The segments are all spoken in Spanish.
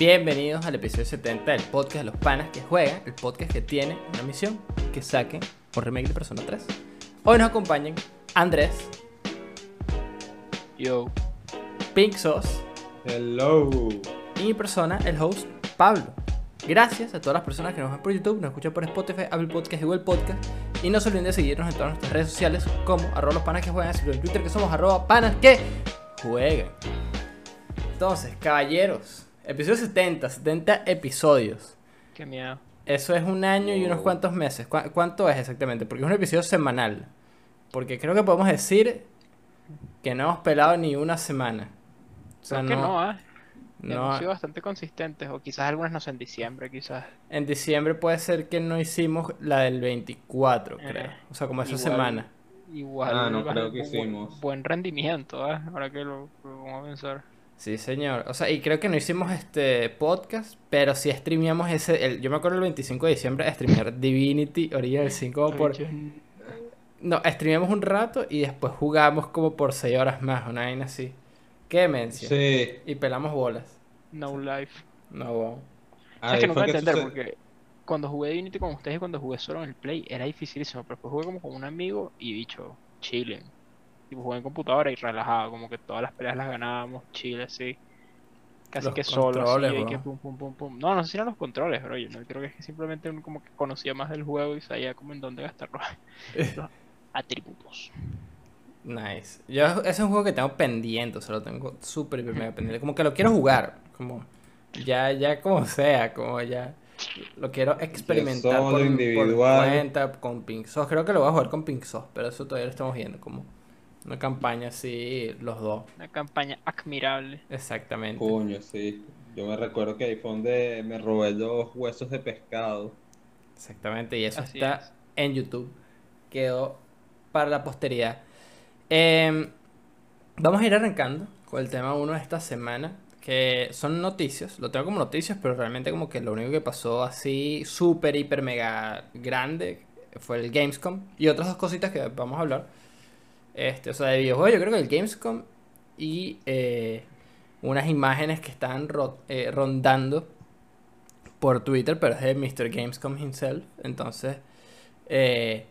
Bienvenidos al episodio 70 del podcast de los panas que juegan, el podcast que tiene una misión, que saquen un remake de Persona 3. Hoy nos acompañan Andrés, Yo. Pink Sauce Hello. y mi persona, el host Pablo. Gracias a todas las personas que nos ven por YouTube, nos escuchan por Spotify, Apple Podcast y Google Podcast. Y no se olviden de seguirnos en todas nuestras redes sociales como arroba los panas que juegan, así como en Twitter que somos arroba panas que juegan. Entonces, caballeros, episodio 70, 70 episodios. Qué miedo. Eso es un año y unos cuantos meses. ¿Cu- ¿Cuánto es exactamente? Porque es un episodio semanal. Porque creo que podemos decir que no hemos pelado ni una semana. O sea, Creo que no, ¿ah? no- Hemos sido bastante consistentes. O quizás algunas no sé en diciembre, quizás. En diciembre puede ser que no hicimos la del 24, Eh, creo. O sea, como esa igual. semana. Igual. Ah, no creo que bu- hicimos. Buen rendimiento, ¿ah? Ahora que lo, lo vamos a pensar. Sí, señor. O sea, y creo que no hicimos este podcast, pero sí streameamos ese. el- yo me acuerdo el 25 de diciembre streamear Divinity Original 5 por. No, streameamos un rato y después jugamos como por 6 horas más, una vaina así. Qué demencia. Sí. Y pelamos bolas. No life. No, wow. Es Ahí que no puedo entender porque cuando jugué Divinity con ustedes y cuando jugué solo en el Play era dificilísimo. Pero después jugué como con un amigo y bicho, chilling. Tipo, jugué en computadora y relajado. Como que todas las peleas las ganábamos, chill así. Casi Los que solo, así, y que pum, pum, pum, pum. No, no sé si eran los controles, pero yo no creo que es que simplemente uno como que conocía más del juego y sabía como en dónde gastar los, atributos. Nice. Yo, ese es un juego que tengo pendiente, o sea, lo tengo súper, mega pendiente. Como que lo quiero jugar, como ya, ya como sea, como ya lo quiero experimentar por, cuenta, con Pink Sauce. Creo que lo voy a jugar con Pink Sauce, pero eso todavía lo estamos viendo, como una campaña así, los dos. Una campaña admirable. Exactamente. Coño, sí. Yo me recuerdo que ahí fue donde me robé los huesos de pescado. Exactamente, y eso Así está es. en YouTube. Quedó para la posteridad. Em, vamos a ir arrancando con el tema 1 de esta semana, que son noticias. Lo tengo como noticias, pero realmente como que lo único que pasó así súper, hiper, mega grande fue el Gamescom. Y otras dos cositas que vamos a hablar. Este, o sea, de videojuegos, yo creo que el Gamescom y eh, unas imágenes que están eh, rondando por Twitter, pero es de Mr. Gamescom himself. Entonces, eh,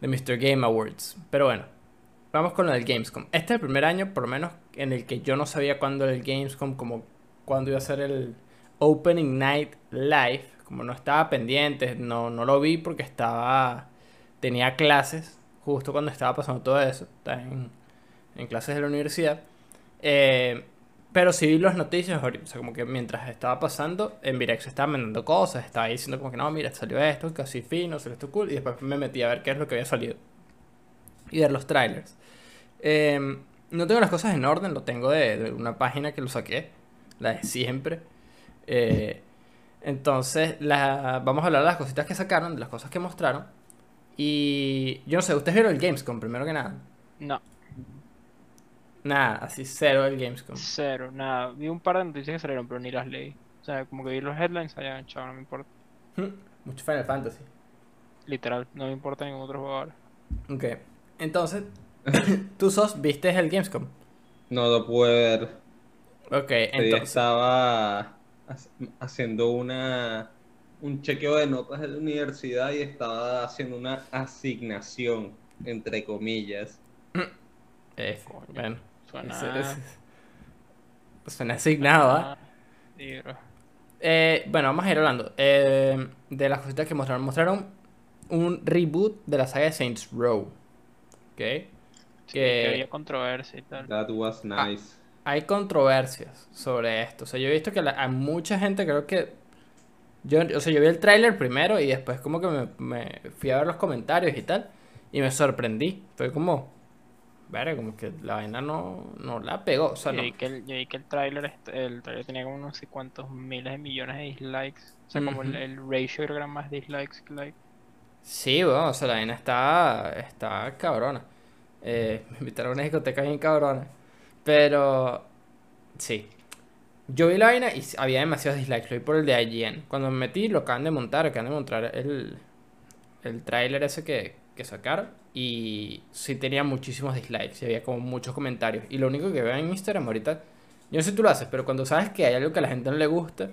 de Mr. Game Awards. Pero bueno, vamos con lo del Gamescom. Este es el primer año, por lo menos, en el que yo no sabía cuándo era el Gamescom, como cuándo iba a ser el Opening Night Live. Como no estaba pendiente, no, no lo vi porque estaba. tenía clases justo cuando estaba pasando todo eso. En, en clases de la universidad. Eh, pero sí vi las noticias, o sea, como que mientras estaba pasando, en Virex estaba mandando cosas, estaba diciendo como que no, mira, salió esto, casi fino, salió esto cool, y después me metí a ver qué es lo que había salido. Y ver los trailers. Eh, no tengo las cosas en orden, lo tengo de, una página que lo saqué, la de siempre. Eh, entonces, vamos a hablar de las cositas que sacaron, de las cosas que mostraron. Y yo no sé, ¿ustedes vieron el Gamescom primero que nada? No, Nada, así cero el Gamescom. cero, nada. Vi un par de noticias que salieron, pero ni las leí. O sea, como que vi los headlines allá, chavo, no me importa. Mucho Final Fantasy. Literal, no me importa ningún otro juego ahora. Ok. Entonces, tú sos, viste el Gamescom. No lo pude ver. Ok, entonces. estaba ha- haciendo una un chequeo de notas de la universidad y estaba haciendo una asignación, entre comillas. eh, Coño. bueno, Suena. ese- ese- suena asignado, ¿ah? Eh, bueno, vamos a ir hablando eh, de las cositas que mostraron. Mostraron un reboot de la saga de Saints Row. Ok. Sí, Que- que había controversia y tal. That was Ah. nice. Hay controversias sobre esto. O sea, yo he visto que la- a mucha gente creo que... Yo, o sea, yo vi el tráiler primero y después como que me, me fui a ver los comentarios y tal. Y me sorprendí. Fue como... Verga, como que la vaina no, no la pegó. O sea, Yo no. vi que el, yo vi que el trailer, el trailer tenía como no sé cuántos miles de millones de dislikes. O sea, como el, el ratio era más dislikes que likes. Sí, bueno, o sea, la vaina está, está cabrona. Eh, me invitaron a una discoteca bien cabrona. Pero, sí. Yo vi la vaina y había demasiados dislikes. Lo vi por el de IGN. Cuando me metí, lo acaban de montar, acaban de montar el, el tráiler ese que, que sacaron. Y sí tenía muchísimos dislikes y había como muchos comentarios. Y lo único que veo en Instagram ahorita, Yo no sé si tú lo haces, pero cuando sabes que hay algo que a la gente no le gusta,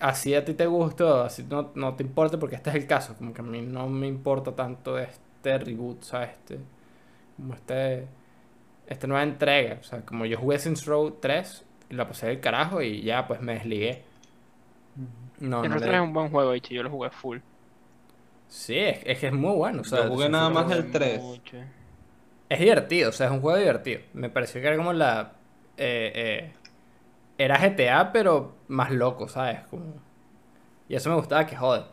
así a ti te gusta, o así no, no te importa, porque este es el caso. Como que a mí no me importa tanto este reboot, ¿sabes? Este, como este, esta nueva entrega. O sea, como yo jugué Saints Row 3 y la pasé del carajo y ya pues me desligué. No, El no le- es un buen juego, hecho, yo lo jugué full. Sí, es, es que es muy bueno. O sea, Yo jugué nada más el 3. mucho. Es divertido, o sea, es un juego divertido. Me pareció que era como la... eh, eh, era GTA, pero más loco, ¿sabes? Como... Y eso me gustaba que jode.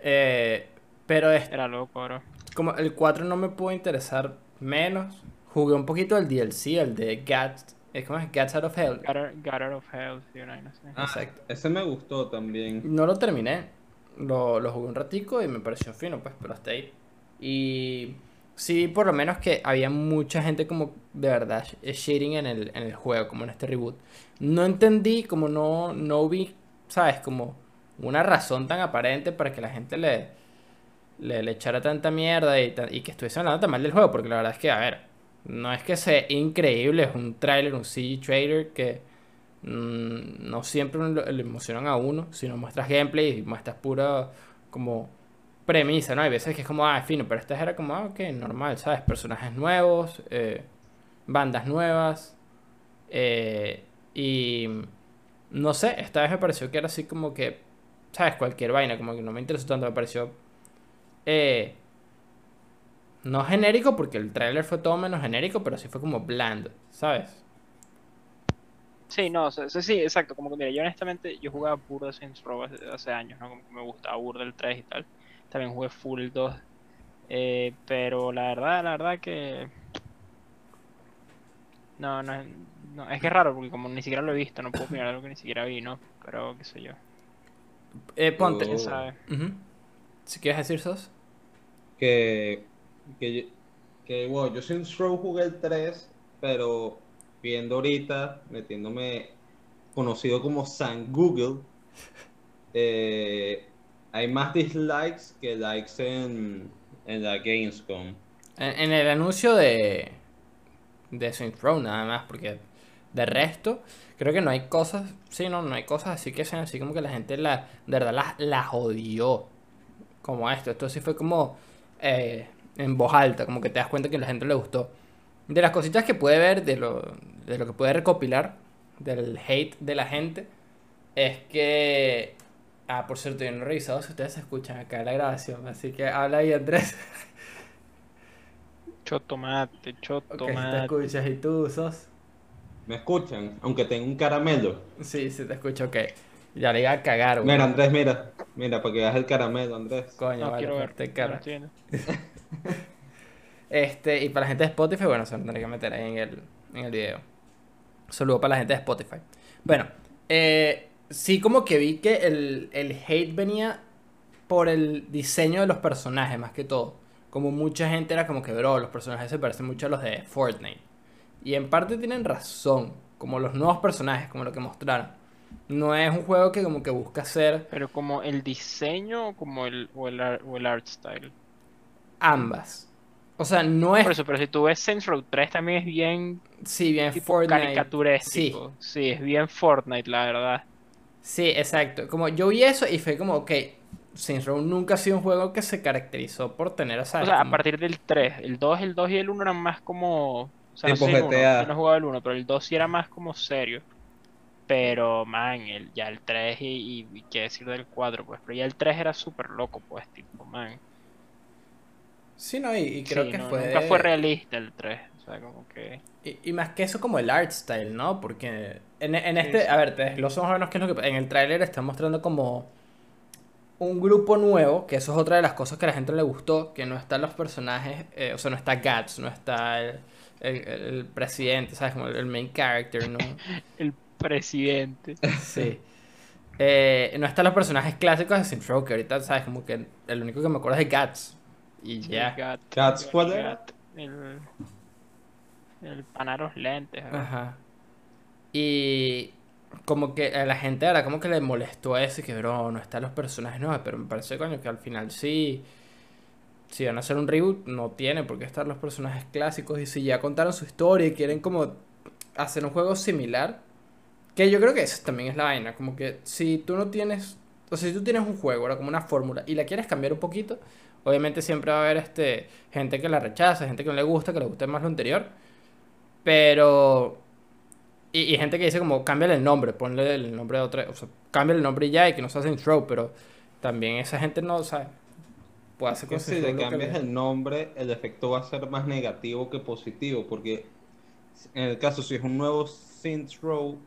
Eh, pero es, Era loco, bro. como el 4 no me pudo interesar menos. Jugué un poquito el DLC, el de Gats... eh, ¿Cómo es? Gats Out of Hell. Got out, got out of hell, sí, vaina así. Ah, Exacto. ese me gustó también. No lo terminé. Lo, lo jugué un ratico y me pareció fino, pues, pero hasta ahí. Y sí, por lo menos que había mucha gente como de verdad sh- shitting en el, en el juego, como en este reboot. No entendí, como no, no vi, ¿sabes? Como una razón tan aparente para que la gente le, le, le echara tanta mierda y, y que estuviese hablando tan mal del juego, porque la verdad es que, a ver, no es que sea increíble, es un trailer, un CG trailer que mm, no siempre le emocionan a uno, sino muestras gameplay y muestras pura como premisa, ¿no? Hay veces que es como, ah, fino, pero esta era como, ah, ok, normal, ¿sabes? Personajes nuevos, eh, bandas nuevas, eh, y no sé, esta vez me pareció que era así como que, ¿sabes? Cualquier vaina, como que no me interesó tanto, me pareció... eh, no genérico, porque el tráiler fue todo menos genérico, pero sí fue como bland, ¿sabes? Sí, no, sí, sí, exacto. Como que mira, yo honestamente, yo jugaba burda de Saints Row hace, hace años, ¿no? Como que me gustaba burda el 3 y tal. También jugué full el 2. Eh, pero la verdad, la verdad que... No, no, es- no, es que es raro porque como ni siquiera lo he visto, no puedo opinar de algo que ni siquiera vi, ¿no? Pero qué sé yo. Eh, ponte... Oh. ¿Quién sabe? Ujú. Si quieres decir sos. Que, que, que bueno, yo Saints Row jugué el 3, pero viendo ahorita, metiéndome conocido como San Google, eh, hay más dislikes que likes en, en la Gamescom. En, el anuncio de, de Saints Row nada más, porque de resto, creo que no hay cosas, sí, no, no hay cosas así que sean así como que la gente la, de verdad la, la jodió. Como esto, esto sí fue como eh, en voz alta, como que te das cuenta que a la gente le gustó. De las cositas que puede ver, de lo, de lo que puede recopilar, del hate de la gente, es que... Ah, por cierto, yo no he revisado si ustedes escuchan acá en la grabación, así que habla ahí Andrés. Chotomate, Ok, si te chotomate. escuchas y tú sos. ¿Me escuchan? Aunque tenga un caramelo. Sí, sí te escucho, ok. Ya le iba a cagar, güey. Mira, Andrés, mira. Mira, para que veas el caramelo, Andrés. Coño, No vale, quiero fuerte no Este, y para la gente de Spotify, bueno, se lo tendré que meter ahí en el, en el video. Saludo para la gente de Spotify. Bueno, eh, sí como que vi que el, el hate venía por el diseño de los personajes, más que todo. Como mucha gente era como que, bro, los personajes se parecen mucho a los de Fortnite. Y en parte tienen razón, como los nuevos personajes, como lo que mostraron. No es un juego que como que busca ser Pero como el diseño como el, o el, o el art style. Ambas. O sea, no es Por eso, pero si tú ves Saints Row 3 también es bien Sí, bien tipo Fortnite. Sí, caricaturesco. Sí. es bien Fortnite, la verdad. sí, exacto. Como yo vi eso y fue como, ok, Saints Row nunca ha sido un juego que se caracterizó por tener, O ¿sabes? sea, a Como- partir del 3, el 2, el 2 y el 1 eran más como... O sea, no Tipo sé el 1, GTA. yo no he jugado el 1, pero el 2 sí era más como serio. Pero, man, el, ya el 3 y, y, y qué decir del 4, pues. Pero ya el 3 era súper loco, pues, tipo, man. Sí, no, y, y creo Sí, que no- fue... Nunca fue realista el 3. O sea, como que... Y, y más que eso como el art style, ¿no? Porque en, en este, Sí, sí. a ver, te desgloso más o menos qué es lo que... En el tráiler están mostrando como un grupo nuevo, que eso es otra de las cosas que a la gente le gustó, que no están los personajes, eh, o sea, no está Guts, no está el, el, el presidente, ¿sabes? Como el, el main character, ¿no? El presidente. Sí. Eh, no están los personajes clásicos de que ahorita, ¿sabes? Como que el único que me acuerdo es de Guts. Y ya. ¿cuál era? Gat, El, el panaros lentes. ¿verdad? Ajá. Y como que a la gente ahora como que le molestó eso y que, bro, no están los personajes nuevos, pero me parece, coño, que al final sí, si van a hacer un reboot, no tiene por qué estar los personajes clásicos y si ya contaron su historia y quieren como hacer un juego similar. Que yo creo que eso también es la vaina. Como que si tú no tienes. O sea, si tú tienes un juego, ahora como una fórmula, y la quieres cambiar un poquito, obviamente siempre va a haber este, gente que la rechaza, gente que no le gusta, que le guste más lo anterior. Pero. Y, y gente que dice como, cámbiale el nombre, ponle el nombre de otra. O sea, cámbiale el nombre y ya y que no se hace intro, pero también esa gente no, o sea, puede hacer Que cosas si le cambias el nombre, el efecto va a ser más negativo que positivo, porque en el caso si es un nuevo Saints Row,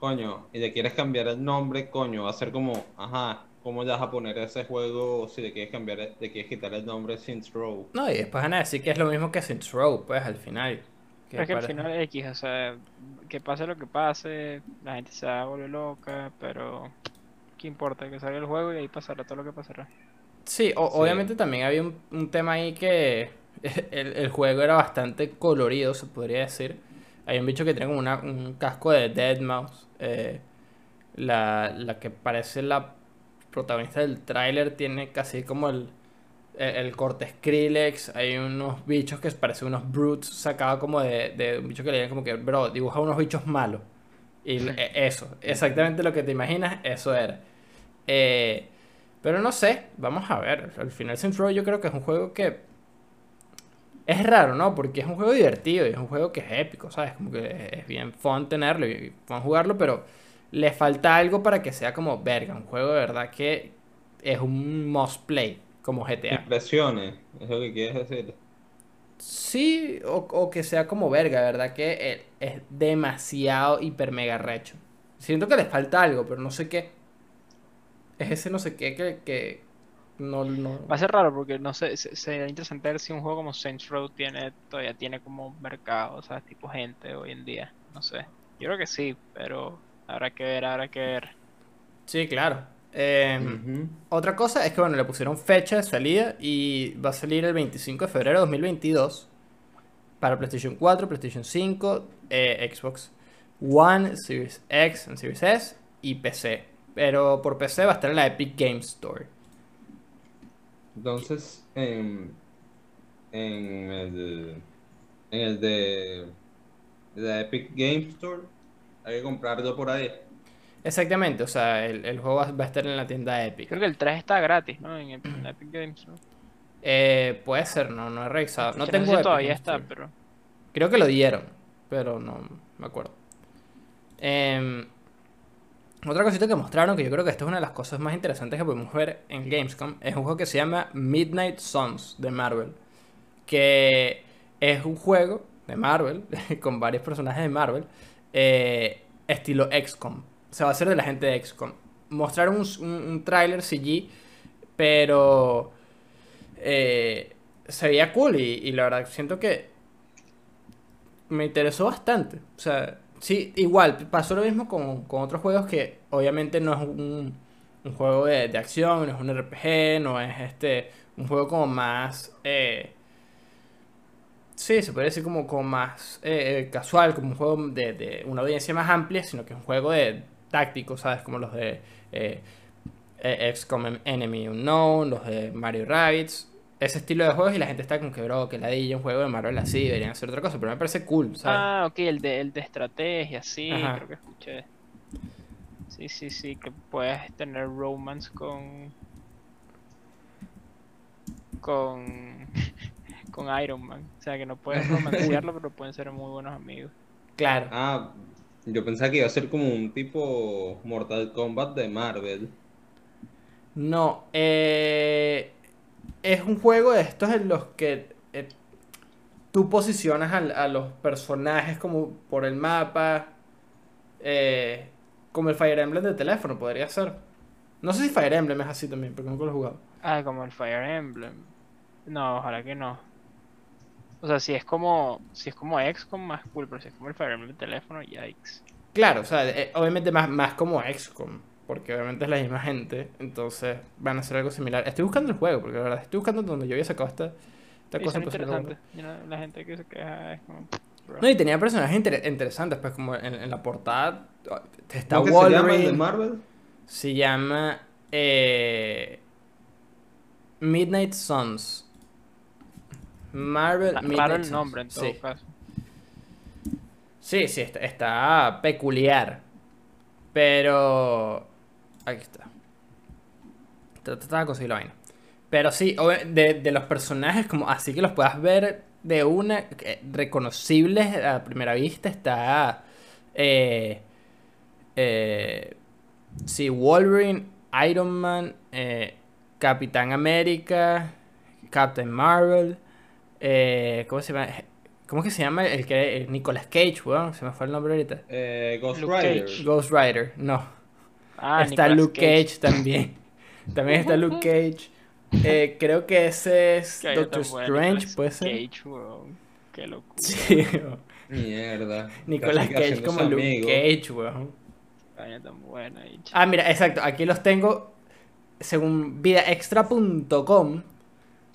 coño, y le quieres cambiar el nombre, coño, va a ser como, ajá, ¿cómo le vas a poner ese juego si le quieres cambiar, le quieres quitar el nombre Saints Row? No, y después van a decir que es lo mismo que Saints Row, pues al final. Es que al final X, o sea, que pase lo que pase, la gente se va a volver loca, pero ¿qué importa? Que salga el juego y ahí pasará todo lo que pasará. Sí, o- Sí. obviamente también había un, un tema ahí que el, el juego era bastante colorido, se podría decir. Hay un bicho que tiene como una- un casco de Deadmau5. eh, la, la que parece la protagonista del tráiler tiene casi como el, el, el corte Skrillex. Hay unos bichos que parecen unos brutes sacados como de, de un bicho que le como que, bro, dibuja unos bichos malos. Y Sí. e- eso, exactamente lo que te imaginas, eso era. Eh, pero no sé, vamos a ver. Al final Saints Row yo creo que es un juego que es raro, ¿no? Porque es un juego divertido y es un juego que es épico, ¿sabes? Como que es bien fun tenerlo y fun jugarlo, pero le falta algo para que sea como verga, un juego de verdad que es un must play, como GTA. Impresiones, es lo que quieres decir. Sí, o, o que sea como verga, de verdad que es, es demasiado hiper mega recho. Siento que le falta algo, pero no sé qué. Es ese no sé qué que, que no, no... Va a ser raro porque no sé, se- sería interesante ver si un juego como Saints Row tiene, todavía tiene como mercado, o sea, tipo gente hoy en día, no sé. Yo creo que sí, pero habrá que ver, habrá que ver. Sí, claro. Eh, Ujú. Otra cosa es que, bueno, le pusieron fecha de salida y va a salir el 25 de febrero de 2022 para PlayStation 4, PlayStation 5, eh, Xbox One, Series X and Series S y PC. Pero por PC va a estar en la Epic Games Store. Entonces, en, en el, en el de, de la Epic Game Store, hay que comprarlo por ahí. Exactamente, o sea, el, el juego va va a estar en la tienda Epic. Creo que el 3 está gratis, ¿no? En, en Epic Games, ¿no? Eh, puede ser, no, no he revisado. No tengo sé si Epic todavía está, Store. pero... Creo que lo dieron, pero no me acuerdo. Em, otra cosita que mostraron, que yo creo que esta es una de las cosas más interesantes que podemos ver en Gamescom, es un juego que se llama Midnight Suns de Marvel. Que es un juego de Marvel, con varios personajes de Marvel, eh, estilo XCOM. Se va a hacer de la gente de XCOM. Mostraron un, un, un CG, pero eh, se veía cool y, y la verdad siento que me interesó bastante. O sea, sí, igual, pasó lo mismo con, con otros juegos que obviamente no es un, un juego de, de acción, no es un RPG, no es este un juego como más... Eh, sí, se puede decir como, como más eh, casual, como un juego de, de una audiencia más amplia, sino que es un juego de táctico, ¿sabes? Como los de eh, eh, XCOM Enemy Unknown, los de Mario Rabbids, ese estilo de juegos y la gente está como que, bro, que ladilla un juego de Marvel así, deberían hacer otra cosa, pero me parece cool, ¿sabes? Ah, ok, el de, el de estrategia, sí, Ajá. creo que escuché. Sí, sí, sí, que puedes tener romance con... Con... con Iron Man. O sea, que no puedes romancearlo, pero pueden ser muy buenos amigos. Claro. Ah, yo pensaba que iba a ser como un tipo Mortal Kombat de Marvel. No, eh, es un juego de estos en los que eh, tú posicionas a, los personajes como por el mapa, eh, como el Fire Emblem de teléfono, podría ser. No sé si Fire Emblem es así también, porque nunca lo he jugado. Ah, como el Fire Emblem. No, ojalá que no. O sea, si es como, si es como XCOM más cool, pero si es como el Fire Emblem de teléfono, yikes. Claro, o sea, eh, obviamente más, más como XCOM, porque obviamente es la misma gente, entonces van a hacer algo similar. Estoy buscando el juego, porque la verdad estoy buscando donde yo había sacado esta, esta Sí, cosa. son pues, interesantes. No- la gente que se queja es como... bro. No, y tenía personajes inter- interesantes, pues como en, en la portada oh, está ¿Cómo que se llama el de Wolverine, Marvel? se llama eh, Midnight Suns. Marvel Midnight el nombre en todo sí. caso. Sí, sí, está, está peculiar. Pero. Aquí está. Trataba de conseguir la vaina. Pero sí, de, de los personajes, como así que los puedas ver de una, eh, reconocibles a primera vista, está. Eh, eh, sí, Wolverine, Iron Man, eh, Capitán América, Captain Marvel. Eh, ¿Cómo se llama? ¿Cómo es que se llama el que el Nicolas Cage, weón? Se me fue el nombre ahorita. Eh, Ghost Luke Rider. Cage. Ghost Rider, no. Ah, está Nicolas Luke Cage. también. También está Luke Cage. Eh, creo que ese es Que Doctor Strange, Nicolas puede ser. Cage, weón. Qué locura. Sí, Mierda. Nicolas Cage como Luke amigo. Cage, weón. Tan buena. Ah, mira, exacto, aquí los tengo. Según vidaextra.com,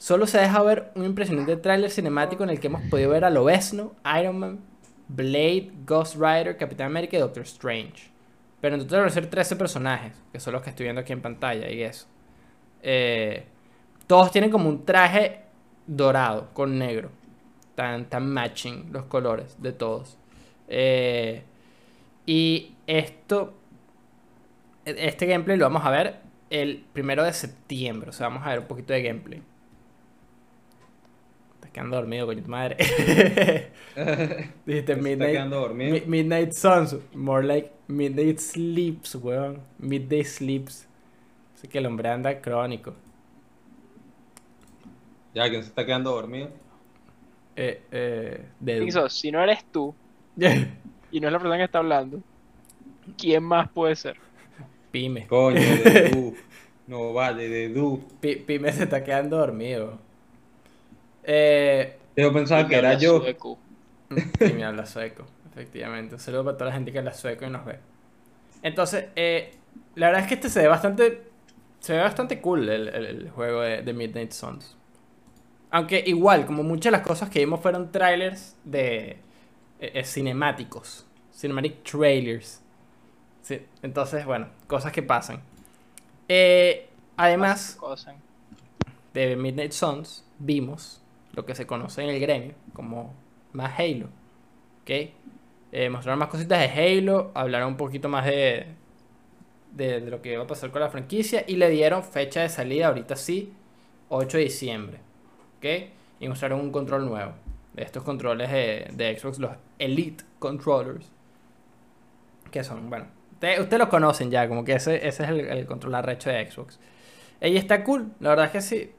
solo se deja ver un impresionante tráiler cinemático en el que hemos podido ver a Lobezno, Iron Man, Blade, Ghost Rider, Capitán América y Doctor Strange. Pero en total van a ser 13 personajes, que son los que estoy viendo aquí en pantalla y eso. Eh, todos tienen como un traje dorado con negro. Tan, tan matching los colores de todos. Eh, y esto este gameplay lo vamos a ver el primero de septiembre. O sea, vamos a ver un poquito de gameplay. Estás quedando dormido, coño, tu madre. Dijiste Se está Midnight, quedando dormido. Mi- Midnight Suns. More like Midnight Sleeps, weón. Midday Sleeps. Así que el hombre anda crónico. Ya, ¿quién se está quedando dormido? Eh, eh, si no eres tú y no es la persona que está hablando, ¿quién más puede ser? Pyme. Coño, de Du. No vale, de Du. Pi- Pyme se está quedando dormido. Eh, Yo pensaba que era yo. sueco. Sí, me habla sueco, efectivamente. Un saludo para toda la gente que habla sueco y nos ve. Entonces, eh, la verdad es que este se ve bastante. Se ve bastante cool el, el- el juego de, de Midnight Suns. Aunque igual, como muchas de las cosas que vimos fueron trailers de eh, eh, cinemáticos. Cinematic trailers. Sí, entonces, bueno, cosas que pasan. Eh, además, de Midnight Suns vimos lo que se conoce en el gremio como más Halo. ¿Ok? Eh, mostraron más cositas de Halo, hablaron un poquito más de, de, lo que va a pasar con la franquicia y le dieron fecha de salida, ahorita sí, 8 de diciembre. ¿Ok? Y mostraron un control nuevo. De estos controles de, de Xbox, los Elite Controllers. Que son, bueno, ustedes usted los conocen ya, como que ese, ese es el, control arrecho de Xbox. Ella está cool, la verdad es que sí.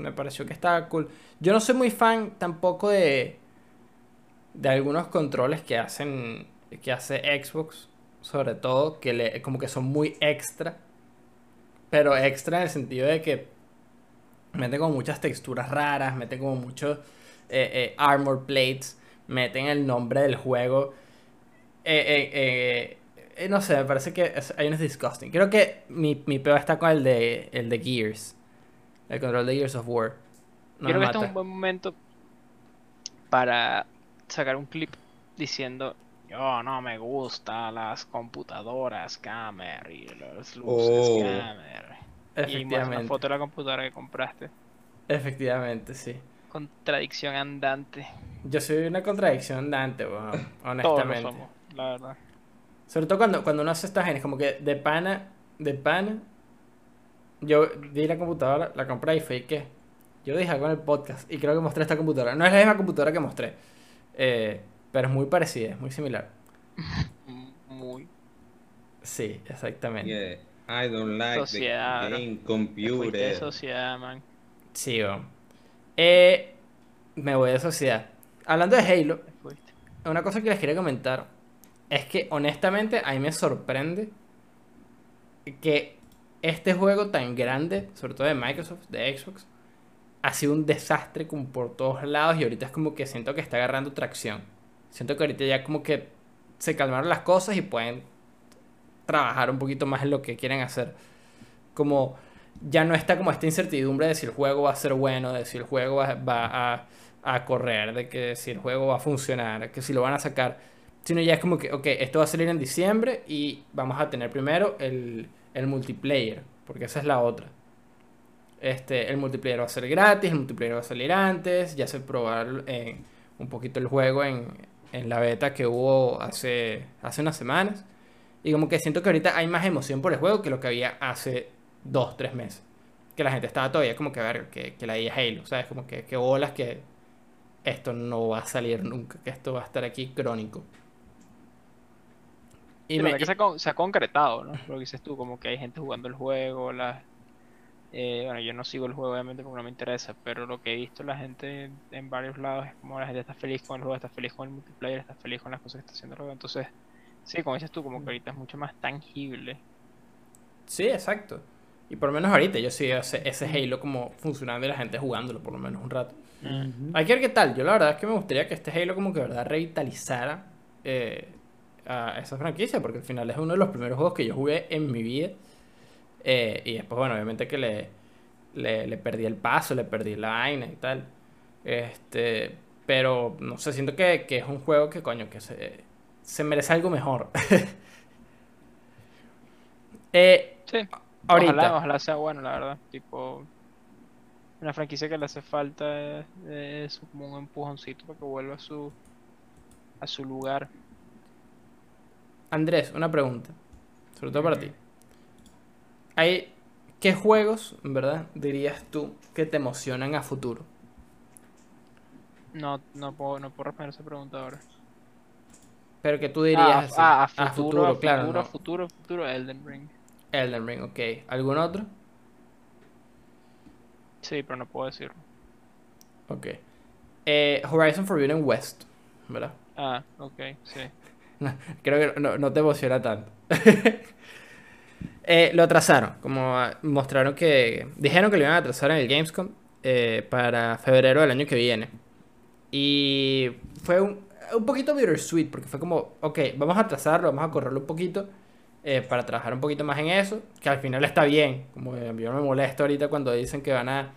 Me pareció que estaba cool. Yo no soy muy fan tampoco de. de algunos controles que hacen. que hace Xbox. Sobre todo, que le, como que son muy extra. Pero extra en el sentido de que meten como muchas texturas raras, meten como muchos eh, eh, armor plates, meten el nombre del juego. Eh, eh, no sé, me parece que hay unos disgusting. Creo que mi, mi peor está con el de, el de Gears. El control de Gears of War. No Creo que este es un buen momento para sacar un clip diciendo yo no me gustan las computadoras gamer y las luces Oh. gamer. Y más una foto de la computadora que compraste. Efectivamente, sí. Contradicción andante. Yo soy una contradicción andante, Todos lo honestamente. somos, la verdad. Sobre todo cuando, cuando uno hace estas genes, como que de pana, de pana. Yo vi la computadora, la compré y fue que. Yo dije algo en el podcast y creo que mostré esta computadora. No es la misma computadora que mostré, eh, pero es muy parecida, es muy similar. Muy. Sí, exactamente. Yeah, I don't like Sociedad, the game Te fuiste de computer. sociedad, man. Sí. Eh, me voy de sociedad. Hablando de Halo. Una cosa que les quería comentar es que honestamente a mí me sorprende que este juego tan grande, sobre todo de Microsoft, de Xbox, ha sido un desastre como por todos lados y ahorita es como que siento que está agarrando tracción. Siento que ahorita ya como que se calmaron las cosas y pueden trabajar un poquito más en lo que quieren hacer. Como ya no está como esta incertidumbre de si el juego va a ser bueno, de si el juego va, a, a correr, de que si el juego va a funcionar, que si lo van a sacar. Sino ya es como que, ok, esto va a salir en diciembre y vamos a tener primero el, el multiplayer, porque esa es la otra. Este, el multiplayer va a ser gratis, el multiplayer va a salir antes, ya se probar eh, un poquito el juego en, en la beta que hubo hace, hace unas semanas. Y como que siento que ahorita hay más emoción por el juego que lo que había hace dos, tres meses. Que la gente estaba todavía como que a ver, que, que la idea Halo, ¿sabes? Como que, que bolas que esto no va a salir nunca, que esto va a estar aquí crónico. Y me- que se ha, con- se ha concretado, ¿no? Lo que dices tú, como que hay gente jugando el juego, las... eh, bueno, yo no sigo el juego obviamente porque no me interesa, pero lo que he visto la gente en varios lados es como la gente está feliz con el juego, está feliz con el multiplayer, está feliz con las cosas que está haciendo el juego. Entonces, sí, como dices tú, como que ahorita es mucho más tangible. Sí, exacto. Y por lo menos ahorita yo sí ese, ese Halo como funcionando y la gente jugándolo por lo menos un rato. Hay que ver qué tal. Yo la verdad es que me gustaría que este Halo como que de verdad revitalizara eh, a esa franquicia, porque al final es uno de los primeros juegos que yo jugué en mi vida. Eh, y después, bueno, obviamente que le, le, le perdí el paso, le perdí la vaina y tal. Este, pero no sé, siento que, que es un juego que coño, que se, se merece algo mejor. eh, Sí, ahorita. ojalá, ojalá sea bueno, la verdad. Tipo, una franquicia que le hace falta es, es como un empujoncito para que vuelva a su, a su lugar. Andrés, una pregunta. Sobre todo para ti. Hay, ¿Qué juegos, verdad, dirías tú que te emocionan a futuro? No, no puedo, no puedo responder esa pregunta ahora. Pero que tú Ah, dirías a- así, ah, a futuro, a claro. futuro, no. a futuro, a futuro, Elden Ring. Elden Ring, ok. ¿Algún otro? Sí, pero no puedo decirlo. Ok. Eh, Horizon Forbidden West, ¿verdad? Ah, ok, sí. Creo que no, te emociona tanto. Eh, lo atrasaron, como ah, mostraron que... Dijeron que lo iban a atrasar en el Gamescom eh, para febrero del año que viene. Y fue un, un poquito bittersweet, porque fue como, ok, vamos a atrasarlo, vamos a correrlo un poquito eh, para trabajar un poquito más en eso, que al final está bien. Como que yo me molesto ahorita cuando dicen que van a,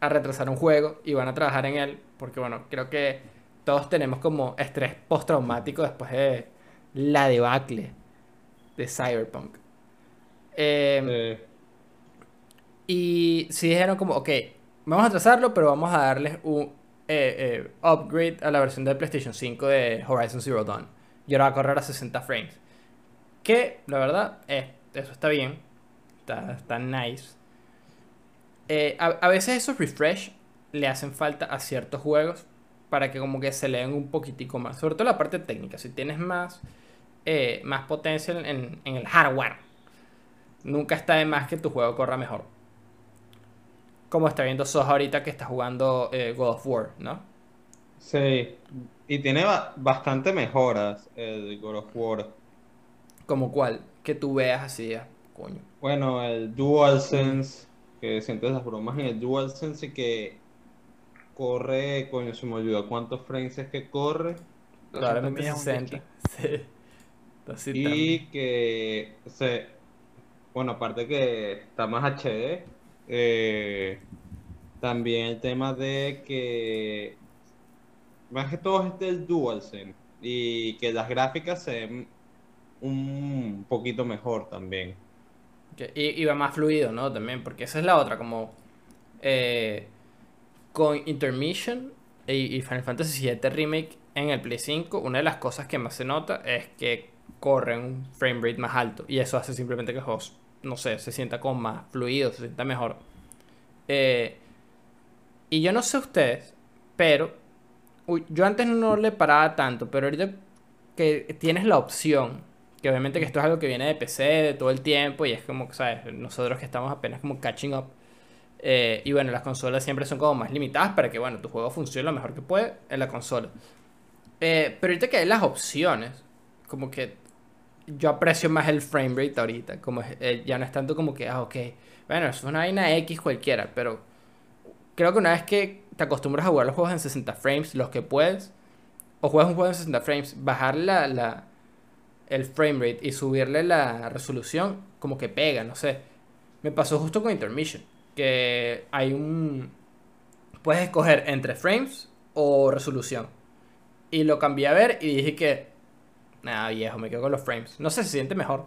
a retrasar un juego y van a trabajar en él, porque bueno, creo que todos tenemos como estrés postraumático después de la debacle de Cyberpunk. Eh, Eh, y sí dijeron como, ok, vamos a trazarlo, pero vamos a darles un eh, eh, upgrade a la versión de PlayStation 5 de Horizon Zero Dawn. Y ahora va a correr a 60 frames. Que, la verdad, eh, eso está bien. Está, está nice. A, a veces esos refresh le hacen falta a ciertos juegos para que como que se leen un poquitico más. Sobre todo la parte técnica. Si tienes más, eh, más potencia en- el hardware nunca está de más que tu juego corra mejor. Como está viendo Sos ahorita que está jugando eh, God of War, ¿no? sí, y tiene ba- bastante mejoras el God of War. Como cual, que tú veas así, ah, coño. Bueno, el DualSense, que sientes las bromas en el DualSense y que corre, coño, se me olvidó cuántos frames es que corre. Un 60. Sí. Y que se, bueno, aparte que está más HD, eh, también el tema de que más que todo es del DualSense y que las gráficas se ven un poquito mejor también. Que- Y, y va más fluido, ¿no? También, porque esa es la otra, como eh, con Intermission y, Final Fantasy VII Remake en el Play 5, una de las cosas que más se nota es que corre un frame rate más alto y eso hace simplemente que el juego, no sé, se sienta como más fluido, se sienta mejor. Eh, y yo no sé ustedes, pero yo antes no le paraba tanto, pero ahorita que tienes la opción, que obviamente que esto es algo que viene de PC de todo el tiempo y es como, ¿sabes? Nosotros que estamos apenas como catching up. Eh, y bueno, las consolas siempre son como más limitadas para que, bueno, tu juego funcione lo mejor que puede en la consola. Eh, pero ahorita que hay las opciones, como que yo aprecio más el frame rate ahorita. Como eh, ya no es tanto como que, ah, ok, bueno, es una vaina X cualquiera, pero creo que una vez que te acostumbras a jugar los juegos en 60 frames, los que puedes, o juegas un juego en 60 frames, bajar la, la, el frame rate y subirle la resolución, como que pega, no sé. Me pasó justo con Intermission, que hay un... Puedes escoger entre frames o resolución. Y lo cambié a ver y dije que... Nada, viejo, me quedo con los frames. No sé, se siente mejor.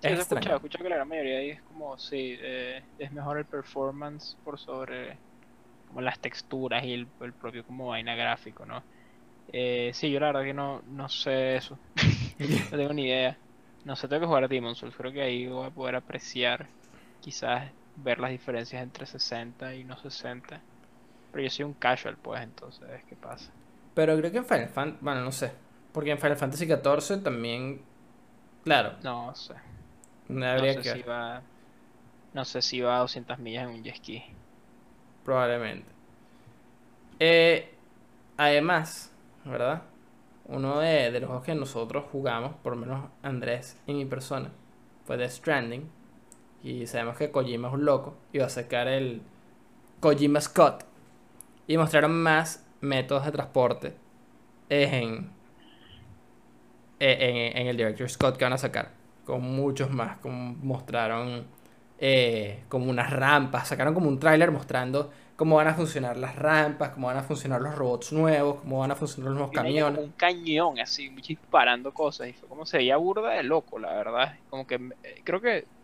Sí, Es escuchado, he escuchado que la gran mayoría ahí es como, sí, eh, es mejor el performance por sobre como las texturas y el, el propio como vaina gráfico, ¿no? Eh, sí, yo la verdad que no, no sé eso. No tengo ni idea. No sé, tengo que jugar a Demon's Souls. Creo que ahí voy a poder apreciar, quizás ver las diferencias entre 60 y no 60. Pero yo soy un casual, pues, entonces, ¿qué pasa? Pero creo que en Final Fantasy, bueno, no sé. Porque en Final Fantasy XIV también, claro, No sé. no No habría sé que si va. No sé si va a 200 millas en un jet ski. Probablemente. Eh, además, ¿verdad? Uno de, de los juegos que nosotros jugamos, por lo menos Andrés y mi persona, fue The Stranding. Y sabemos que Kojima es un loco. Y va a sacar el Kojima Scott. Y mostraron más métodos de transporte en, en, en el Director Scott que van a sacar. Con muchos más. Como mostraron eh, como unas rampas. Sacaron como un tráiler mostrando cómo van a funcionar las rampas, cómo van a funcionar los robots nuevos, cómo van a funcionar los nuevos camiones. un cañón así, disparando cosas. Y fue como se veía burda de loco, la verdad. Como que eh, creo que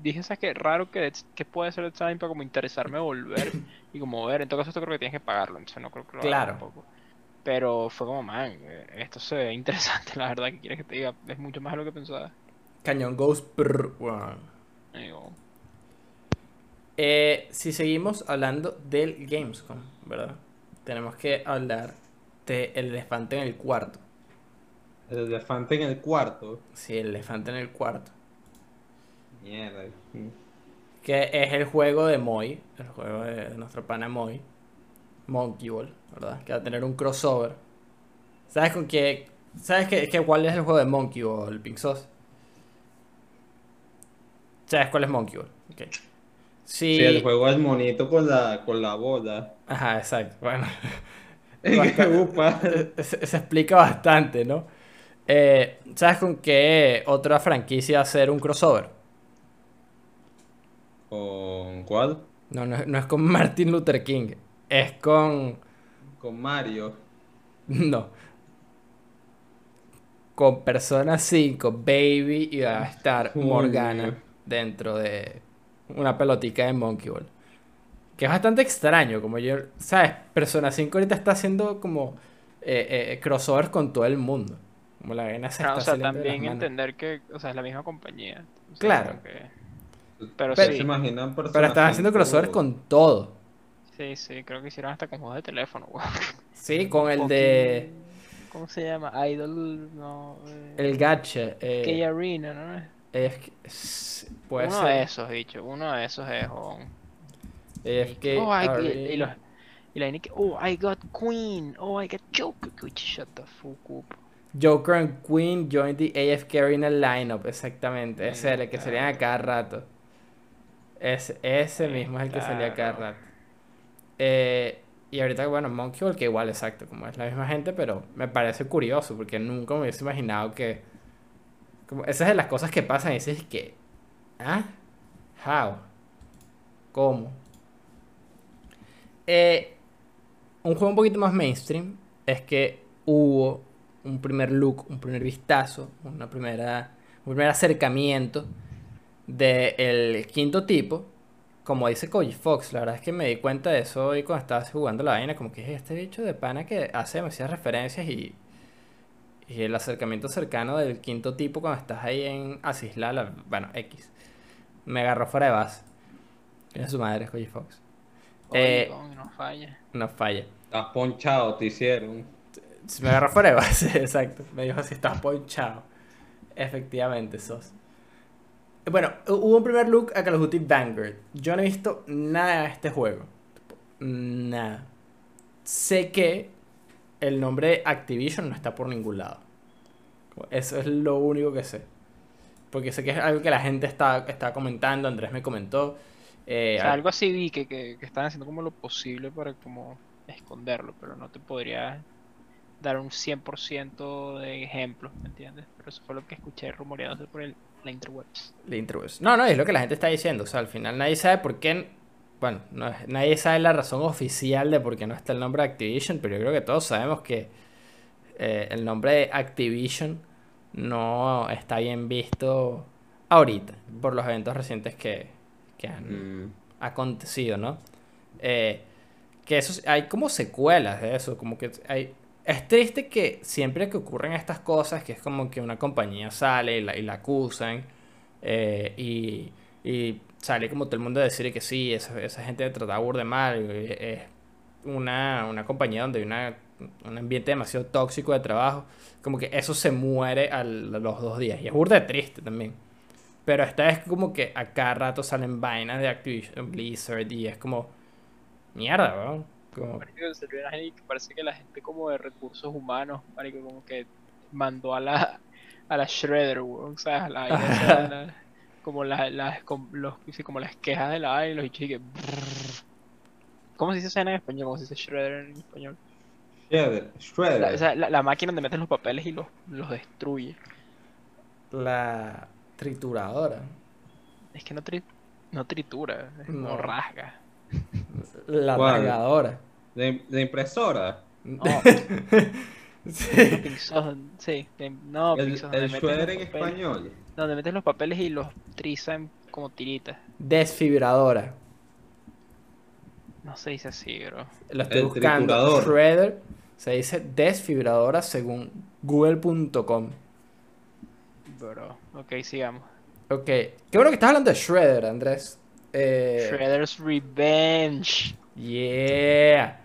dije, ¿sabes qué? Raro que, que puede ser el time para como interesarme volver y como ver. En todo caso, esto creo que tienes que pagarlo, entonces no creo que lo haga Claro. tampoco. Pero fue como, man, eh, esto se ve interesante, la verdad. que quieres que te diga? Es mucho más de lo que pensaba. Cañón. Y digo, Eh, si seguimos hablando del Gamescom, ¿verdad? Tenemos que hablar del elefante en el cuarto. El elefante en el cuarto. Sí, el elefante en el cuarto. Mierda. Que es el juego de Moy, el juego de nuestro pana Moy, Monkey Ball, ¿verdad? Que va a tener un crossover. ¿Sabes con qué? ¿Sabes qué, qué- cuál es el juego de Monkey Ball, Pink Sauce? ¿Sabes cuál es Monkey Ball? Ok. Sí. Sí, el juego es monito con la, con la bola. Ajá, exacto. Bueno. Se, se explica bastante, ¿no? Eh, ¿Sabes con qué otra franquicia hacer un crossover? ¿Con cuál? No, no, es- no es con Martin Luther King. Es con. Con Mario. No. Con Persona 5, Baby, y va a estar Uy, Morgana Dios. dentro de una pelotica de Monkey Ball. Que es bastante extraño, como yo, ¿sabes? Persona 5 ahorita está haciendo como eh, eh, crossovers con todo el mundo. Como la vaina se Claro, o está sea, de las también entender que, o sea, es la misma compañía. O sea, Claro. que- Pero Pero sí. se imaginan Pero están haciendo crossovers con todo. Sí, sí, creo que hicieron hasta con juegos de teléfono, weón. Sí, con el de. ¿Cómo se llama? Idol, no. eh, El gacha. eh, Key Arena, ¿no? es que- es- puede uno ser. de esos, dicho. Uno de esos es, Oh, I, y, Arena. y los- y la vaina que, oh, I got Queen. Oh, I got Joker. Shut the fuck up. Joker and Queen joined the AFK Arena lineup, exactamente. Ese es el que salía a Claro. cada rato. Ese, ese mismo es el que salía cada rato. Eh, y ahorita, bueno, Monkey Ball, que igual, exacto, como es la misma gente, pero me parece curioso porque nunca me hubiese imaginado que. Como, esas es de las cosas que pasan y dices que. ¿Ah? ¿How? ¿Cómo? Eh, un juego un poquito más mainstream es que hubo un primer look, un primer vistazo, una primera, un primer acercamiento del quinto tipo. Como dice Koji Fox, la verdad es que me di cuenta de eso hoy cuando estaba jugando la vaina, como que es este bicho de pana que hace demasiadas referencias y, y el acercamiento cercano del quinto tipo cuando estás ahí en Asisla, la- bueno, X. Me agarró fuera de base. Es su madre, es Koji Fox. Oye, Eh, no falla. No falla. Estás ponchado, te hicieron. Me agarró fuera de base, exacto. Me dijo si estás ponchado. Efectivamente, sos. Bueno, hu- hubo un primer look a Call of Duty Vanguard. Yo no he visto nada de este juego. Nada. Sé que el nombre de Activision no está por ningún lado. Eso es lo único que sé. Porque sé que es algo que la gente está, está comentando. Andrés me comentó. eh, O sea, algo así vi que, que, que estaban haciendo como lo posible para como esconderlo, pero no te podría dar un 100% de ejemplos, ¿me entiendes? Pero eso fue lo que escuché rumoreándose por el, la interwebs. La interwebs. No, no, es lo que la gente está diciendo. O sea, al final nadie sabe por qué. Bueno, no nadie sabe la razón oficial de por qué no está el nombre de Activision, pero yo creo que todos sabemos que eh, el nombre de Activision no está bien visto ahorita, por los eventos recientes que, que han Mm, acontecido, ¿no? Eh, que eso, hay como secuelas de eso, como que hay es triste que siempre que ocurren estas cosas, que es como que una compañía sale y la, y acusan, eh, y, sale como todo el mundo a decir que sí, esa, esa gente trataba burde mal, y es una, una compañía donde hay una, un ambiente demasiado tóxico de trabajo, como que eso se muere a los dos días, y es burde triste también. Pero esta vez como que a cada rato salen vainas de Activision Blizzard y es como... Mierda, weón. Como... Marico, una gente que parece que la gente como de recursos humanos, marico, como que mandó a la a la Shredder, weón, ¿sabes? A la la- como las las com- los, como las quejas de la vaina y los bichos y que brrr. ¿Cómo se dice esa vaina en español? ¿Cómo se dice Shredder en español? Shredder. Shredder. La, o sea, la, la máquina donde metes los papeles y los, los destruye. La trituradora. Es que no, tri- no tritura, es como No. rasga. La ¿Cuál? tragadora. De, de impresora. No, Sí. sí, de- no, El, pinzos, el shredder en papeles- español. Donde metes los papeles y los trizan como tiritas. Desfibradora. No se dice así, bro. Lo estoy El buscando. triturador. Shredder se dice desfibradora según google.com. Bro, ok, sigamos. Ok. Qué bueno que estás hablando de Shredder, Andrés. Eh, Shredder's Revenge. Yeah.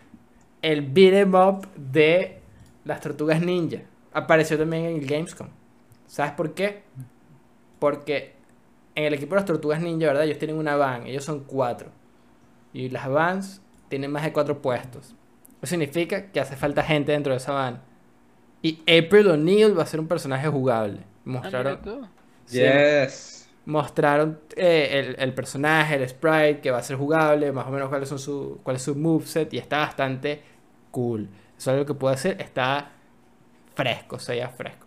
El beat 'em up de las tortugas ninja. Apareció también en el Gamescom. ¿Sabes por qué? Porque en el equipo de las tortugas ninja, ¿verdad? Ellos tienen una van. Ellos son cuatro. Y las vans tienen más de cuatro puestos. Eso significa que hace falta gente dentro de esa van. Y April O'Neil va a ser un personaje jugable. Ah, Mostraron, tú. sí, Yes. mostraron eh, el, el personaje, el sprite, que va a ser jugable, más o menos cuáles son su, cuál es su moveset, y está bastante cool. Eso es algo que puede hacer, está fresco, se veía fresco.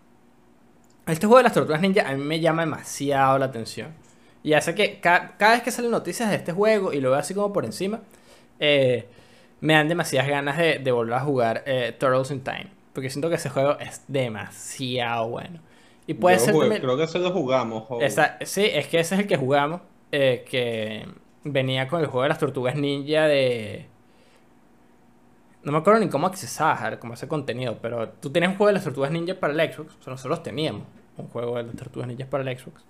Este juego de las tortugas ninja a mí me llama demasiado la atención. Y hace que ca- cada vez que salen noticias de este juego y lo veo así como por encima, eh, me dan demasiadas ganas de, de volver a jugar eh, Turtles in Time. Porque siento que ese juego es demasiado bueno. Y puede Yo ser jugué- también- Creo que eso lo jugamos. esa- sí, es que ese es el que jugamos. eh, que venía con el juego de las tortugas ninja de. No me acuerdo ni cómo accesabas como ese contenido, pero tú tenías un juego de las tortugas ninja para el Xbox. O sea, nosotros teníamos un juego de las tortugas ninja para el Xbox.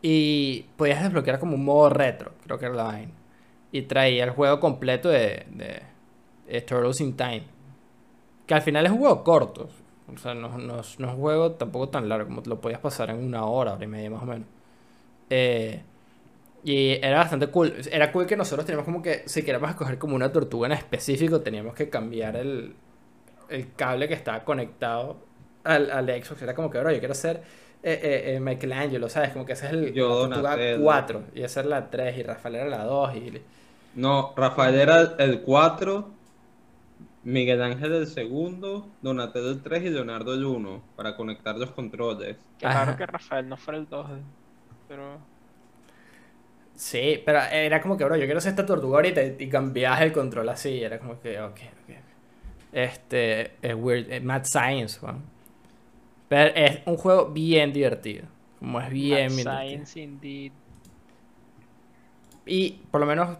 Y podías desbloquear como un modo retro, creo que era la vaina. Y traía el juego completo de, de, de in Time. Que al final es un juego corto. O sea, no, no, no es un juego tampoco tan largo, como te lo podías pasar en una hora, hora y media más o menos. Eh, y era bastante cool. Era cool que nosotros teníamos como que, si queríamos escoger como una tortuga en específico, teníamos que cambiar el, el cable que estaba conectado al, al Xbox. Era como que, bro, yo quiero ser eh, eh, eh, Michelangelo, ¿sabes? Como que ese es el, Yo, la tortuga Donatello. 4 y esa era la 3 y Rafael era la 2 y... No, Rafael era el- el 4, Miguel Ángel el segundo, Donatello el 3 y Leonardo el 1 para conectar los controles. Qué raro que Rafael no fuera el 2. Pero. Sí, pero era como que, bro, yo quiero ser esta tortuga ahorita y, y cambiabas el control así. Era como que, ok, ok. Este, es weird, es Mad Science, weón. Pero es un juego bien divertido. Como es bien, Mad. Science indeed. Y por lo menos,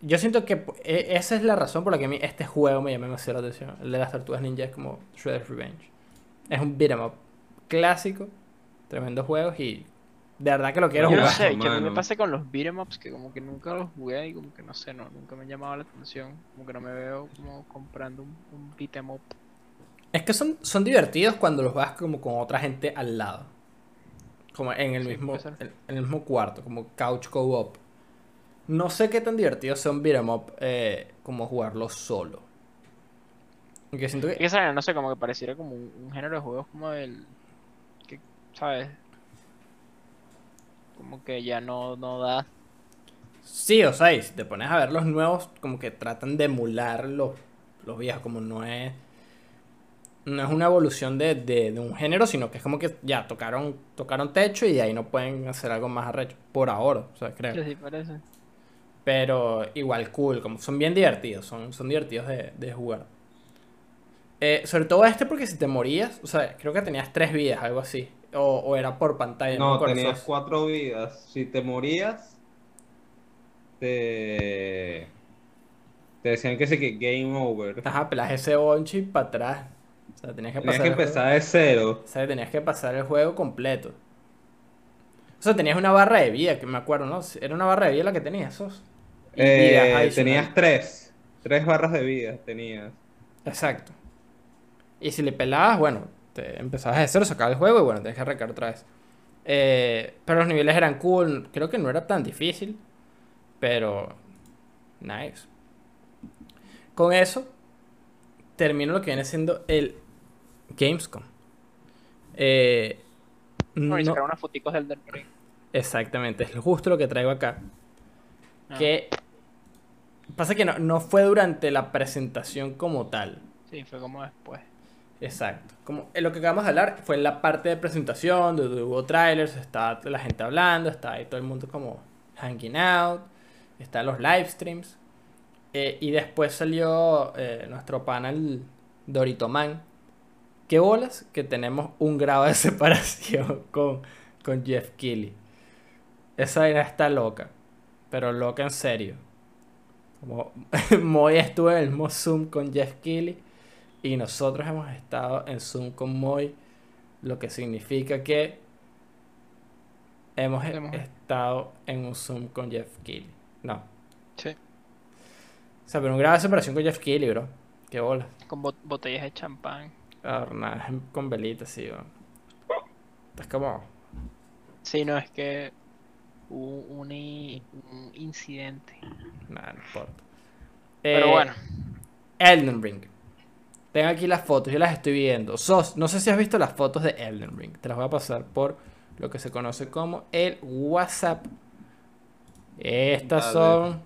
yo siento que e- esa es la razón por la que a mí este juego me llama demasiado la atención. El de las tortugas ninja es como Shredder's Revenge. Es un beat'em up clásico, tremendo juego y de verdad que lo quiero Yo no jugar. sé, que a mí me mano. pasa con los beat'em ups que como que nunca los jugué y como que no sé, no, nunca me han llamado la atención. Como que no me veo como comprando un, un beat'em up. Es que son, son divertidos cuando los vas como con otra gente al lado. Como en el, Sí, mismo, en, en el mismo cuarto, como couch co-op. No sé qué tan divertidos son beat'em up eh, como jugarlo solo. Porque siento Es que... que ¿sabes? no sé, como que pareciera como un, un género de juegos como el que, ¿sabes? Como que ya no, no da. Sí, o sea, y si te pones a ver los nuevos, como que tratan de emular los, los viejos, como no es... No es una evolución de, de- de un género, sino que es como que ya tocaron, tocaron techo y de ahí no pueden hacer algo más arrecho. Por ahora, o sea, creo. Que sí parece. Pero igual cool, como son bien divertidos, son, son divertidos de, de jugar. Eh, sobre todo este porque si te morías, o sea, creo que tenías tres vidas, algo así. O, o era por pantalla, no No, tenías cuatro vidas. Si te morías, te, te decían que sí que game over. Ajá, pelas ese bonchi para atrás. O sea, tenías que Tenías pasar que el juego- empezar de cero. O sea, tenías que pasar el juego completo. O sea, tenías una barra de vida, que me acuerdo, ¿no? Era una barra de vida la que tenías, esos. Eh, tenías tres. Tres barras de vida tenías. Exacto. Y si le pelabas, bueno, te empezabas de cero, sacabas el juego y bueno, tenías que arrancar otra vez. Eh, pero los niveles eran cool, creo que no era tan difícil, pero nice. Con eso, termino lo que viene siendo el Gamescom. Eh, no- sacar unas foticos del Elden Ring. Exactamente, es justo lo que traigo acá. Ah, Que pasa que no, no fue durante la presentación como tal. Sí, fue como después. Exacto. Como eh, lo que acabamos de hablar fue la parte de presentación, donde hubo trailers, está la gente hablando, está ahí todo el mundo como hanging out, están los live streams. eh, y después salió eh, nuestro panel Dorito Man. ¿Qué bolas? Que tenemos un grado de separación con, con Jeff Keighley. Esa vaina está loca, pero loca en serio. Como Moy estuvo en el mismo Zoom con Jeff Keighley y nosotros hemos estado en Zoom con Moy, lo que significa que hemos Hemos- estado en un Zoom con Jeff Keighley. No. Sí. O sea, pero un grado de separación con Jeff Keighley, bro. Qué bola. Con bot- botellas de champán. Nada, es con velitas, sí, bro. Es como... Sí, no, es que hubo un, incidente. Nada, no importa. Pero Eh, bueno, Elden Ring. Tengo aquí las fotos, yo las estoy viendo. Sos, no sé si has visto las fotos de Elden Ring. Te las voy a pasar por lo que se conoce como el WhatsApp. Estas Dale. son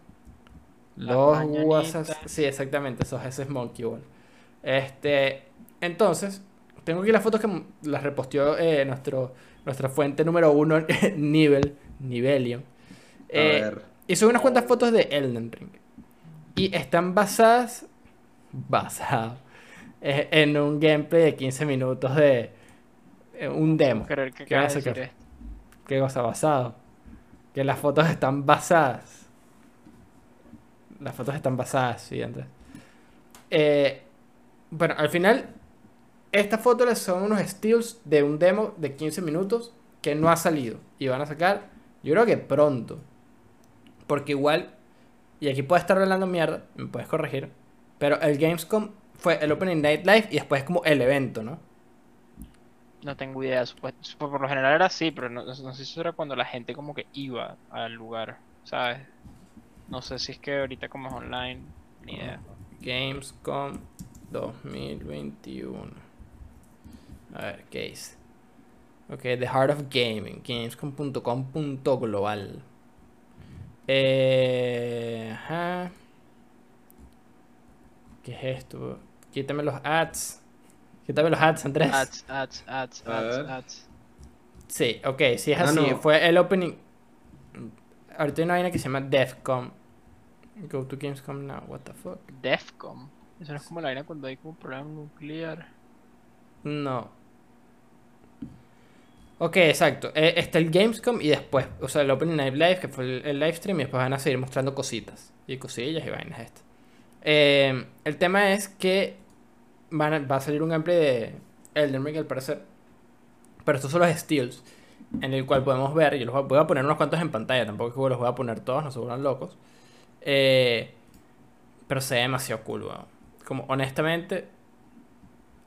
Las los mañanitas. WhatsApp. Sí, exactamente, esos, ese es Monkey Ball. Este, entonces, tengo aquí las fotos que las reposteó eh, nuestro, nuestra fuente número uno, Nivel, Nivelion. A Eh, ver. y son unas cuantas fotos de Elden Ring. Y están basadas. Basadas. En un gameplay de 15 minutos de. eh, un demo. creer que ¿Qué vas decir esto. ¿Qué cosa basado? Que las fotos están basadas. Las fotos están basadas, sí, Andrés. Eh, bueno, al final, estas fotos son unos steals de un demo de 15 minutos que no ha salido. Y van a sacar, yo creo que pronto. Porque igual, y aquí puedes estar hablando mierda, me puedes corregir. Pero el Gamescom fue el Opening Night Live y después es como el evento, ¿no? No tengo idea. sup- Por lo general era así, pero no, no sé si eso era cuando la gente como que iba al lugar, ¿sabes? No sé si es que ahorita como es online, ni idea. Gamescom 2021. A ver, ¿qué dice? Ok, The Heart of Gaming, gamescom.com.global. Eh, ajá. ¿Qué es esto? Quítame los ads. Quítame los ads, Andrés. Ads, ads, ads, ads, ads. Sí, ok, sí es Ah, así. no. Fue el opening. Ahorita hay una vaina que se llama DEFCOM. Go to Gamescom now, what the fuck. Defcom. Eso no es como la vaina cuando hay como un problema nuclear. No. Ok, exacto. Eh, está el Gamescom y después, o sea, el Opening Night Live, que fue el, el live stream, y después van a seguir mostrando cositas. Y cosillas y vainas estas. Eh, el tema es que van a- va a salir un gameplay de Elden Ring al parecer. Pero estos son los steals. En el cual podemos ver, yo los voy a- poner unos cuantos en pantalla, tampoco los voy a poner todos, no se vuelvan locos. Eh, pero se ve demasiado cool. Como honestamente,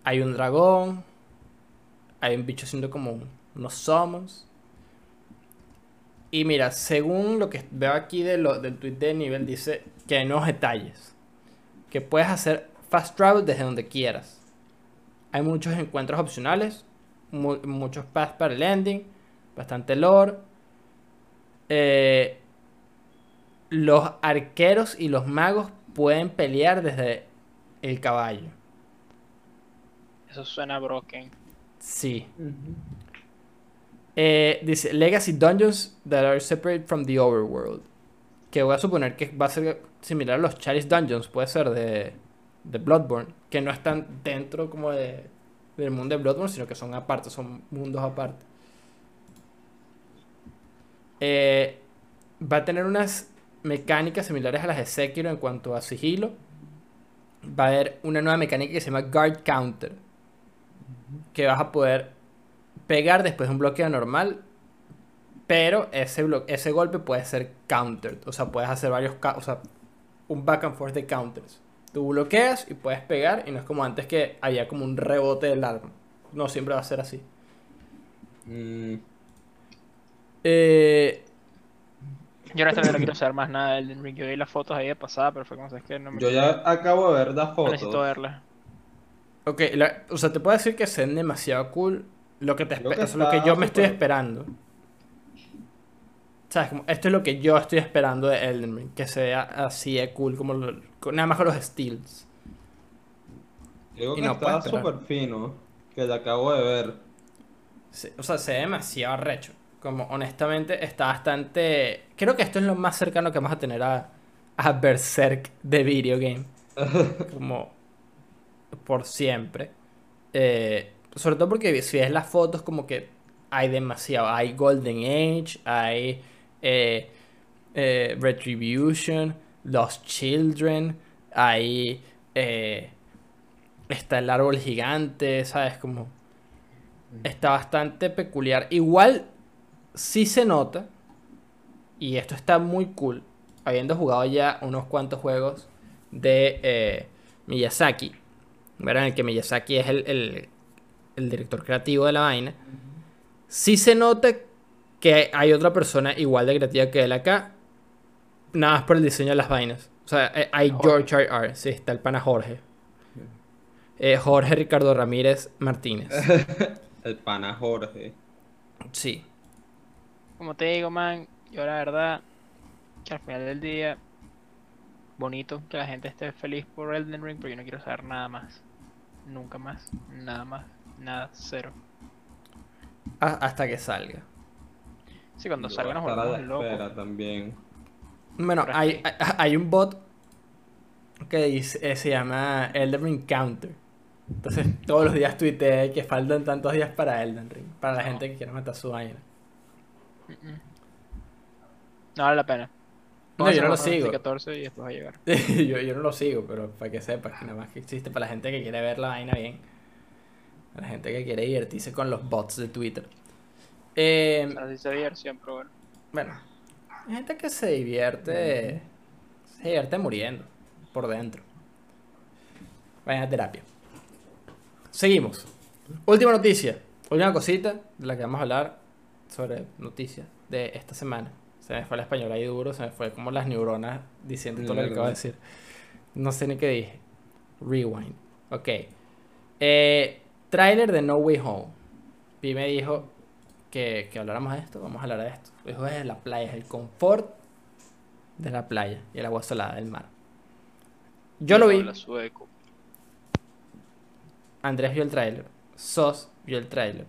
hay un dragón. Hay un bicho haciendo como un- unos summons. Y mira, según lo que veo aquí de lo, del tweet de nivel, dice que hay nuevos detalles. Que puedes hacer fast travel desde donde quieras. Hay muchos encuentros opcionales. mu- muchos paths para el ending. Bastante lore. Eh, los arqueros y los magos pueden pelear desde el caballo. Eso suena broken. Sí. Eh, dice Legacy Dungeons that are separate from the overworld. Que voy a suponer que va a ser similar a los Chalice Dungeons, puede ser de, de Bloodborne. Que no están dentro como de, del mundo de Bloodborne, sino que son aparte, son mundos aparte. Eh, va a tener unas mecánicas similares a las de Sekiro en cuanto a sigilo. Va a haber una nueva mecánica que se llama Guard Counter que vas a poder pegar después de un bloqueo normal, pero ese, ese golpe puede ser countered, o sea, puedes hacer varios, o sea, un back and forth de counters. Tú bloqueas y puedes pegar y no es como antes que había como un rebote del arma. No siempre va a ser así. Mm, Eh, Yo no quiero saber más nada del Ring. Yo vi las fotos ahí de pasada, pero fue como sabes que no me yo ya acabo de ver las no fotos. necesito verlas. ok, la- o sea, te puedo decir que se ven demasiado cool lo que te Creo espe- que o sea, lo que yo me estoy esperando. ¿Sabes? Como, esto es lo que yo estoy esperando de Elden Ring, que sea así de cool como lo- nada más con los steals. Digo Y que no está súper fino. Que la acabo de ver. O sea, se ve demasiado arrecho. Como honestamente está bastante... Creo que esto es lo más cercano que vamos a tener a, a Berserk de video game. Como por siempre. Eh, sobre todo porque si ves las fotos como que hay demasiado. Hay Golden Age, hay eh, eh, Retribution, Lost Children, hay... eh, está el árbol gigante, ¿sabes? Como... Está bastante peculiar. Igual sí se nota, y esto está muy cool, habiendo jugado ya unos cuantos juegos de Miyazaki, ¿verdad? En el que Miyazaki es el, el- el director creativo de la vaina. Sí se nota que hay otra persona igual de creativa que él acá, nada más por el diseño de las vainas. O sea, eh, hay George R. R. Sí, está el pana Jorge. Eh, Jorge Ricardo Ramírez Martínez. El pana Jorge. Sí. Como te digo, man, yo la verdad que al final del día, bonito que la gente esté feliz por Elden Ring, pero yo no quiero saber nada más. Nunca más, nada más, nada, cero. A- hasta que salga. Sí, cuando salga nos volvemos la locos. espera también. Bueno, hay, hay, hay un bot que dice- eh, se llama Elden Ring Counter. Entonces todos los días tuiteé que faltan tantos días para Elden Ring. Para la No. gente que quiera matar su vaina. No vale la pena. No, yo no lo sigo. 14 y después va a llegar. yo, yo no lo sigo, pero para que sepas que nada más que existe para la gente que quiere ver la vaina bien. Para la gente que quiere divertirse con los bots de Twitter. Eh, O sea, sí se diversión, pero bueno. Bueno, hay gente que se divierte. Se divierte muriendo por dentro. Vayan a terapia. Seguimos. Última noticia. Última cosita de la que vamos a hablar sobre noticias de esta semana. Se me fue el español ahí duro, se me fue como las neuronas diciendo todo lo que acabo de decir. No sé ni qué dije. Rewind. Ok. Eh, trailer de No Way Home. Pi me dijo que, que habláramos de esto, vamos a hablar de esto. Eso es la playa, es el confort de la playa y el agua salada del mar. Yo lo vi, sueco. Andrés vio el tráiler, Sos vio el tráiler.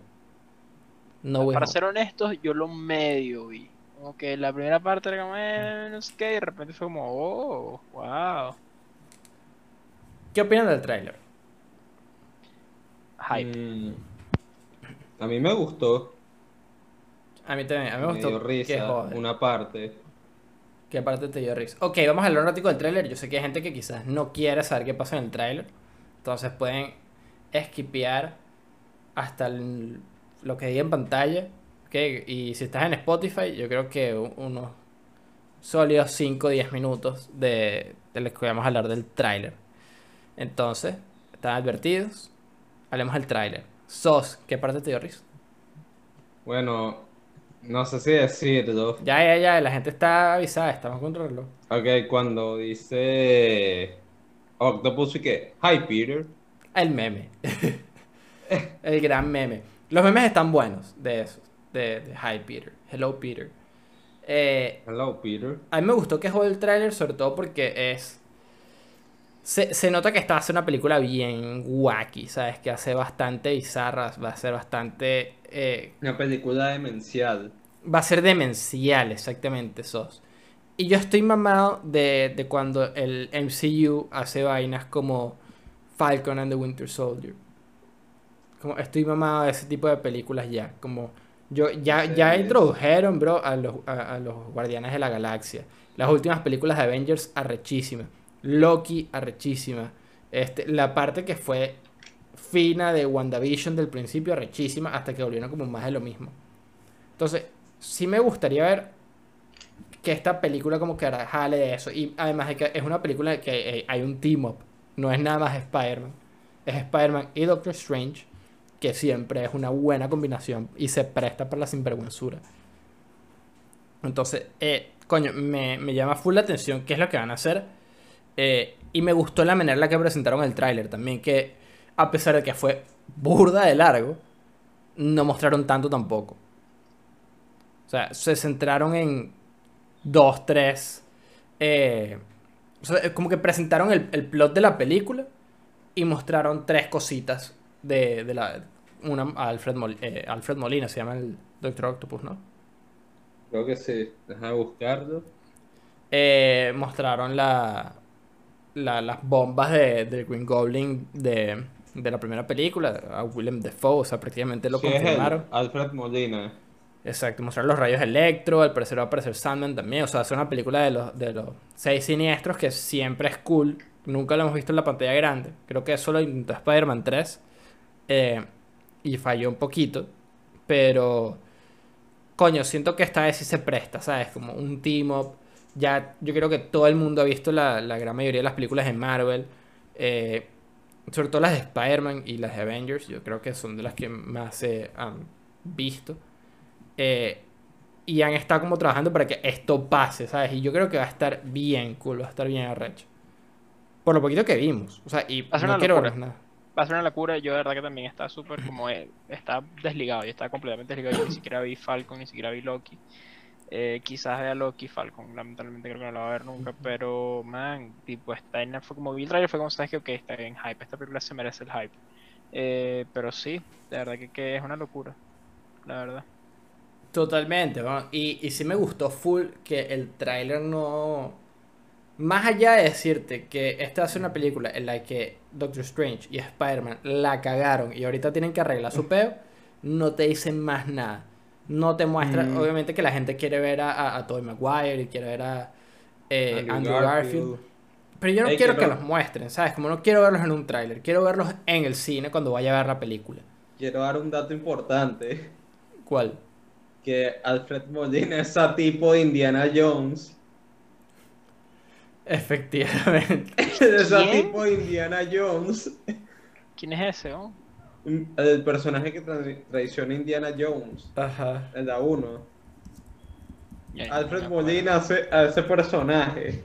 No Para Home. ser honestos, yo lo medio vi. Como que la primera parte era como, eh, no sé qué, y de repente fue como, oh, wow. ¿Qué opinan del tráiler? Hype. Mm, a mí me gustó. A mí también, a mí me Me gustó. risa. Una parte. ¿Qué parte te dio risa? Ok, vamos a hablar un ratico del tráiler. Yo sé que hay gente que quizás no quiere saber qué pasa en el tráiler. Entonces pueden esquipear hasta el- lo que diga en pantalla. ¿ok? Y si estás en Spotify, yo creo que unos sólidos 5 o 10 minutos de, de lo que vamos a hablar del tráiler. Entonces, están advertidos. Hablemos del tráiler. Sos, ¿qué parte te dio risa? Bueno, no sé si decirlo. Ya, ya, ya, la gente está avisada, estamos con reloj. Ok, cuando dice Octopus y que, Hi Peter. El meme. El gran meme. Los memes están buenos de eso. De, de Hi Peter. Hello Peter. Eh, Hello Peter. a mí me gustó que jode el tráiler, sobre todo porque es. Se, se nota que esta va a ser una película bien wacky, ¿sabes? Que hace bastante bizarra, va a ser bastante. eh, Una película demencial. va a ser demencial, exactamente, sos. Y yo estoy mamado de, de cuando el MCU hace vainas como Falcon and the Winter Soldier. Como estoy mamado de ese tipo de películas ya. Como yo ya, ya introdujeron, bro, a los, a, a los Guardianes de la Galaxia. Las últimas películas de Avengers arrechísimas. Loki arrechísima. Este, la parte que fue fina de WandaVision del principio, rechísima, hasta que volvieron como más de lo mismo. Entonces, sí me gustaría ver que esta película como que jale de eso. Y además de que es una película que eh, hay un team up. No es nada más Spider-Man. Es Spider-Man y Doctor Strange. Que siempre es una buena combinación. Y se presta para la sinvergüenzura. Entonces, eh, coño, me, me llama full la atención qué es lo que van a hacer. Eh, y me gustó la manera en la que presentaron el tráiler también. Que a pesar de que fue burda de largo, no mostraron tanto tampoco. O sea, se centraron en dos, tres. Eh, o sea, es como que presentaron el, el plot de la película y mostraron tres cositas de, de la. Una, Alfred, Mol- eh, Alfred Molina se llama el Doctor Octopus, ¿no? Creo que sí. Deja de buscarlo. Eh, mostraron la, la- las bombas de, de Green Goblin de, de la primera película, a Willem Dafoe, o sea, prácticamente lo Sí, confirmaron. Alfred Molina. Exacto, mostraron los rayos Electro, al parecer va a aparecer Sandman también, o sea, es una película de los, de los seis siniestros que siempre es cool, nunca lo hemos visto en la pantalla grande, creo que eso lo intentó Spider-Man 3 eh, y falló un poquito, pero coño, siento que esta vez sí se presta, ¿sabes? Como un team up, ya yo creo que todo el mundo ha visto la, la gran mayoría de las películas de Marvel, eh, sobre todo las de Spider-Man y las de Avengers, yo creo que son de las que más se han visto. Eh, y han estado como trabajando para que esto pase, ¿sabes? Y yo creo que va a estar bien cool, va a estar bien arrecho. Por lo poquito que vimos. O sea, y Va a ser no una quiero ver nada. Va a ser una locura. Yo de verdad que también está súper como. eh, está desligado. Yo estaba completamente desligado. Yo ni siquiera vi Falcon, ni siquiera vi Loki. Eh, quizás vea Loki, Falcon. Lamentablemente creo que no lo va a ver nunca. Pero, man, tipo, está en. Fue como vi el trailer, fue como sabes que, ok, está en hype. Esta película se merece el hype. Eh, pero sí, de verdad que, que es una locura. La verdad. Totalmente. Y, y sí me gustó full que el tráiler no... Más allá de decirte que esta ser una película en la que Doctor Strange y Spider-Man la cagaron y ahorita tienen que arreglar su peo, no te dicen más nada. No te muestra, Mm. obviamente que la gente quiere ver a, a, a Tobey Maguire y quiere ver a eh, Andrew Andrew Garfield. Garfield. Pero yo no Ey, quiero que no- los muestren, ¿sabes? Como no quiero verlos en un tráiler, quiero verlos en el cine cuando vaya a ver la película. Quiero dar un dato importante. ¿Cuál? Que Alfred Molina es a tipo de Indiana Jones. Efectivamente. Es a tipo de Indiana Jones. ¿Quién es ese, oh? El personaje que tra- traiciona a Indiana Jones. Ajá. El da uno. Alfred. Molina hace a ese personaje.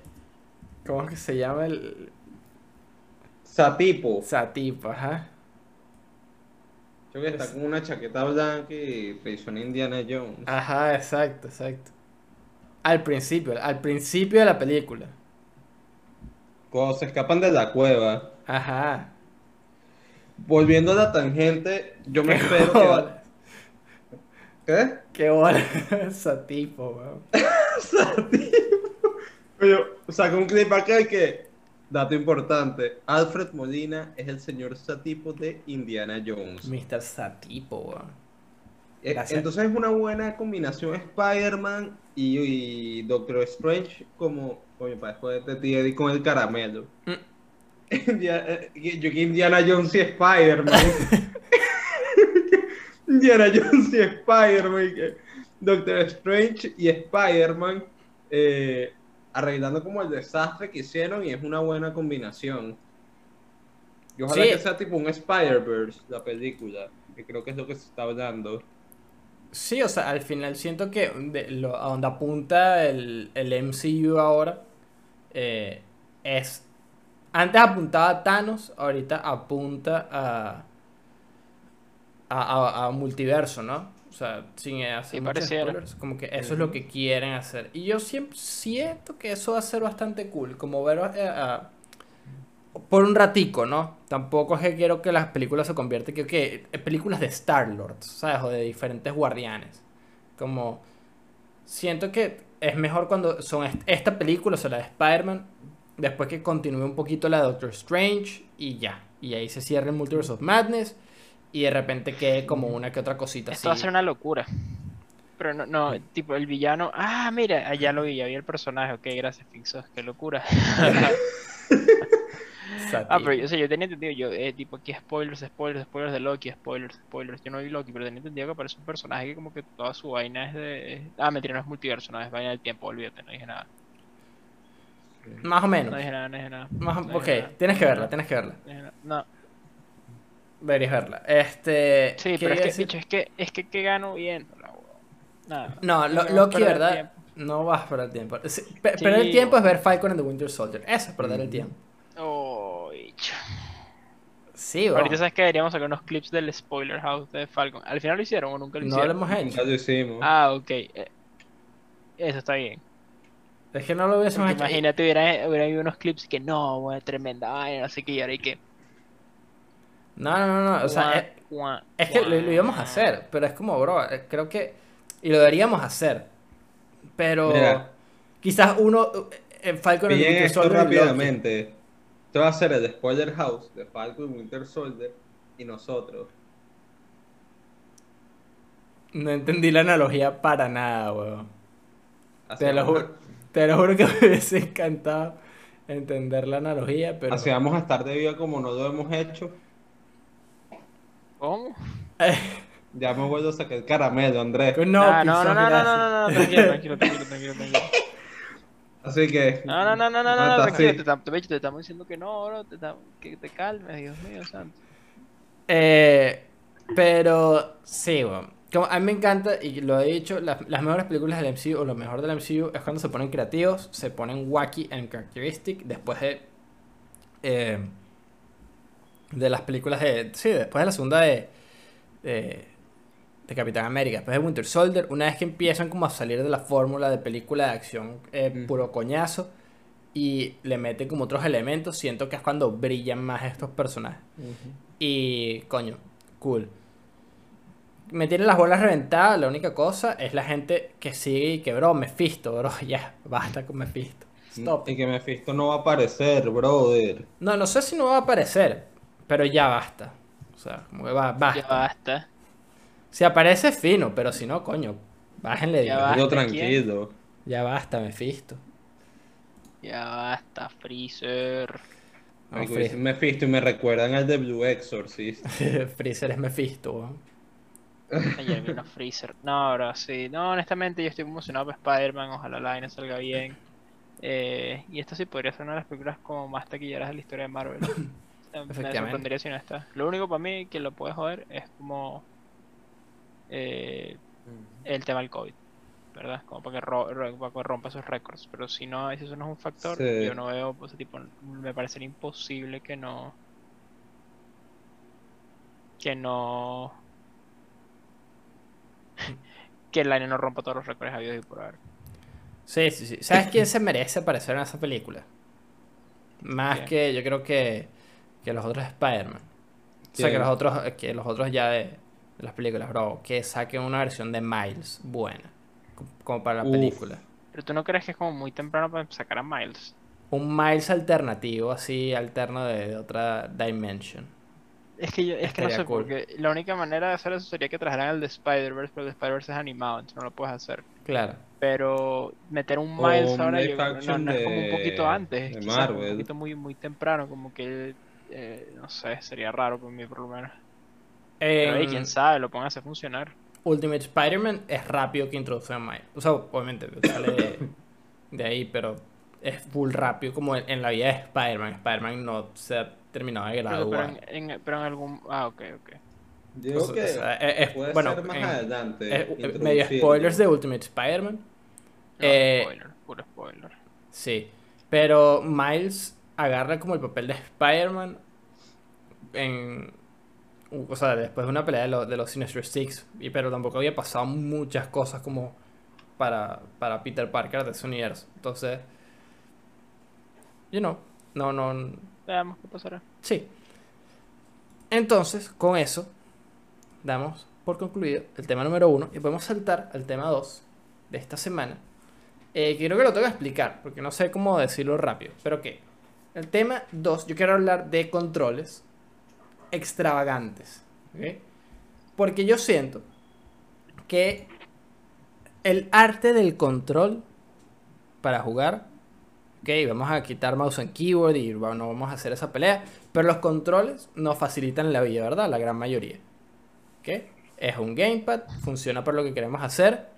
¿Cómo es que se llama el Satipo. Satipo? Ajá. Creo que está con una chaqueta blanca y traiciona a Indiana Jones. Ajá, exacto, exacto. Al principio, al principio de la película. Cuando se escapan de la cueva. Ajá. Volviendo a la tangente, yo me espero que... bola. ¿Qué? Qué bola. Satipo, weón. Satipo. Pero saca un clip acá que, dato importante, Alfred Molina es el señor Satipo de Indiana Jones. Mr. Satipo, weón. Eh, gracias. Entonces es una buena combinación Spider-Man y, y Doctor Strange como, coño, para después de Teddy con el caramelo. Mm. Eh, yo que Indiana Jones y Spider-Man. Indiana Jones y Spider-Man. Doctor Strange y Spider-Man eh, arreglando como el desastre que hicieron y es una buena combinación. Y ojalá Sí. que sea tipo un Spider-Verse la película, que creo que es lo que se está hablando. Sí, o sea, al final siento que de lo- a donde apunta el, el MCU ahora eh, es... Antes apuntaba a Thanos, ahorita apunta a, a, a- a multiverso, ¿no? O sea, sin hacer Sí, muchos pareciera. spoilers, como que eso es lo que quieren hacer. Y yo siempre siento que eso va a ser bastante cool, como ver eh, a- por un ratico, ¿no? Tampoco es que quiero que las películas se conviertan que, que en películas de Star-Lord, ¿sabes? O de diferentes guardianes. Como siento que es mejor cuando son est- esta película, o sea, la de Spider-Man, después que continúe un poquito la de Doctor Strange y ya. Y ahí se cierra el Multiverse of Madness y de repente quede como una que otra cosita Esto va a ser una locura. Pero no, no, tipo el villano. Ah, mira, allá lo vi, ya vi el personaje. Ok, gracias, Pixar. Qué locura. Ah, pero yo, o sea, yo tenía entendido, yo, eh, tipo, aquí spoilers, spoilers, spoilers de Loki, spoilers, spoilers. Yo no vi Loki, pero tenía entendido que aparece un personaje que como que toda su vaina es de... Ah, mentira, no es multiverso, no es vaina del tiempo, olvídate, no dije nada. Más o menos. No dije nada, no dije nada. Más no ok, dije nada, tienes que no verla, tienes que verla. no. No, Deberías verla. Este. sí, ¿qué pero es que, decir? bicho, es que, es que, ¿qué gano viéndola? Nada. No, lo- no Loki, ¿verdad? No vas a perder tiempo. Sí, pe- perder el tiempo es ver Falcon and the Winter Soldier. Eso es perder el tiempo. Oh, bicho. Sí, bro. Ahorita sabes que deberíamos sacar unos clips del spoiler house de Falcon. ¿Al final lo hicieron o nunca lo No lo hicieron? hemos hecho. Lo hicimos. Ah, ok. eh, Eso está bien. Es que no lo hubiésemos hecho. imagínate, hubiera, hubiera habido unos clips que no, bueno, tremenda vaina, no sé qué, y ahora hay que. No, no, no, no. O sea, es, Guau, es que lo, lo íbamos a hacer. Pero es como, bro, eh, creo que. Y lo deberíamos hacer. Pero. Mira. Quizás uno. eh, Falcon Pillen Winter esto rápidamente. Esto va a ser el Spoiler House de Falcon y Winter Soldier y nosotros. No entendí la analogía para nada, weón. Te lo, juro, te lo juro que me hubiese encantado entender la analogía, pero. Así vamos a estar de vida como no lo hemos hecho. ¿Cómo? Ya me vuelvo a sacar el caramelo, Andrés. No, Ah, no, no, no, no, no, no, no, tranquilo, tranquilo, tranquilo, tranquilo, tranquilo. Así que. No, no, no, no, no, no, tranquilo, te, estamos diciendo que no, bro, que te calmes, Dios mío, santo. Eh, pero sí, weón. Como a mí me encanta, y lo he dicho, las, las mejores películas del MCU o lo mejor del MCU es cuando se ponen creativos, se ponen wacky and characteristic después de. eh, de las películas de. Sí, después de la segunda de. de, de Capitán América, después de Winter Soldier, una vez que empiezan como a salir de la fórmula de película de acción eh, Mm. puro coñazo y le meten como otros elementos, siento que es cuando brillan más estos personajes. Y coño, cool. Me tienen las bolas reventadas, la única cosa es la gente que sigue y que, bro, Mephisto, bro, ya, basta con Mephisto. Stop. Y que Mephisto no va a aparecer, brother. No, no sé si no va a aparecer, pero ya basta. O sea, como que va, Ya basta. basta. Si aparece, fino, pero si no, coño, bájenle. Ya Ya, basta, Yo ¿quién? tranquilo. ya basta, Mephisto. Ya basta, Freezer. No, Marico, Fre- dicen Mephisto y me recuerdan al de Blue Exorcist. Freezer es Mephisto, weón. Ayer vino Freezer. No, ahora sí. No, honestamente yo estoy emocionado por Spider-Man. Ojalá la vaina salga bien. Eh, y esta sí podría ser una de las películas como más taquilleras de la historia de Marvel. Me sorprendería si no está. Lo único para mí que lo puede joder es como eh, el tema del COVID. ¿Verdad? Como para que, ro- ro- para que rompa esos récords. Pero si no, si eso no es un factor, Sí. yo no veo, pues, tipo, me parecería imposible que no. Que no. Que el año no rompa todos los récords habidos y por haber. Sí, sí, sí. ¿Sabes quién se merece aparecer en esa película? Más que yo creo que, que los otros Spider-Man. O sea, que los otros, que los otros ya de, de las películas, bro. Que saquen una versión de Miles buena. co- Como para la Uf. película. Pero tú no crees que es como muy temprano para sacar a Miles. Un Miles alternativo, así, alterno de, de otra dimension. Es que yo, es que no sé, cool. porque la única manera de hacer eso sería que trajeran el de Spider-Verse, pero el de Spider-Verse es animado, entonces no lo puedes hacer. Claro. Pero meter un Miles ahora yo no, es como un poquito antes, como un poquito muy, muy temprano, como que eh, no sé, sería raro para mí por lo menos. Pero ahí, En quién sabe, lo pongan a hacer funcionar. Ultimate Spider-Man es rápido que introduce a Miles. O sea, obviamente sale de, de ahí, pero es full rápido como en, en la vida de Spider-Man. Spider-Man no se terminado de Pero, pero, graduar. en, en- pero en algún... Ah, ok, ok. Digo O sea, que o sea, es- es- puede bueno, ser más en- adelante. es- medio introducirlo. spoilers de Ultimate Spider-Man. No, Eh, spoiler, puro spoiler. Sí. Pero Miles agarra como el papel de Spider-Man en... O sea, después de una pelea de, lo- de los Sinister Six. Y, pero tampoco había pasado muchas cosas como para, para Peter Parker de ese universo. Entonces... You know. No, no... Veamos qué pasará. Sí. Entonces, con eso, damos por concluido el tema número uno y podemos saltar al tema dos de esta semana. Eh, que que lo tengo que explicar, porque no sé cómo decirlo rápido. Pero que el tema 2, yo quiero hablar de controles extravagantes. Porque yo siento que el arte del control para jugar ok, vamos a quitar mouse and keyboard y no vamos a hacer esa pelea, pero los controles nos facilitan la vida, ¿verdad? La gran mayoría. ¿Ok? Es un gamepad, funciona para lo que queremos hacer,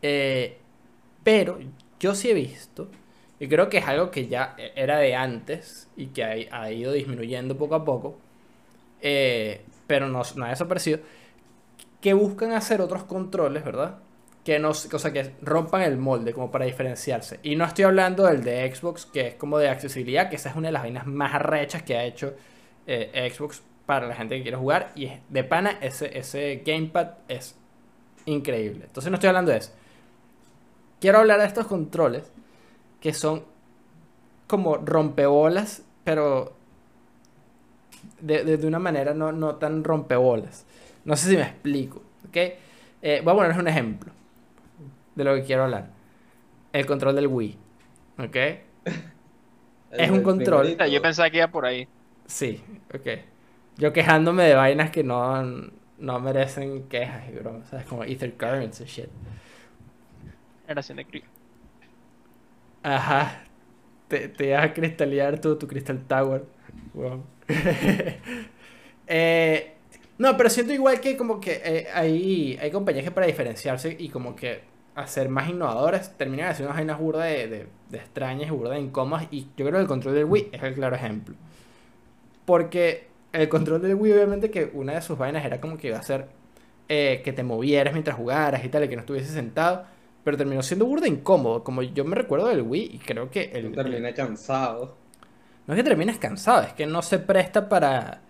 eh, pero yo sí he visto, y creo que es algo que ya era de antes y que ha, ha ido disminuyendo poco a poco, eh, pero no, no ha desaparecido, que buscan hacer otros controles, ¿verdad? Que, no, o sea, que rompan el molde como para diferenciarse. Y no estoy hablando del de Xbox, que es como de accesibilidad, que esa es una de las vainas más arrechas que ha hecho eh, Xbox para la gente que quiere jugar. Y de pana, ese, ese gamepad es increíble. Entonces no estoy hablando de eso. Quiero hablar de estos controles que son como rompebolas, pero de, de- de una manera no, no tan rompebolas. No sé si me explico, ¿ok? Eh, voy a ponerles un ejemplo de lo que quiero hablar. El control del Wii, ¿ok? Es un control. Yo pensaba que iba por ahí. Sí, ok. Yo quejándome de vainas que no, no merecen quejas y bromas, ¿sabes? Como Ether Currents y shit. Generación de cri- Ajá. Te, te a cristalear tu, tu Crystal Tower. Wow. Eh, no, pero siento igual que como que eh, hay, hay compañías que para diferenciarse y como que hacer más innovadoras terminan haciendo unas vainas burda de, de, de extrañas y burda de incómodas y yo creo que el control del Wii es el claro ejemplo. Porque el control del Wii obviamente que una de sus vainas era como que iba a ser eh, que te movieras mientras jugaras y tal, y que no estuvieses sentado. Pero terminó siendo burda incómodo, como yo me recuerdo del Wii, y creo que el, Terminé cansado. no es que termines cansado, es que no se presta para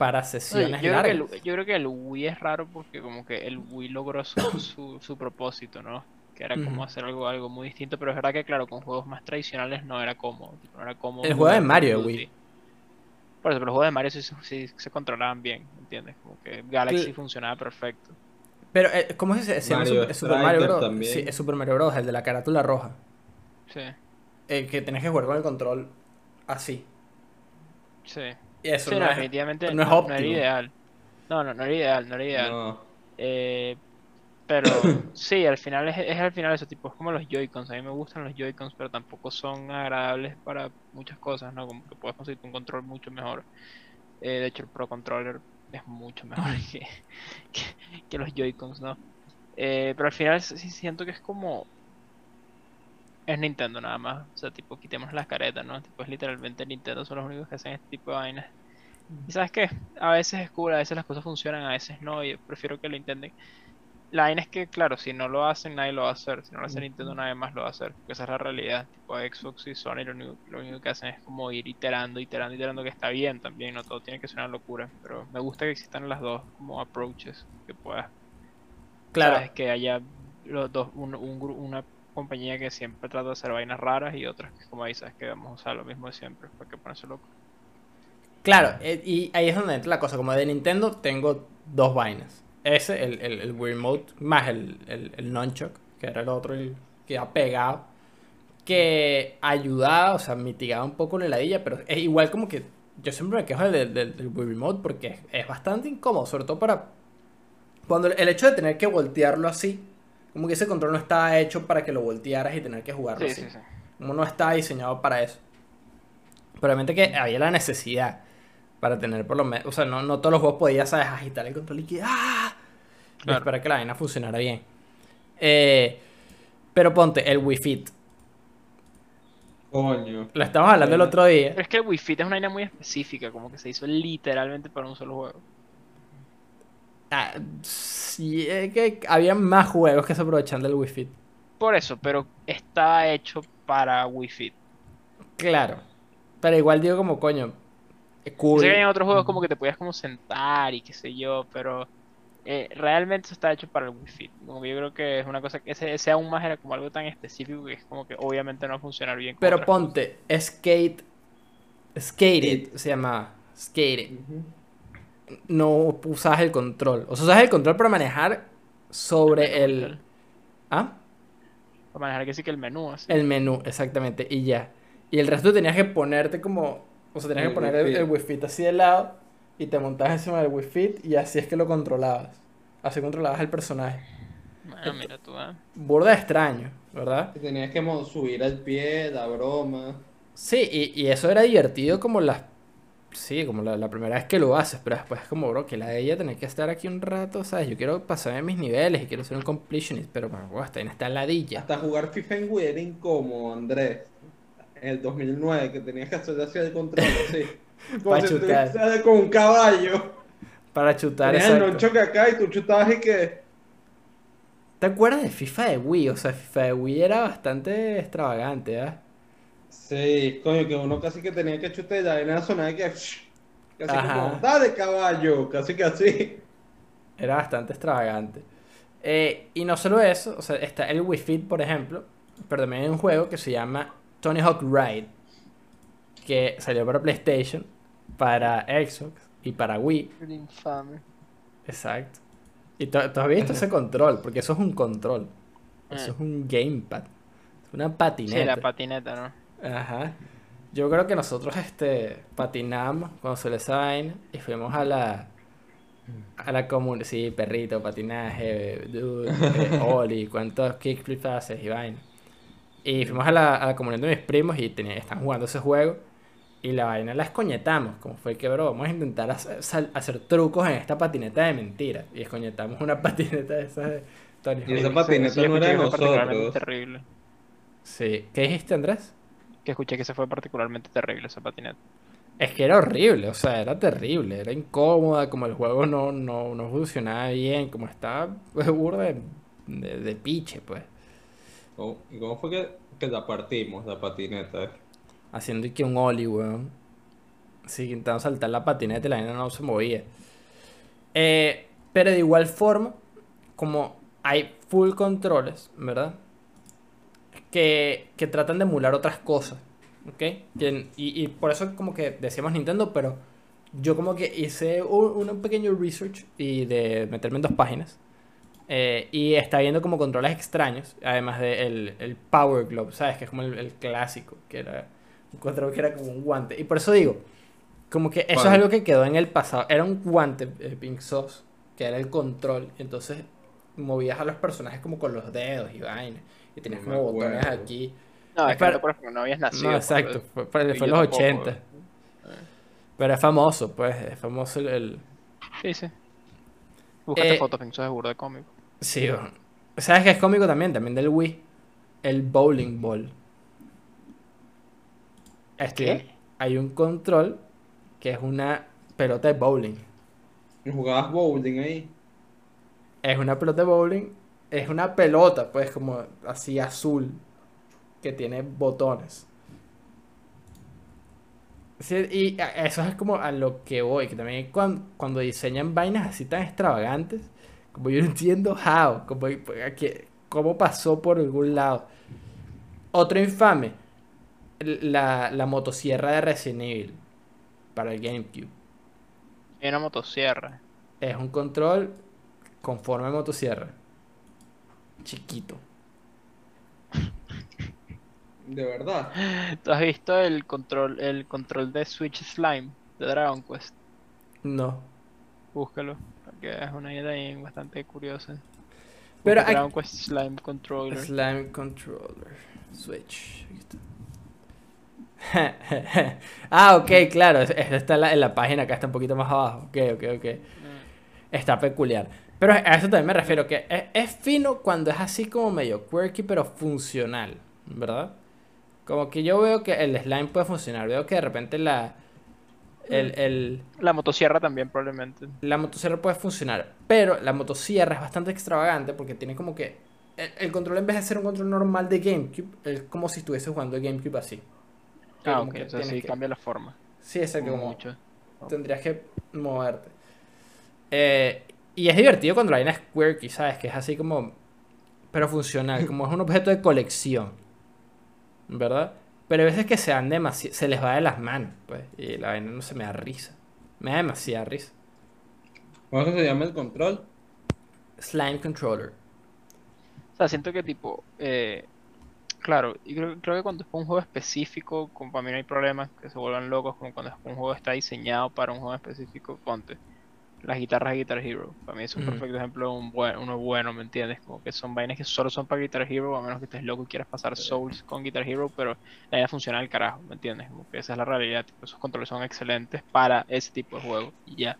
para Oye, sesiones yo, creo que largas. el, yo creo que el Wii es raro porque como que el Wii logró su, su, su propósito, ¿no? Que era como hacer algo, algo muy distinto, pero es verdad que claro, con juegos más tradicionales no era cómodo. tipo, no era cómodo El juego de Mario. Wii. Por eso, pero los juegos de Mario sí, sí se controlaban bien, ¿entiendes? Como que Galaxy funcionaba perfecto. Pero, eh, ¿cómo se? Mario Su- Super Mario Bros. también. Sí, es Super Mario Bros. El de la carátula roja. Sí, El que tenés que jugar con el control así. sí. Y eso Sí, no, no, definitivamente no es no, no óptimo. era ideal. No, no, no era ideal, no era ideal. No. Eh, pero sí, al final es, es al final eso, tipo, es como los Joy-Cons. A mí me gustan los Joy-Cons, pero tampoco son agradables para muchas cosas, ¿no? Como que puedes conseguir un control mucho mejor. Eh, de hecho, el Pro Controller es mucho mejor que, que, que los Joy-Cons, ¿no? Eh, pero al final sí siento que es como. Es Nintendo nada más. O sea, tipo, quitemos las caretas, ¿no? Tipo, es literalmente Nintendo, son los únicos que hacen este tipo de vainas. Y sabes qué, a veces es cool, a veces las cosas funcionan, a veces no, y prefiero que lo intenten. La vaina es que, claro, si no lo hacen, nadie lo va a hacer. Si no lo hace Nintendo, nadie más lo va a hacer. Porque esa es la realidad. Tipo, Xbox y Sony lo único, lo único que hacen es como ir iterando, iterando, iterando, que está bien también. No todo tiene que ser una locura. Pero me gusta que existan las dos como approaches. Que puedas, Claro, sabes, que haya los dos, un, un una compañía que siempre trata de hacer vainas raras y otras que, como sabes, que vamos a usar lo mismo de siempre. ¿Para qué ponerse loco? claro. eh, y ahí es donde entra la cosa. Como de Nintendo tengo dos vainas. Ese, el, el, Wii Remote, más el, el, el que era el otro el que ha pegado. Que ayudaba, o sea, mitigaba un poco la heladilla, pero es igual como que yo siempre me quejo del, del, del Wii Remote porque es, es bastante incómodo, sobre todo para cuando el hecho de tener que voltearlo así, como que ese control no estaba hecho para que lo voltearas y tener que jugarlo Sí, así. sí, sí. Como no está diseñado para eso. Probablemente que había la necesidad para tener por lo menos, o sea, no, no todos los juegos podías, ¿sabes? agitar el control y que ¡ah! Y Claro. esperar que la vaina funcionara bien. Eh, pero ponte el Wii Fit. Coño. Lo estamos hablando el otro día. Pero es que el Wii Fit es una vaina muy específica, como que se hizo literalmente para un solo juego. Ah, sí, es que había más juegos que se aprovechan del Wii Fit. Por eso, pero estaba hecho para Wii Fit. Claro. Pero igual digo como, coño, es cool. Sé que hay otros juegos como que te podías como sentar y qué sé yo, pero eh, realmente eso está hecho para el Wii Fit. Como que yo creo que es una cosa que ese, ese aún más era como algo tan específico que es como que obviamente no va a funcionar bien con Pero ponte, Skate. Skated se llama. Skated. Ujú. No usas el control. O sea, usas el control para manejar sobre El. ¿Ah? Para manejar que sí que el menú así. El menú, exactamente. Y ya. Y el resto tenías que ponerte como. O sea, tenías que poner el, el Wii Fit así de lado. Y te montabas encima del Wii Fit. Y así es que lo controlabas. Así controlabas el personaje. Bueno, mira tú, ah. Burda extraño. ¿verdad? Tenías que subir al pie, la broma. Sí, y, y eso era divertido como las... Sí, como la, la primera vez que lo haces, pero después es como, bro, que la de ella tener que estar aquí un rato, ¿sabes? Yo quiero pasarme mis niveles y quiero ser un completionist, pero bueno, bro, está en esta ladilla. Hasta jugar FIFA en era incómodo, Andrés. En el 2009, que tenías que hacer así el control, así. Como Pa' si chutar. con un caballo. Para chutar, el exacto. nonchoke acá y tú chutabas y que... ¿Te acuerdas de FIFA de Wii? O sea, FIFA de Wii era bastante extravagante, ¿ah? Sí, coño, que uno casi que tenía que chutar y la sonaba y que... Casi Ajá. como, dale caballo, casi que así. Era bastante extravagante. Eh, y no solo eso, o sea, está el Wii Fit, por ejemplo, pero también hay un juego que se llama Tony Hawk Ride, que salió para PlayStation, para Xbox y para Wii. El infame. Exacto. Y tú has visto ese control, porque eso es un control. Eso Eh. es un gamepad. Es una Sí, patineta. la patineta, ¿no? Ajá. Yo creo que nosotros este patinamos esa vaina y fuimos a la a la comunidad, sí, perrito, patinaje, dude, eh, Oli, cuántos kickflips haces y vaina. Y fuimos a la, a la comunidad de mis primos y tenía, están jugando ese juego y la vaina la escoñetamos, como fue que, bro, vamos a intentar hacer, sal- hacer trucos en esta patineta de mentira. Y escoñetamos una patineta de esas de Tony Y esa patineta no era de nosotros. terrible. Sí. ¿Qué dijiste, Andrés? Que escuché que se fue particularmente terrible esa patineta. Es que era horrible, o sea, era terrible, era incómoda, como el juego no, no, no funcionaba bien, como estaba pues, burda de, de, de piche, pues. ¿Cómo- ¿Y cómo fue que, que la partimos, la patineta? Haciendo que un ollie, weón. Así, intentando saltar la patineta y la vaina no se movía. Eh, pero de igual forma, como hay full controles, ¿verdad? Que, que tratan de emular otras cosas, ¿ok? Y, y por eso como que decíamos Nintendo, pero yo como que hice un, un pequeño research y de meterme en dos páginas. eh, y está viendo como controles extraños, además del el Power Glove, ¿sabes? Que es como el, el clásico, que era un control que era como un guante. Y por eso digo, como que eso es algo que quedó en el pasado. Era un guante, eh, Pink Sauce, que era el control. Entonces movías a los personajes como con los dedos y vaina. Y tenías No me como botones aquí. No, es que te acuerdas porque no habías nacido. No, exacto. pues. Fue, fue- fue los tampoco, 80. eh. Pero es famoso, pues. Es famoso el... el- Sí, sí. Búscate Eh, fotos, eso es burda de cómico. Sí, bueno. ¿Sabes qué es cómico también? También del Wii. El bowling ball. Este, ¿Qué? Hay un control que es una pelota de bowling. Jugabas bowling ahí. Es una pelota de bowling. Es una pelota, pues, como así azul. Que tiene botones. Sí, y a- eso es como a lo que voy. Que también cuando, cuando diseñan vainas así tan extravagantes. Como yo no entiendo how. Como, que- cómo pasó por algún lado. Otro infame. La, la motosierra de Resident Evil. Para el GameCube. Hay una motosierra. Es un control con forma de motosierra. Chiquito. De verdad. ¿Tú has visto el control, el control de Switch Slime de Dragon Quest? No. Búscalo, porque es una idea bastante curiosa. Pero Dragon Quest Slime Controller. Slime Controller. Switch. Aquí está. ah, ok, claro. es- Eso está en la, en la página, acá está un poquito más abajo. Ok, ok, ok. Mm. Está peculiar. Pero a eso también me refiero, que es, es fino cuando es así como medio quirky, pero funcional, ¿verdad? Como que yo veo que el slime puede funcionar. Veo que de repente la... El, el, La motosierra también probablemente. la motosierra puede funcionar, pero la motosierra es bastante extravagante porque tiene como que el, el control en vez de ser un control normal de GameCube, es como si estuviese jugando GameCube así. Ah, como ok, que o sea, sí que- cambia la forma. Sí, exacto, como Mucho. tendrías que moverte. Eh, y es divertido cuando la vaina es quirky, ¿sabes? Que es así como, pero funcional, como es un objeto de colección, ¿verdad? Pero hay veces que se, dan demasi- se les va de las manos, pues, y la vaina no se me da risa. Me da demasiada risa. ¿Cómo es que se llama el control? Slime Controller. O sea, siento que tipo, eh, claro, y creo, creo que cuando es un juego específico, como para mí no hay problemas que se vuelvan locos, como cuando es un juego está diseñado para un juego específico, ponte. Las guitarras de Guitar Hero. Para mí es un perfecto ejemplo de un buen, uno bueno, ¿me entiendes? Como que son vainas que solo son para Guitar Hero, a menos que estés loco y quieras pasar Souls con Guitar Hero, pero la idea funciona al carajo, ¿me entiendes? Como que esa es la realidad, tipo, esos controles son excelentes para ese tipo de juego y ya.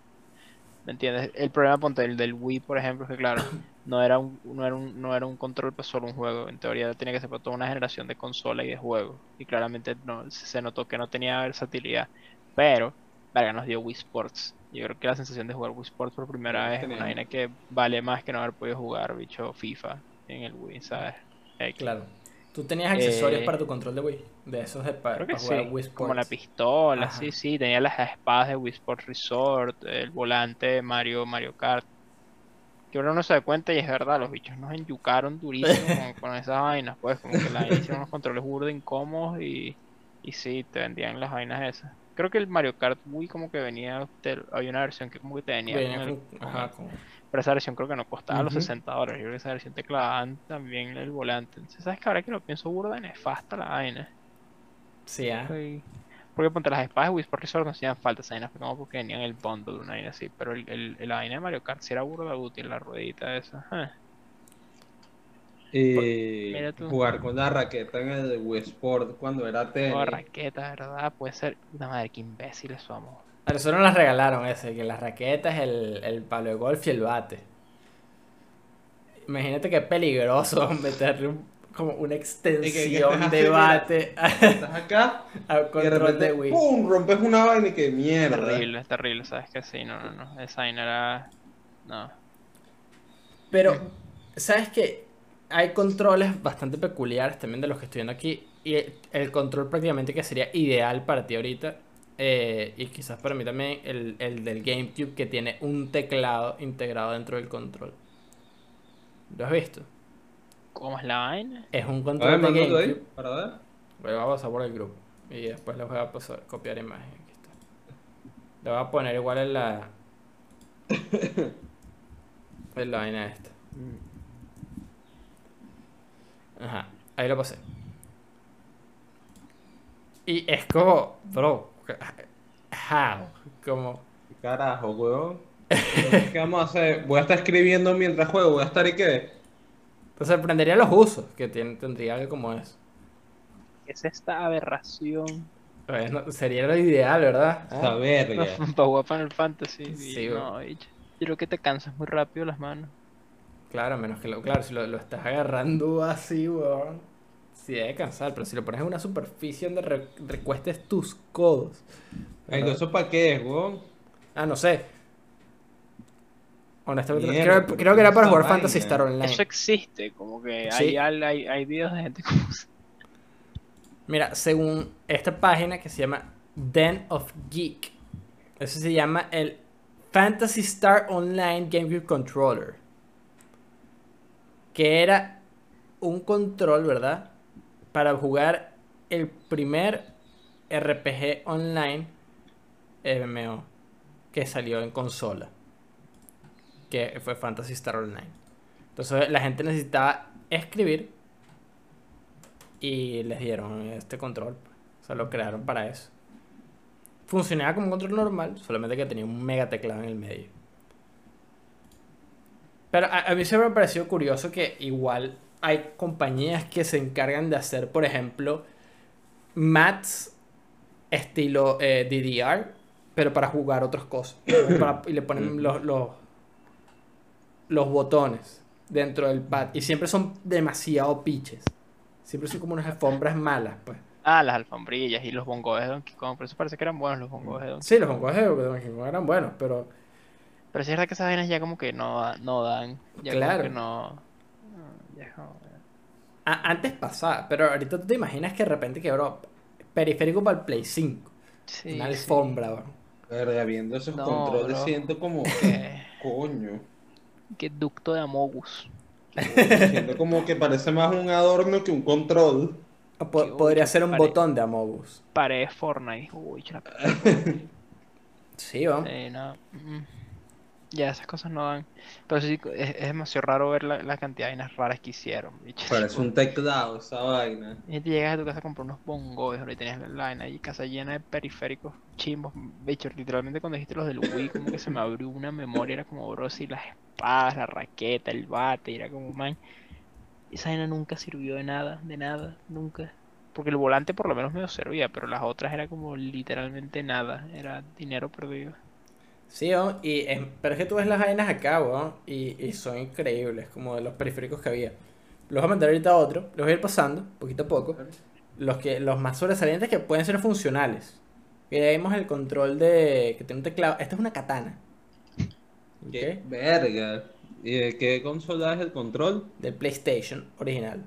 ¿Me entiendes? El problema ponte, el del Wii, por ejemplo, es que claro, no era un, no era un, no era un control para solo un juego. En teoría tenía que ser para toda una generación de consola y de juegos. Y claramente no, se se notó que no tenía versatilidad. Pero, verga, nos dio Wii Sports. Yo creo que la sensación de jugar Wii Sports por primera Sí, vez es una vaina que vale más que no haber podido jugar, bicho, FIFA en el Wii, ¿sabes? X. Claro. ¿Tú tenías accesorios Eh, para tu control de Wii? De esos de para, Creo que jugar sí, Wii como la pistola, Ajá. sí, sí, tenía las espadas de Wii Sports Resort, el volante de Mario, Mario Kart. Que uno no se da cuenta y es verdad, los bichos nos enyucaron durísimo con, con esas vainas, pues como que la hicieron unos controles burda incómodos y, y sí, te vendían las vainas esas. Creo que el Mario Kart Wii como que venía, te- había una versión que como que te venía el- con- ajá, con- pero esa versión creo que no costaba los Ujú. 60 dólares, yo creo que esa versión te clavaban también el volante. Entonces, ¿sabes que ahora que lo pienso burda de nefasta la vaina? Sí, ah. Sí. Porque ponte las espadas de Wii Sport Resort no hacían falta, esa vaina fue como porque venían en el bundle, una vaina así. Pero el, el, la vaina de Mario Kart sí era burda útil, la ruedita esa. Tú. jugar con la raqueta en el Wii Sport cuando era tenis. Toda raqueta, ¿verdad? Puede ser. Puta madre, qué imbéciles somos. A nosotros nos las regalaron ese, que las raquetas, el, el palo de golf y el bate. Imagínate qué peligroso meterle un- como una extensión de bate Estás acá y de repente de Wii. ¡pum! rompes una vaina y que mierda. Terrible, terrible, ¿sabes que Sí, no, no, no. Esa vaina era. No. Pero, ¿sabes qué? Hay controles bastante peculiares también de los que estoy viendo aquí. Y el, control prácticamente que sería ideal para ti ahorita. eh, y quizás para mí también el, el del GameCube que tiene un teclado integrado dentro del control. ¿Lo has visto? ¿Cómo es la vaina? A Es un ver, control de mándalo GameCube. ahí para ver. Voy a pasar por el grupo. Y después les voy a pasar, copiar imagen. Aquí está. Le voy a poner igual en la. en la vaina esta. Ajá, ahí lo pasé. Y es como, bro, how, como, ¿Qué Carajo, weón. ¿Qué vamos a hacer? Voy a estar escribiendo mientras juego. Voy a estar y qué. te sorprendería los usos que tiene, tendría algo como eso. ¿Qué es esta aberración? Bueno, sería lo ideal, ¿verdad? Ah, Esa verga. Para jugar Final Fantasy. y Sí, no, bicho. Yo creo que te cansas muy rápido las manos. Claro, menos que lo, claro, si lo, lo estás agarrando así, weón. Sí debe cansar, pero si lo pones en una superficie donde re- recuestes tus codos. Ay. ¿Eso para qué es, weón? Ah, no sé. Honestamente, Mierda, creo, ¿por creo qué que era para jugar vaina? Fantasy Star Online. Eso existe, como que Sí. hay, al- hay, hay videos de gente como... Mira, según esta página que se llama Den of Geek, eso se llama el Fantasy Star Online GameCube Controller. Que era un control, ¿verdad? Para jugar el primer RPG online MMO que salió en consola. Que fue Fantasy Star Online. Entonces la gente necesitaba escribir y les dieron este control. O sea, lo crearon para eso. Funcionaba como un control normal, solamente que tenía un mega teclado en el medio. Pero a, a mí siempre me ha parecido curioso que igual hay compañías que se encargan de hacer, por ejemplo, mats estilo eh, DDR, pero para jugar otras cosas. Para- y le ponen los, los, los botones dentro del pad. Y siempre son demasiado pitches. Siempre son como unas alfombras malas, pues. Ah, las alfombrillas y los bongos de Donkey Kong. Por eso parece que eran buenos los bongos de Donkey Sí, los bongos de Donkey Kong eran buenos, pero Pero sí es verdad que esas vainas ya como que no, no dan. Ya Claro. como que no... no, ya es como- a- antes pasaba. Pero ahorita tú te imaginas que de repente quebró periférico para el Play 5. Sí, una sí. alfombra, bro. Verga, viendo esos No, controles bro. siento como ¿Qué? coño. Qué ducto de Amogus. Siento como que parece más un adorno que un control. Podría ser un pare- botón de Amogus. Pared Fortnite. Uy, chula. Sí, vamos. Eh, no. Ya, esas cosas no dan. Pero sí, es, es demasiado raro ver la, la cantidad de vainas raras que hicieron, bicho. Parece un teclado esa vaina. Y te llegas a tu casa a comprar unos bongos, y tenías la vaina y casa llena de periféricos chimbos. Bicho, literalmente cuando dijiste los del Wii, como que se me abrió una memoria, era como, bro, si las espadas, la raqueta, el bate, era como, man, esa vaina nunca sirvió de nada, de nada, nunca. Porque el volante por lo menos me servía, pero las otras era como literalmente nada, era dinero perdido. Sí, ¿no? y es- pero es que tú ves las vainas acá, weón, y, y son increíbles, como de los periféricos que había. Los voy a mandar ahorita a otro, los voy a ir pasando, poquito a poco. Los, que, los más sobresalientes que pueden ser funcionales. Y ahí vemos el control de... que tiene un teclado. Esta es una katana. Qué verga. ¿Y de qué consola es el control? Del PlayStation original.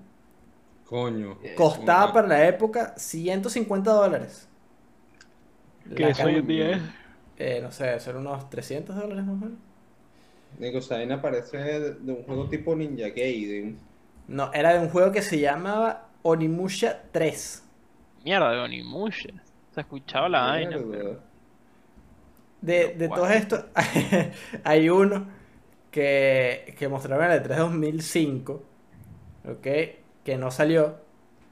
Coño. Costaba Una- para la época 150 dólares. Que eso hoy en día. Eh, no sé, son unos 300 dólares más o menos. Digo, esa vaina parece de, un juego tipo Ninja Gaiden. No, era de un juego que se llamaba Onimusha 3. Mierda, de Onimusha. Se escuchaba la vaina, pero. De, de todos estos, hay uno que, que mostraron en el 3 2005, ¿ok? Que no salió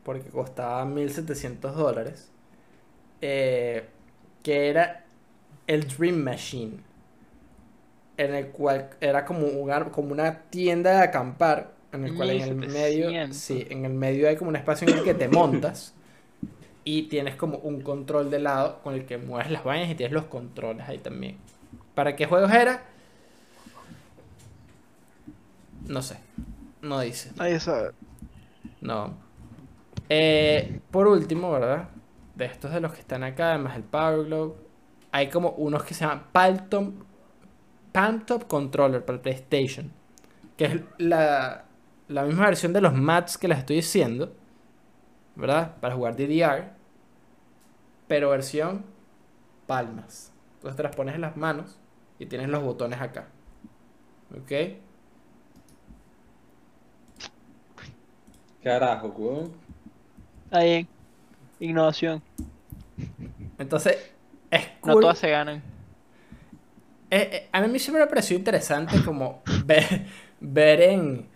porque costaba 1700 dólares. eh, que era el Dream Machine. En el cual era como, un como una tienda de acampar. En el cual en el medio, 1700. sí, en el medio hay como un espacio en el que te montas. Y tienes como un control de lado con el que mueves las vainas y tienes los controles ahí también. ¿Para qué juegos era? No sé. No dice. Nadie sabe. No. Eh, por último, ¿verdad? De estos de los que están acá, además el Power Glove, hay como unos que se llaman Palm Palmtop Controller para el PlayStation. Que es la, la misma versión de los mats que les estoy diciendo. ¿Verdad? Para jugar DDR. Pero versión palmas. Entonces te las pones en las manos y tienes los botones acá. ¿Ok? Carajo, weón. Está bien. Innovación. Entonces, es No todas se ganan. Eh, eh, a mí siempre me pareció interesante como ver, ver en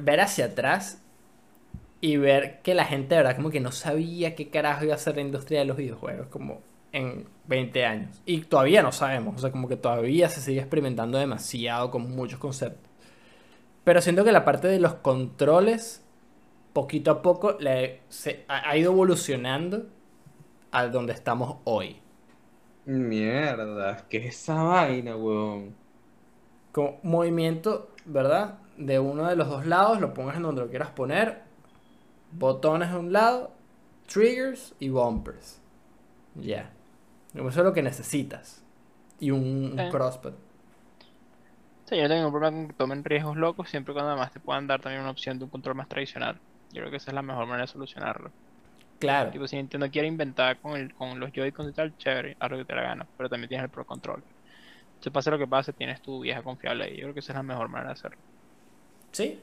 ver hacia atrás y ver que la gente de verdad como que no sabía qué carajo iba a ser la industria de los videojuegos como en 20 años y todavía no sabemos, o sea, como que todavía se sigue experimentando demasiado con muchos conceptos. Pero siento que la parte de los controles poquito a poco le- se, ha, ha ido evolucionando a donde estamos hoy. Mierda, ¿qué es esa vaina, weón? con movimiento, ¿verdad? De uno de los dos lados, lo pongas en donde lo quieras poner. Botones de un lado, triggers y bumpers. Ya. Eso es lo que necesitas. Y un, un Sí. crosspad. Sea, yo no tengo ningún problema con que tomen riesgos locos, siempre y cuando además te puedan dar también una opción de un control más tradicional. Yo creo que esa es la mejor manera de solucionarlo. Claro. Tipo, si Nintendo quiere inventar con, el, con los Joy-Con y tal, chévere, haz lo que te la gana, pero también tienes el Pro Control. Se pase lo que pase, tienes tu vieja confiable ahí. Yo creo que esa es la mejor manera de hacerlo. Sí.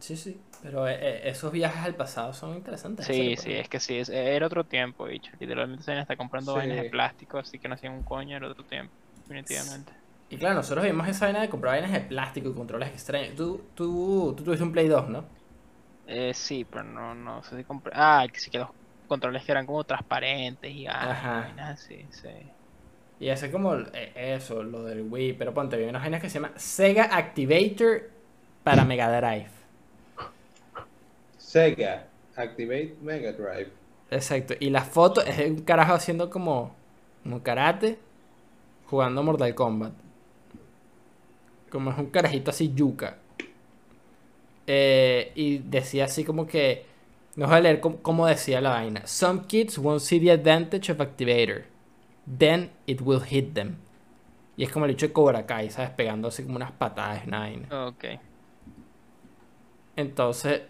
Sí, sí. Pero eh, eh, esos viajes al pasado son interesantes. Sí, sí, pero- es que sí, es- era otro tiempo, bicho. Literalmente se está comprando vainas de plástico, así que no hacían un coño, era otro tiempo, definitivamente. Y claro, nosotros vimos esa vaina de comprar vainas de plástico y controles extraños. Tú, tú, tú tuviste un Play 2, ¿no? Eh, sí, pero no, no sé si compré. Ah, que sí que los controles que eran como transparentes y Ajá. así, sí. Y hace como eh, eso, lo del Wii. Pero ponte, había unas vainas que se llama Sega Activator para Mega Drive. Sega, Activate Mega Drive. Exacto. Y la foto es un carajo haciendo como, como karate jugando Mortal Kombat. Como es un carajito así yuca. Eh, y decía así como que. No voy a leer cómo, cómo decía la vaina. Some kids won't see the advantage of Activator. Then it will hit them. Y es como el hecho de Cobra Kai, ¿sabes? Pegando así como unas patadas en la vaina. Ok. Entonces,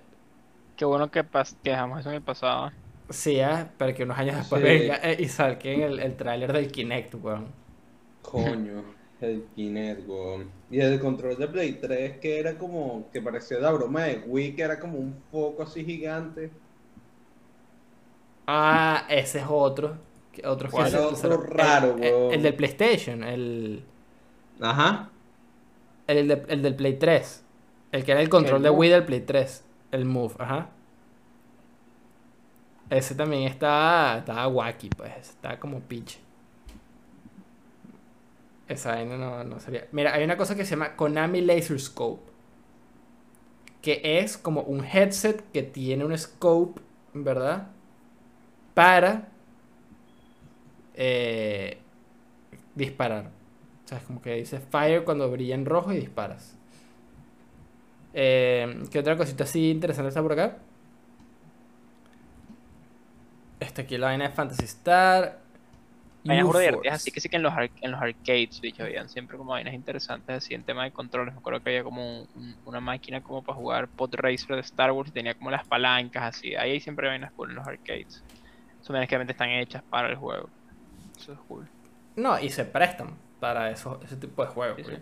Qué bueno que, pas que dejamos eso en el pasado. sí, ah, para que unos años después Sí. venga eh, y salquen el, el tráiler del Kinect, weón. Coño, el Kinect, weón. Y el control de Play 3 que era como, que parecía la broma de Wii, que era como un foco así gigante. Ah, ese es otro. Otro que ¿Cuál se- otro el- raro, el, el del PlayStation, el... Ajá. El, de- el del Play 3. El que era el control ¿El de? Wii del Play 3. El Move, ajá. Ese también estaba, estaba wacky, pues. Estaba como pitch. Esa vaina no, no sería. Mira, hay una cosa que se llama Konami Laser Scope. Que es como un headset que tiene un scope, ¿verdad? Para eh, disparar. O sea, es como que dice fire cuando brilla en rojo y disparas. Eh, ¿Qué otra cosita así interesante está por acá? Esta aquí la vaina de Fantasy Star. Vainas divertidas, así que sí que en los, en los arcades, bicho, habían siempre como vainas interesantes así en tema de controles. Me acuerdo que había como un- un- una máquina como para jugar Pod Racer de Star Wars y tenía como las palancas así. Ahí hay siempre vainas cool en los arcades. Son vainas que realmente están hechas para el juego. Eso es cool. No, y se prestan para eso, ese tipo de juegos. Sí, sí.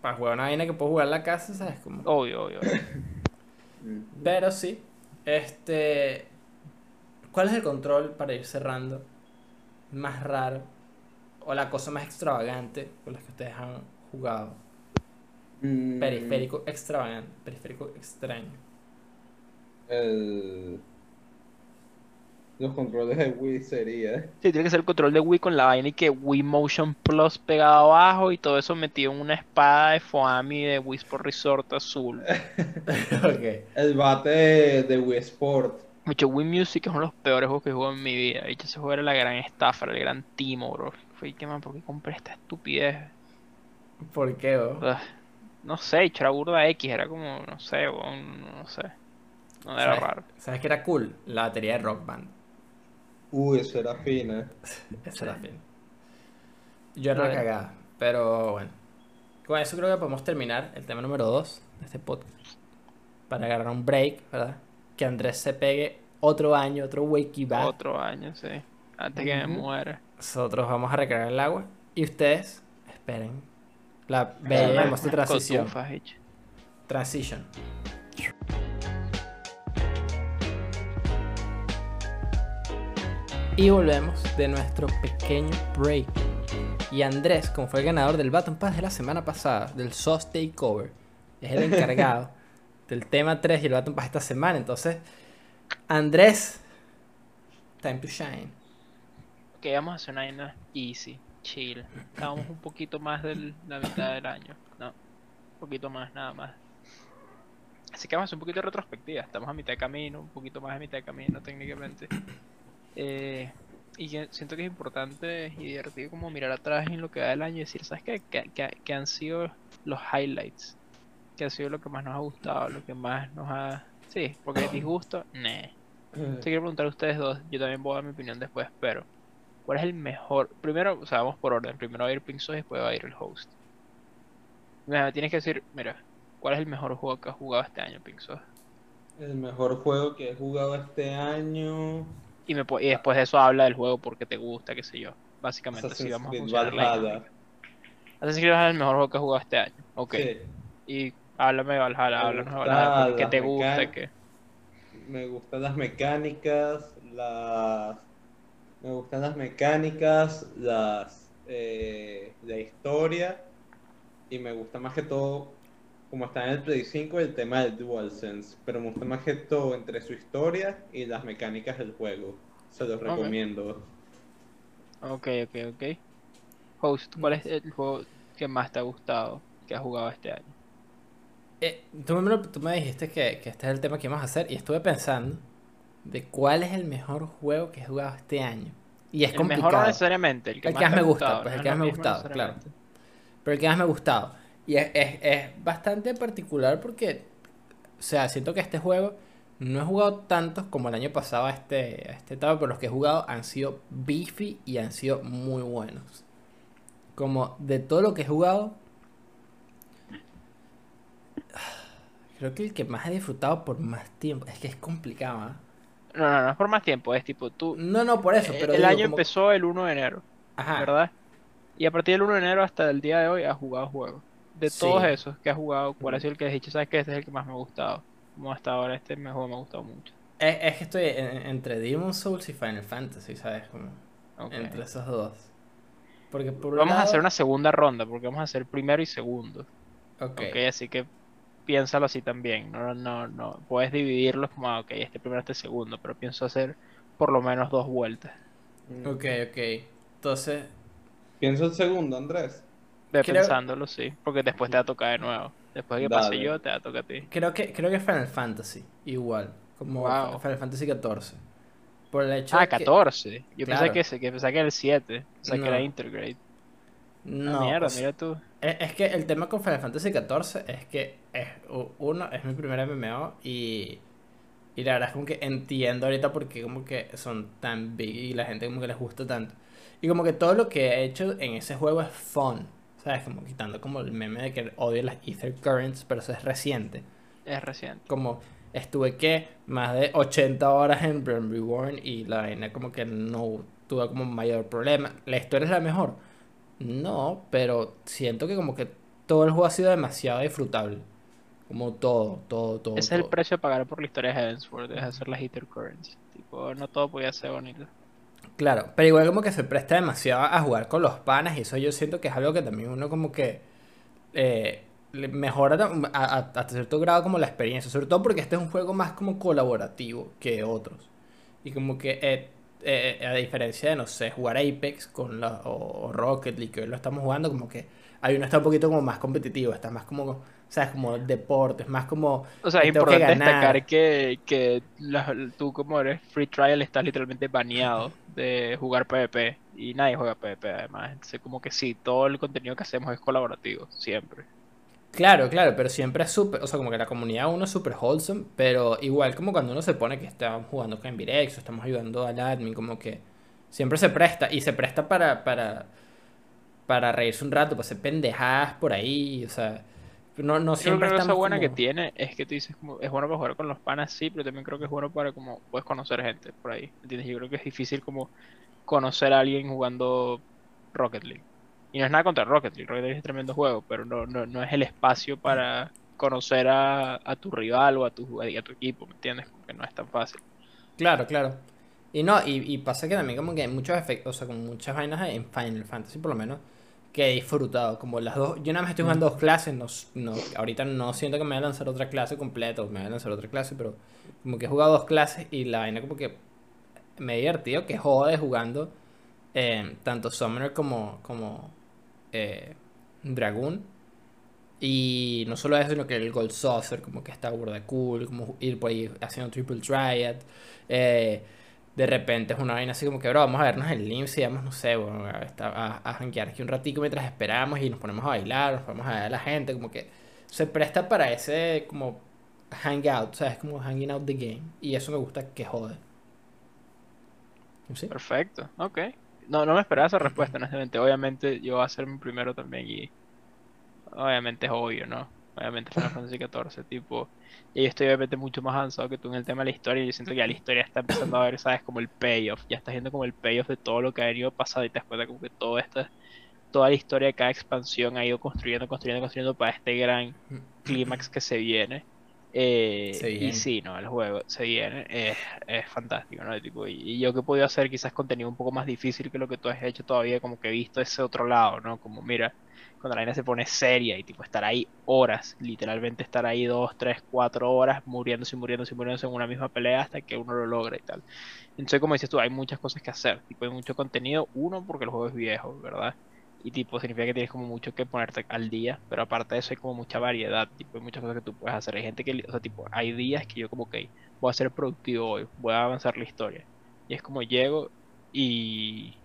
Para jugar una vaina que puedes jugar en la casa, ¿sabes? Como... Obvio, obvio. obvio. Pero sí, este... ¿Cuál es el control para ir cerrando? Más raro. O la cosa más extravagante con la que ustedes han jugado. Mm, Periférico extravagante. Periférico extraño. el- Los controles de Wii sería. Sí, tiene que ser el control de Wii con la vaina y que Wii Motion Plus pegado abajo y todo eso metido en una espada de Foami de Wii Sport Resort azul. El bate de Wii Sport. De hecho, Wii Music es uno de los peores juegos que he jugado en mi vida. De hecho, ese juego era la gran estafa, era el gran timo, bro. Fue que man, ¿por qué compré esta estupidez? ¿Por qué? Ugh, no sé, hecho, era burda X, era como, no sé, weón, no sé. No era ¿Sabes? raro. ¿Sabes qué era cool? La batería de Rock Band. Uy, eso era fina. Esa era fin. Yo era una Bueno. cagada, pero bueno. Con eso creo que podemos terminar el tema número 2 de este podcast. Para agarrar un break, ¿verdad? Que Andrés se pegue otro año, otro wakey back. Otro año, sí. Antes que me muera. Nosotros vamos a recargar el agua. Y ustedes esperen la bella y hermosa transición. Transition. Y volvemos de nuestro pequeño break. Y Andrés, como fue el ganador del Baton Pass de la semana pasada, del SOS Takeover, es el encargado del tema 3 y el Baton Pass esta semana. Entonces, Andrés, time to shine. Ok, vamos a hacer una vaina easy, chill. Estábamos un poquito más de la mitad del año. No, un poquito más, nada más. Así que vamos a hacer un poquito de retrospectiva. Estamos a mitad de camino, un poquito más de mitad de camino técnicamente. Eh, y siento que es importante y divertido como mirar atrás en lo que va del año y decir, ¿sabes qué? Que, que- que han sido los highlights. Que ha sido lo que más nos ha gustado, lo que más nos ha... Sí, porque disgusto, nah. Te quiero preguntar a ustedes dos, yo también voy a dar mi opinión después, pero ¿cuál es el mejor? Primero, o sea, vamos por orden. Primero va a ir Pinxos y después va a ir el host. Mira, tienes que decir, mira, ¿cuál es el mejor juego que has jugado este año, Pinxos? El mejor juego que he jugado este año. Y, me, y después de eso habla del juego porque te gusta, qué sé yo. Básicamente así vamos a funcionar la Valhalla. Assassin's Creed es el mejor juego que has jugado este año. Ok. Sí, Y háblame de Valhalla, Me háblanos de gusta Valhalla, ¿por ¿qué las te gusta? ¿Qué? me gustan las mecánicas, las. Me gustan las mecánicas, las. eh, la historia. Y me gusta más que todo, como está en el Play 5, el tema del DualSense. Pero me gusta más que todo entre su historia y las mecánicas del juego. Se los recomiendo. Ok, ok, ok. Host, ¿cuál es el juego que más te ha gustado que has jugado este año? Eh, tú, me, tú me dijiste que, que este es el tema que íbamos a hacer y estuve pensando de cuál es el mejor juego que he jugado este año. Y es el complicado. mejor necesariamente, el que El más que más me gusta, gustado, pues, el que más me ha gustado, claro. Pero el que más me ha gustado. Y es, es, es bastante particular porque, o sea, siento que este juego no he jugado tantos como el año pasado a este, a etapa, pero los que he jugado han sido beefy y han sido muy buenos. Como de todo lo que he jugado, creo que el que más he disfrutado por más tiempo, es que es complicado, ¿ah? No, no, no es por más tiempo, es tipo tú. No, no, por eso, pero el digo, año como- empezó el 1 de enero, Ajá. ¿verdad? Y a partir del 1 de enero hasta el día de hoy has jugado juegos. De Sí. todos esos que has jugado, ¿cuál ha sido el que has dicho? ¿Sabes que Este es el que más me ha gustado. Como hasta ahora este me- juego me ha gustado mucho. Es, es que estoy en- entre Demon's Souls y Final Fantasy, ¿sabes? Como entre esos dos. Porque por Vamos a hacer una segunda ronda, porque vamos a hacer primero y segundo. Ok. Ok, así que piénsalo así también. No, no, no. Puedes dividirlos como, ah, ok, este primero, este segundo, pero pienso hacer por lo menos dos vueltas. Mm. Ok, ok. Entonces, Piensa el segundo, Andrés. Creo- pensándolo, sí, porque después te va a tocar de nuevo. Después de que pase yo, te va a tocar a ti. creo que, creo que Final Fantasy, igual. Como Wow. Final Fantasy XIV. Por el hecho Ah, de que- 14. Yo Claro. pensé que, ese- que pensé que era el 7. Pensé que No. era Intergrade. No, ah, mierda, o sea, mira tú. Es, es que el tema con Final Fantasy XIV es que es, uno, es mi primer MMO y, y la verdad es como que entiendo ahorita por qué como que son tan big y la gente como que les gusta tanto. Y como que todo lo que he hecho en ese juego es fun, ¿sabes? Como quitando como el meme de que odio las Ether Currents, pero eso es reciente. Es reciente. Como estuve que más de 80 horas en Realm Reborn y la vaina como que no tuve como mayor problema. ¿La historia es la mejor? No, pero siento que como que todo el juego ha sido demasiado disfrutable. Como todo, todo, todo. Ese es el precio a pagar por la historia de Heavensward, es hacer las Ether Currents. Tipo, no todo podía ser bonito. Claro, pero igual como que se presta demasiado a jugar con los panas y eso yo siento que es algo que también uno como que eh, mejora hasta cierto grado como la experiencia, sobre todo porque este es un juego más como colaborativo que otros. Y como que eh, eh, a diferencia de, no sé, jugar Apex con la, o, Rocket League, que hoy lo estamos jugando, como que hay uno está un poquito como más competitivo, está más como, Como deporte, es más como... O sea, es que importante destacar que, que la- tú como eres free trial estás literalmente baneado de jugar PvP y nadie juega PvP además. Entonces como que sí, todo el contenido que hacemos es colaborativo, siempre. Claro, claro, pero siempre es súper, o sea, como que la comunidad uno es súper wholesome, pero igual como cuando uno se pone que estamos jugando con Virex o estamos ayudando al admin, como que siempre se presta, y se presta para, para, para reírse un rato, para hacer pendejadas por ahí, o sea, no, no Yo creo siempre que estamos buena que tiene es que tú dices como es bueno para jugar con los panas, sí, pero también creo que es bueno para como puedes conocer gente por ahí, ¿entiendes? Yo creo que es difícil como conocer a alguien jugando Rocket League. Y no es nada contra Rocket League, Rocket League es un tremendo juego, pero no, no, no es el espacio para conocer a, a tu rival o a tu, a tu equipo, ¿me entiendes? Porque no es tan fácil. Claro, claro. Y no, y, y pasa que también como que hay muchos efectos, o sea, como muchas vainas en Final Fantasy por lo menos, que he disfrutado, como las dos, yo nada más estoy jugando dos clases, no, no, ahorita no siento que me voy a lanzar otra clase completa, o me voy a lanzar otra clase, pero como que he jugado dos clases y la vaina como que me he divertido, que jode jugando eh, tanto Summoner como, como eh, Dragoon. Y no solo eso, sino que el Gold Saucer, como que está burda cool, como ir por ahí haciendo Triple Triad. eh, de repente es una vaina así como que, bro, vamos a vernos en Limps y vamos, no sé, bueno, a, a, a janguear aquí un ratico mientras esperamos y nos ponemos a bailar, nos ponemos a ver a la gente, como que se presta para ese como hangout, ¿sabes? Como hanging out the game. Y eso me gusta que jode. ¿Sí? Perfecto, ok. No, no me esperaba esa respuesta, honestamente. Obviamente yo voy a ser mi primero también y obviamente es obvio, ¿no? Obviamente Final Fantasy XIV, tipo, y yo estoy obviamente mucho más avanzado que tú en el tema de la historia y yo siento que ya la historia está empezando a ver, ¿sabes? Como el payoff, ya estás viendo como el payoff de todo lo que ha venido pasado y te das cuenta como que todo esta, toda la historia de cada expansión ha ido construyendo, construyendo, construyendo para este gran clímax que se viene. Eh, Se y sí, no, el juego se viene, es, es fantástico, ¿no? Tipo, y, y yo que he podido hacer quizás contenido un poco más difícil que lo que tú has hecho todavía, como que he visto ese otro lado, ¿no? Como mira, cuando la vaina se pone seria y tipo estar ahí horas, literalmente estar ahí dos, tres, cuatro horas muriéndose y muriéndose y muriéndose en una misma pelea hasta que uno lo logra y tal. Entonces, como dices tú, hay muchas cosas que hacer, tipo, hay mucho contenido, uno, porque el juego es viejo, ¿verdad? Y tipo, significa que tienes como mucho que ponerte al día, pero aparte de eso hay como mucha variedad, tipo, hay muchas cosas que tú puedes hacer. Hay gente que, o sea, tipo, hay días que yo como, ok, voy a ser productivo hoy, voy a avanzar la historia. Y es como llego y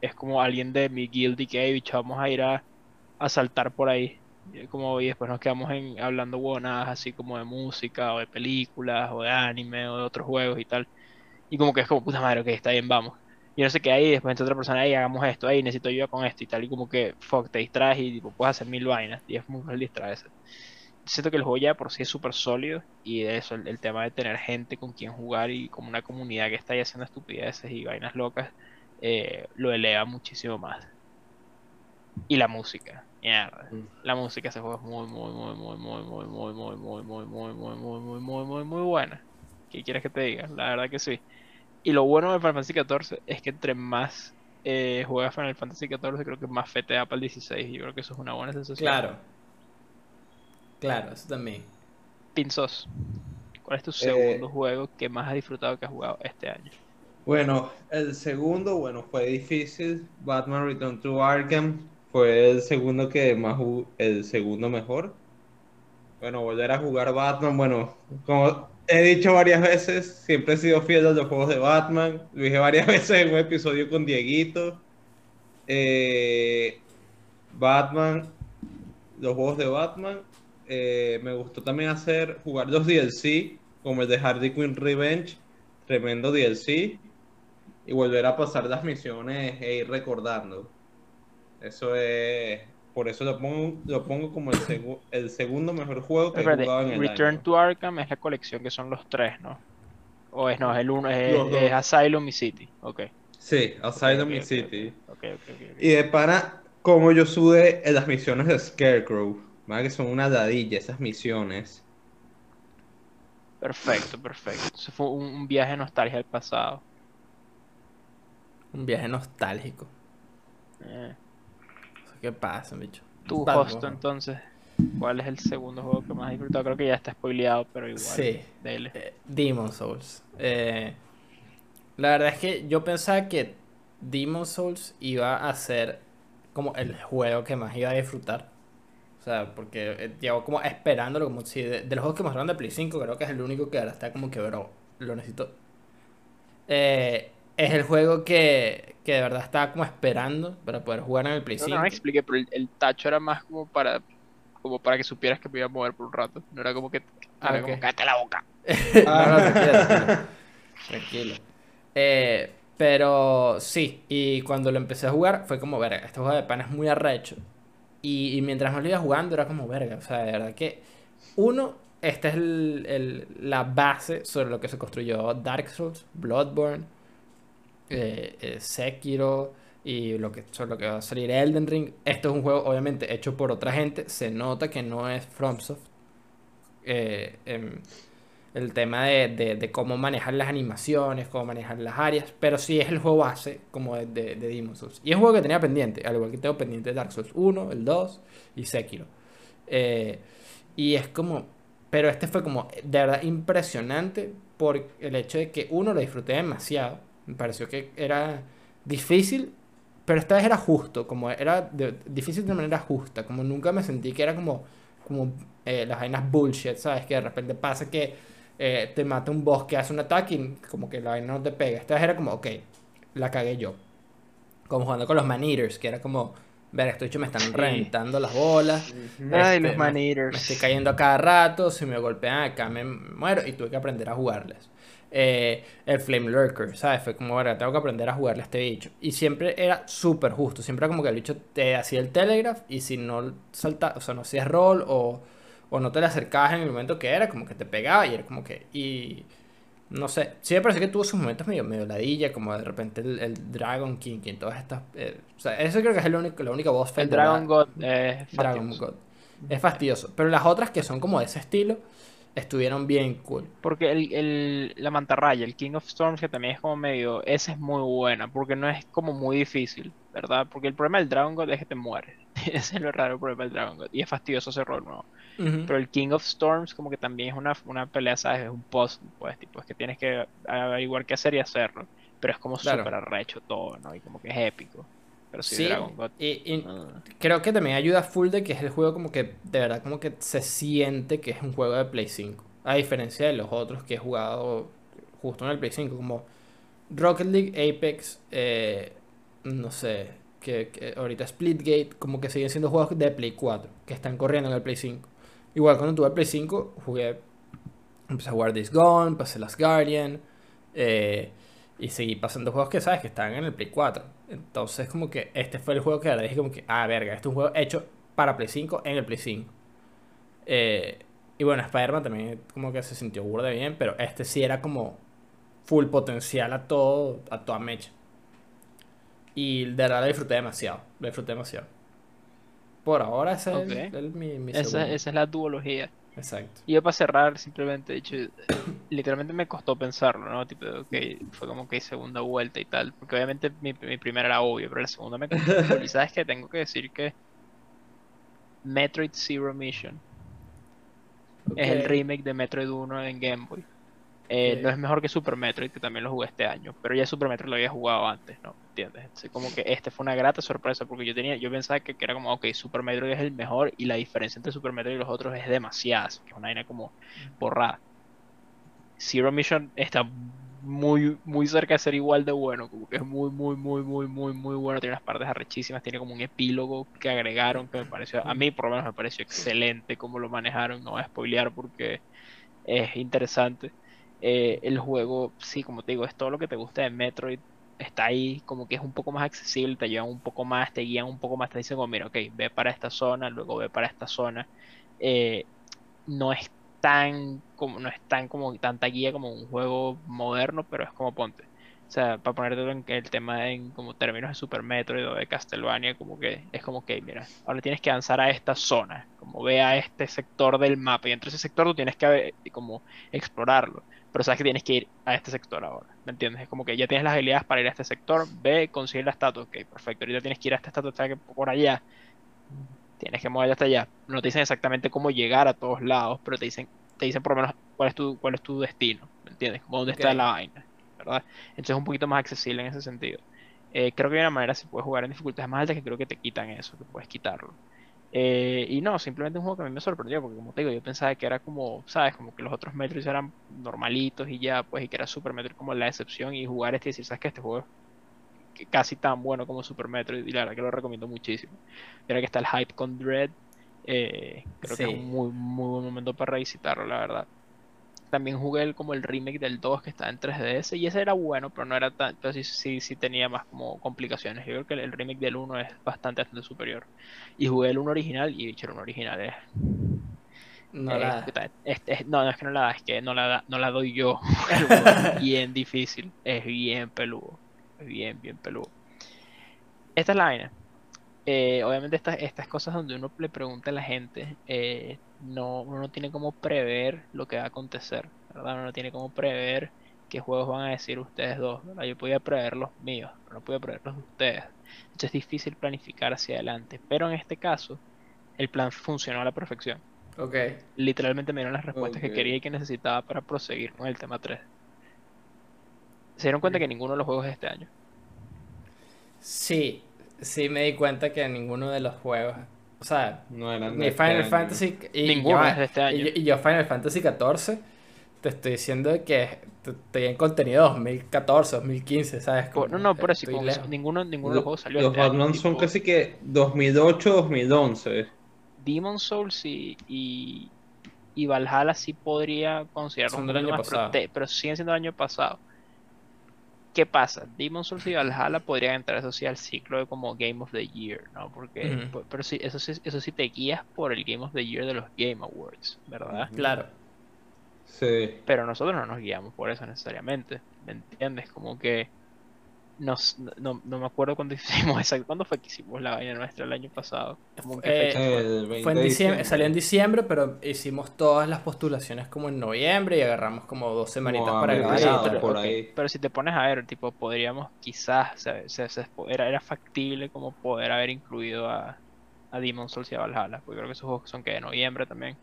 es como alguien de mi guild y que, "Hey, bicho, vamos a ir a, a saltar por ahí. Como, y después nos quedamos en, hablando huevonadas así como de música o de películas o de anime o de otros juegos y tal. Y como que es como, puta madre, ok, está bien, vamos. Y no sé qué ahí, después entra otra persona, ahí hagamos esto, ahí necesito ayuda con esto y tal, y como que, fuck, te distraes y tipo, puedes hacer mil vainas, y es muy fácil distraerse. Siento que el juego ya por sí es súper sólido, y de eso, el, el tema de tener gente con quien jugar y como una comunidad que está ahí haciendo estupideces y vainas locas, eh, lo eleva muchísimo más. Y la música, mierda. Mm. La música de ese juego es muy, muy, muy, muy, muy, muy, muy, muy, muy, muy, muy, muy, muy, muy, muy, muy, muy buena. ¿Qué quieres que te diga? La verdad que sí. Y lo bueno de Final Fantasy XIV es que entre más eh, juegas Final Fantasy XIV, creo que más fe te da para el 16. Y yo creo que eso es una buena sensación. Claro. Claro, eso también. Pinzos, ¿cuál es tu Eh, segundo juego que más has disfrutado que has jugado este año? Bueno, el segundo, bueno, fue difícil. Batman Return to Arkham fue el segundo que más el segundo mejor. Bueno, volver a jugar Batman, bueno, como he dicho varias veces, siempre he sido fiel a los juegos de Batman. Lo dije varias veces en un episodio con Dieguito. Eh, Batman, los juegos de Batman. Eh, me gustó también hacer, jugar los DLC, como el de Harley Quinn Revenge, tremendo DLC y volver a pasar las misiones e ir recordando. Eso es. Por eso lo pongo, lo pongo como el, segu- el segundo mejor juego que he jugado en el Return año. to Arkham es la colección que son los tres, ¿no? O es no, es el uno, es, es Asylum y City. Ok. Sí, Asylum Ok, y ok, City. Ok, ok, ok, ok. Y de pana, como yo sudé en las misiones de Scarecrow. Más que son una ladilla esas misiones. Perfecto, perfecto. Eso fue un, un viaje de nostalgia al pasado. Un viaje nostálgico. Eh, ¿Qué pasa, bicho? Batman. Hosto, entonces, ¿cuál es el segundo juego que más has disfrutado? Creo que ya está spoileado, pero igual. Sí. Dele. Eh, Demon Souls. Eh, la verdad es que yo pensaba que Demon Souls iba a ser como el juego que más iba a disfrutar. O sea, porque eh, llevo como esperándolo, como si de, de los juegos que mostraron de Play 5, creo que es el único que ahora está como que, bro, lo necesito. Eh, es el juego que, que de verdad estaba como esperando para poder jugar en el Play 5. no me expliqué, pero el, el tacho era más como para como para que supieras que me iba a mover por un rato. No era como que Ah, era ok. como cállate la boca. No, no, tranquilo, tranquilo. Tranquilo. Eh, pero sí, y cuando lo empecé a jugar fue como, verga, este juego de pan es muy arrecho. Y, y mientras más lo iba jugando era como, verga, o sea, de verdad que, uno, esta es el- el- la base sobre lo que se construyó Dark Souls, Bloodborne, eh, eh, Sekiro y lo que, lo que va a salir Elden Ring. Esto es un juego, obviamente, hecho por otra gente, se nota que no es FromSoft. Eh, em, el tema de, de- cómo manejar las animaciones, cómo manejar las áreas, pero sí es el juego base como de, de, de Demon's Souls. Y es un juego que tenía pendiente, al igual que tengo pendiente Dark Souls 1, el 2 y Sekiro. Y es como, pero este fue como de verdad impresionante por el hecho de que uno lo disfruté demasiado, me pareció que era difícil, pero esta vez era justo, como era difícil de manera justa, como nunca me sentí que era como, como eh, las vainas bullshit, ¿sabes? Que de repente pasa que eh, te mata un boss que hace un ataque y como que la vaina no te pega. Esta vez era como, ok, la cagué yo. Como jugando con los man eaters, que era como, ver, esto hecho me están Sí. reventando las bolas. Ay, Este, los me- man Me eaters. estoy cayendo a cada rato, si me golpean acá me muero y tuve que aprender a jugarles. Eh, el Flame Lurker, ¿sabes? Fue como, ahora tengo que aprender a jugarle a este bicho. Y siempre era súper justo, siempre era como que el bicho te hacía el telegraph y si no salta, o sea, no hacías roll o, o no te le acercabas en el momento que era, como que te pegaba y era como que... Y no sé, sí me pareció que tuvo sus momentos medio, medio ladilla, como de repente el, el Dragon King y todas estas... eh, o sea, eso creo que es el único, la única voz El Dragon God eh, Dragon. God. Es fastidioso. Pero las otras que son como de ese estilo estuvieron bien cool. Porque el, el- la mantarraya, el King of Storms, que también es como medio. Esa es muy buena, porque no es como muy difícil, ¿verdad? Porque el problema del Dragon God es que te mueres. Ese es lo raro el problema del Dragon God. Y es fastidioso ese rol nuevo. Pero el King of Storms, como que también es una, una pelea, ¿sabes? Es un puzzle, pues, tipo, es que tienes que averiguar qué hacer y hacerlo. Pero es como Claro. súper arrecho todo, ¿no? Y como que es épico. Pero sí, Sí, Dragon God. y, y ah. creo que también ayuda full de que es el juego como que de verdad como que se siente que es un juego de Play 5. A diferencia de los otros que he jugado justo en el Play 5, como Rocket League, Apex, eh, no sé, que, que ahorita Splitgate, como que siguen siendo juegos de Play 4, que están corriendo en el Play 5. Igual cuando tuve el Play 5, jugué, empecé a jugar Days Gone, pasé Last Guardian, eh, y seguí pasando juegos que sabes que estaban en el Play 4. Entonces como que este fue el juego que ahora dije como que, ah, verga, este es un juego hecho para Play 5 en el Play 5. Eh, y bueno, Spider-Man también como que se sintió burda de bien, pero este sí era como full potencial a todo, a toda mecha. Y de verdad lo disfruté demasiado, lo disfruté demasiado. Por ahora ese es el- mi, mi Esa, esa es la duología. Exacto. Y yo para cerrar, simplemente, de hecho, literalmente me costó pensarlo, ¿no? Tipo, ok, fue como que segunda vuelta y tal, porque obviamente mi, mi primera era obvio, pero la segunda me costó. y sabes que tengo que decir que Metroid Zero Mission Es el remake de Metroid 1 en Game Boy. Eh. No es mejor que Super Metroid, que también lo jugué este año, pero ya Super Metroid lo había jugado antes, ¿no? ¿Entiendes? Entonces, como que este fue una grata sorpresa porque yo tenía, yo pensaba que, que era como, ok, Super Metroid es el mejor y la diferencia entre Super Metroid y los otros es demasiada, que es una vaina como borrada. Zero Mission está muy, muy cerca de ser igual de bueno, como que es muy, muy, muy, muy, muy, muy bueno, tiene unas partes arrechísimas, tiene como un epílogo que agregaron que me pareció, a mí por lo menos me pareció excelente cómo lo manejaron, no voy a spoilear porque es interesante. Eh, el juego, sí, como te digo, es todo lo que te gusta de Metroid. Está ahí, como que es un poco más accesible, te llevan un poco más, te guían un poco más, te dicen como, mira, ok, ve para esta zona, luego ve para esta zona. Eh, no es tan como, no es tan como tanta guía como un juego moderno, pero es como ponte. O sea, para ponerte en el tema en como términos de Super Metroid o de Castlevania, como que es como que, mira, ahora tienes que avanzar a esta zona, como ve a este sector del mapa, y entre ese sector tú tienes que eh, como explorarlo pero sabes que tienes que ir a este sector ahora, ¿me entiendes? Es como que ya tienes las habilidades para ir a este sector, ve, consigue la estatua, ok, perfecto, ahorita tienes que ir a esta estatua, está que por allá, tienes que moverte hasta allá, no te dicen exactamente cómo llegar a todos lados, pero te dicen, te dicen por lo menos cuál es tu, cuál es tu destino, ¿me entiendes? Como dónde está la vaina, ¿verdad? Entonces es un poquito más accesible en ese sentido. Eh, creo que hay una manera si puedes jugar en dificultades más altas que creo que te quitan eso, que puedes quitarlo. Eh, y no, simplemente un juego que a mí me sorprendió, porque como te digo, yo pensaba que era como, ¿sabes? Como que los otros Metroids eran normalitos y ya, pues, y que era Super Metroid como la excepción, y jugar este y decir, ¿sabes qué? Este juego es que- casi tan bueno como Super Metroid, y la verdad que lo recomiendo muchísimo. Y ahora que está el hype con Dread, eh, creo que es un muy, muy buen momento para revisitarlo, la verdad. También jugué el, como el remake del 2 que está en 3DS y ese era bueno, pero no era tan, pero sí, sí, sí tenía más como complicaciones. Yo creo que el, el remake del 1 es bastante, bastante superior. Y jugué el 1 original y el 1 original es, No es- la... puta, es- es- no, no es que no la da, es que no la da- no la doy yo. Es bien difícil, es bien peludo, es bien, bien peludo. Esta es la vaina. Eh, obviamente estas, estas cosas donde uno le pregunta a la gente, eh, no, uno no tiene como prever lo que va a acontecer, ¿verdad? Uno no tiene como prever qué juegos van a decir ustedes dos, ¿verdad? Yo podía prever los míos, pero no podía prever los de ustedes. Entonces es difícil planificar hacia adelante, pero en este caso el plan funcionó a la perfección. Ok. Literalmente me dieron las respuestas que quería y que necesitaba para proseguir con el tema 3. Se dieron cuenta que ninguno de los juegos es de este año. Sí, sí me di cuenta que ninguno de los juegos, o sea, No eran ni este Final año. Fantasy y, Ninguno es de este y año. yo, y yo Final Fantasy 14 te estoy diciendo que t- estoy en contenido 2014, 2015, ¿sabes? Por- Como no, no, que pero sí, estoy con lejos. ninguno, ninguno de los juegos salió Los este año. Batman son tipo, casi que 2008-2011. Demon Souls y, y, y Valhalla sí podría considerarlos Son un del año más, pero, pasado. te- pero siguen siendo del año pasado. ¿Qué pasa? Demon Souls y Valhalla podrían entrar, eso sí, al ciclo de como Game of the Year, ¿no? Porque, pues, pero sí, eso sí, eso sí te guías por el Game of the Year de los Game Awards, ¿verdad? Claro. Sí. Pero nosotros no nos guiamos por eso necesariamente, ¿me entiendes? Como que nos, no, no me acuerdo cuándo hicimos exacto, ¿cuándo fue que hicimos la vaina nuestra el año pasado? Eh, fecha fue. El 20 Fue en diciembre, salió en diciembre, pero hicimos todas las postulaciones como en noviembre y agarramos como dos semanitas Como para grabar. y mediados, tal. por ok, ahí. pero si te pones a ver, tipo, podríamos quizás, se- se- se- era, era factible como poder haber incluido a, a Demon Souls y a Valhalla, porque creo que esos juegos son que de noviembre también.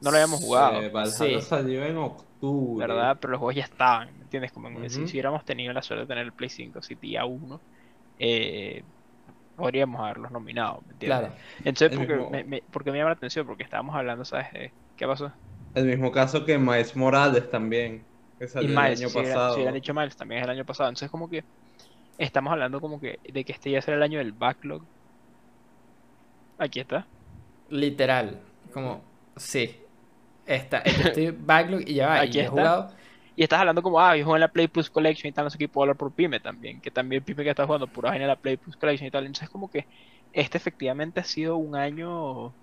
No lo habíamos jugado, Eh, Valhalla Sí. salió en octubre. ¿verdad? Pero los juegos ya estaban, ¿me entiendes? Como en- si, hubiéramos tenido la suerte de tener el Play 5 City día 1, eh, podríamos haberlos nominado, ¿me entiendes? Claro. Entonces, porque mismo- me, me- porque me llama la atención, porque estábamos hablando, ¿sabes? de- ¿Qué pasó? El mismo caso que Miles Morales también, que Y salió Miles, el año si pasado. si hubieran dicho Miles, también es el año pasado. Entonces, como que estamos hablando como que de que este ya será el año del backlog. Aquí está. Literal. Como, sí. Esta, yo estoy backlog y ya va. Aquí y he está. jugado. Y estás hablando como, ah, yo juego en la Play Plus Collection y tal, no sé qué, puedo hablar por Pyme también, que también Pyme que está jugando pura en la Play Plus Collection y tal. Entonces, como que este efectivamente ha sido un año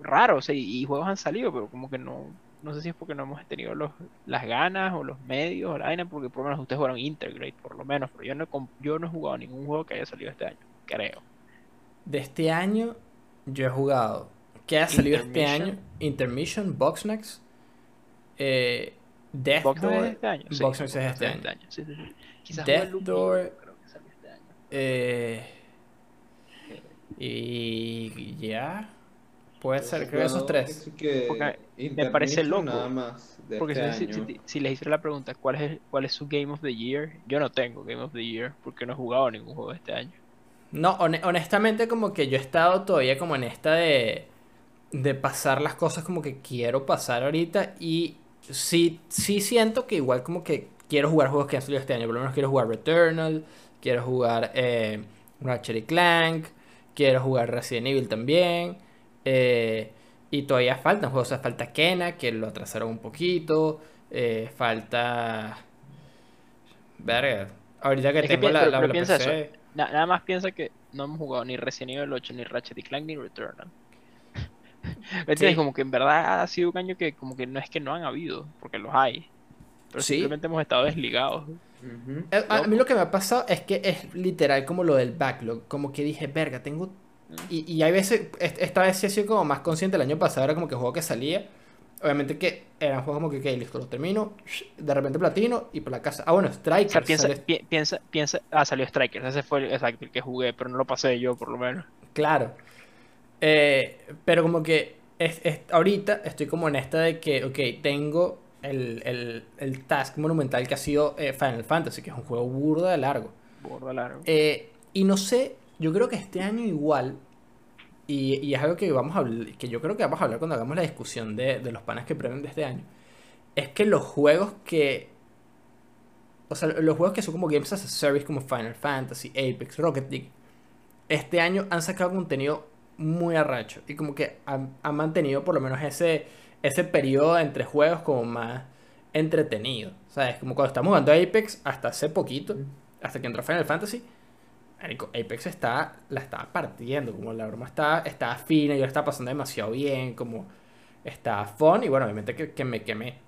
raro, o sea, y, y juegos han salido, pero como que no, no sé si es porque no hemos tenido los, las ganas o los medios o la vaina, porque por lo menos ustedes jugaron Integrate, por lo menos, pero yo no, yo no he jugado ningún juego que haya salido este año, creo. De este año, yo he jugado. ¿Qué ha salido este año? Intermission, Boxnax, eh, Death ¿Box Door, es este año? Sí, Box Night es este Night año. Sí, sí, sí. Quizás Death Door. Hero, creo que salió este año. eh, y ya. Puede ser, creo que esos tres. que me parece loco. Nada más de Porque este si, si- año. si- si les hice la pregunta, ¿cuál es, ¿cuál es su Game of the Year? Yo no tengo Game of the Year porque no he jugado ningún juego este año. No, hone- honestamente como que yo he estado todavía como en esta de, de pasar las cosas como que quiero pasar ahorita y sí, sí siento que igual como que quiero jugar juegos que han salido este año, por lo menos quiero jugar Returnal, quiero jugar eh, Ratchet y Clank, quiero jugar Resident Evil también, eh, y todavía faltan juegos, o sea, falta Kena, que lo atrasaron un poquito, eh, falta... Verga, ahorita que Es tengo la, pero- la- pero la piensa PC, eso. Na- nada más piensa que no hemos jugado ni Resident Evil 8, ni Ratchet y Clank, ni Returnal. ¿Me entiendes? Sí. Como que en verdad ha sido un año que como que no es que no han habido, porque los hay. Pero Sí. simplemente hemos estado desligados. Eh, A, a mí lo que me ha pasado es que es literal como lo del backlog. Como que dije, verga, tengo. Y, y hay veces, est- esta vez sí he sido como más consciente. El año pasado era como que juego que salía. Obviamente que eran juegos como que, ok, listo, los termino. De repente platino y por la casa. Ah, bueno, O sea, Strikers. piensa, sale- pi- piensa, piensa, ah, salió Strikers, ese fue el, exacto, el que jugué, pero no lo pasé yo por lo menos. Claro. Eh, pero como que es, es- ahorita estoy como en esta de que, ok, tengo el, el, el task monumental que ha sido eh, Final Fantasy, que es un juego burda de largo. Bordo largo. Eh, y no sé, yo creo que este año igual, y, y es algo que vamos a hablar, que yo creo que vamos a hablar cuando hagamos la discusión de, de los panas que premian de este año, es que los juegos que, o sea, los juegos que son como Games as a Service como Final Fantasy, Apex, Rocket League, este año han sacado contenido muy arracho y como que han, han mantenido por lo menos ese, ese periodo entre juegos como más entretenido, ¿sabes? Como cuando estamos jugando Apex hasta hace poquito, hasta que entró Final Fantasy, Apex está, la estaba partiendo, como la broma está, está fina, yo la estaba pasando demasiado bien, como está fun, y bueno, obviamente que, que me quemé.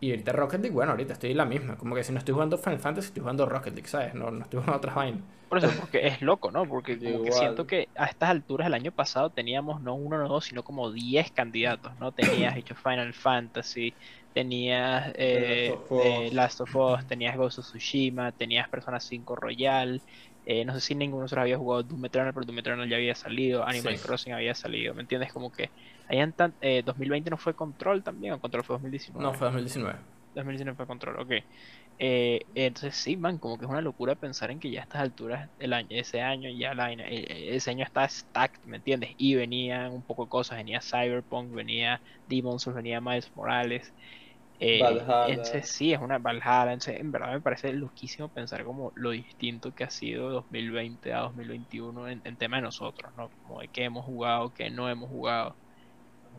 Y ahorita Rocket League, bueno, ahorita estoy en la misma, como que si no estoy jugando Final Fantasy, estoy jugando Rocket League, ¿sabes? No, no estoy jugando otras vainas. Por eso, porque es loco, ¿no? Porque como que siento que a estas alturas del año pasado teníamos no uno, no dos, sino como 10 candidatos, ¿no? Tenías hecho Final Fantasy, tenías eh, Last of Us. eh, Last of Us, tenías Ghost of Tsushima, tenías Persona 5 Royal, eh, no sé si ninguno de nosotros había jugado Doom Eternal, pero Doom Eternal ya había salido, Animal Sí. Crossing había salido, ¿me entiendes? Como que hayan tan, eh, 2020 no fue Control también, o Control fue 2019. No, fue 2019. 2019 fue control, ok. Eh, entonces sí, man, como que es una locura pensar en que ya a estas alturas del año, ese año ya la eh, eh, ese año está stacked, ¿me entiendes? Y venían un poco de cosas, venía Cyberpunk, venía Demon's Souls, venía Miles Morales. eh, Valhalla. entonces sí, es una Valhalla, entonces en verdad me parece loquísimo pensar como lo distinto que ha sido 2020 a 2021 en, en tema de nosotros, ¿no? Como de qué hemos jugado, qué no hemos jugado.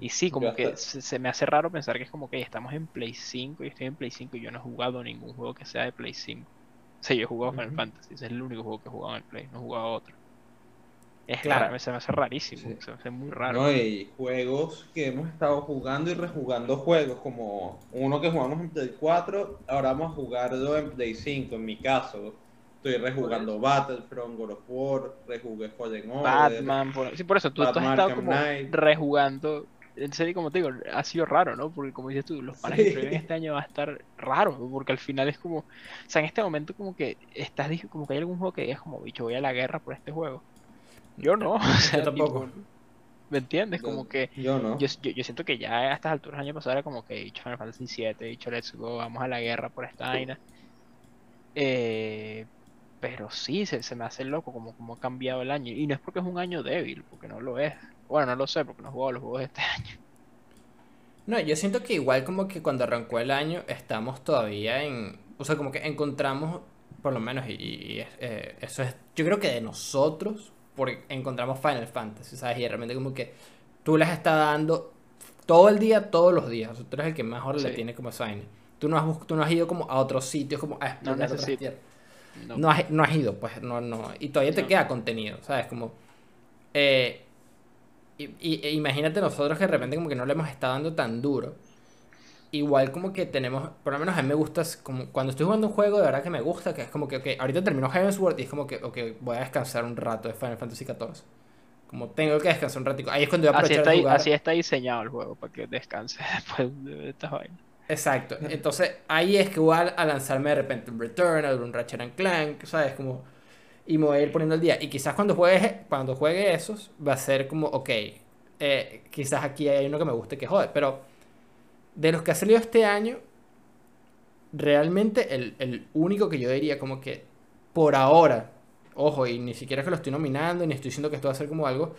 Y sí, como Yo que se, se me hace raro pensar que es como que estamos en Play 5 y estoy en Play 5 y yo no he jugado ningún juego que sea de Play 5. O sea, yo he jugado Final Ujú. Fantasy, ese es el único juego que he jugado en Play, no he jugado otro. Es Claro. raro, se me hace rarísimo, Sí. se me hace muy raro. No, y juegos que hemos estado jugando y rejugando juegos, como uno que jugamos en Play 4, ahora vamos a jugarlo en Play 5, en mi caso. Estoy rejugando Battlefront, God of War, rejugué Fallen Order. Batman, por... sí, por eso tú, tú has estado como rejugando. En serio, como te digo, ha sido raro, ¿no? Porque como dices tú, los panes Sí. que este año va a estar raro, porque al final es como, o sea, en este momento como que estás, como que hay algún juego que digas como, bicho, voy a la guerra por este juego. Yo no, o sea, tampoco. tipo, ¿me entiendes? Yo- Como que Yo no. yo, yo, siento que ya a estas alturas del año pasado era como que he dicho Final Fantasy 7, he dicho Let's Go, vamos a la guerra por esta vaina. Eh, pero sí, se, se me hace loco como, como ha cambiado el año. Y no es porque es un año débil, porque no lo es. Bueno, no lo sé, porque no he jugado los juegos de este año. No, yo siento que igual como que cuando arrancó el año estamos todavía en... O sea, como que encontramos, por lo menos, y, eh, eso es, yo creo que de nosotros, porque encontramos Final Fantasy, ¿sabes? Y realmente como que tú les estás dando todo el día, todos los días. O sea, tú eres el que mejor le Sí. tiene como vaina. Tú no has, tú no has ido como a otros sitios, como a explorar otras necesito. tierras. No, No has, no has ido, pues, no, no. Y todavía te No. queda contenido, ¿sabes? Como. eh, y, y- e imagínate nosotros que de repente como que no le hemos estado dando tan duro. Igual como que tenemos, por lo menos a mí me gusta, como cuando estoy jugando un juego de verdad que me gusta, que es como que, ok, ahorita terminó Heavensward y es como que, ok, voy a descansar un rato de Final Fantasy XIV. Como tengo que descansar un ratico. Ahí es cuando voy a así, aprovechar está, de di- jugar. así está diseñado el juego, para que descanse después de estas vainas. Exacto. Entonces ahí es que voy a, a lanzarme de repente un Returnal, un Ratchet and Clank, ¿sabes? Como, y me voy a ir poniendo al día. Y quizás cuando juegue, cuando juegue esos, va a ser como, ok, eh, quizás aquí hay uno que me guste que jode, pero de los que ha salido este año, realmente el, el único que yo diría como que por ahora, ojo, y ni siquiera que lo estoy nominando, ni estoy diciendo que esto va a ser como algo,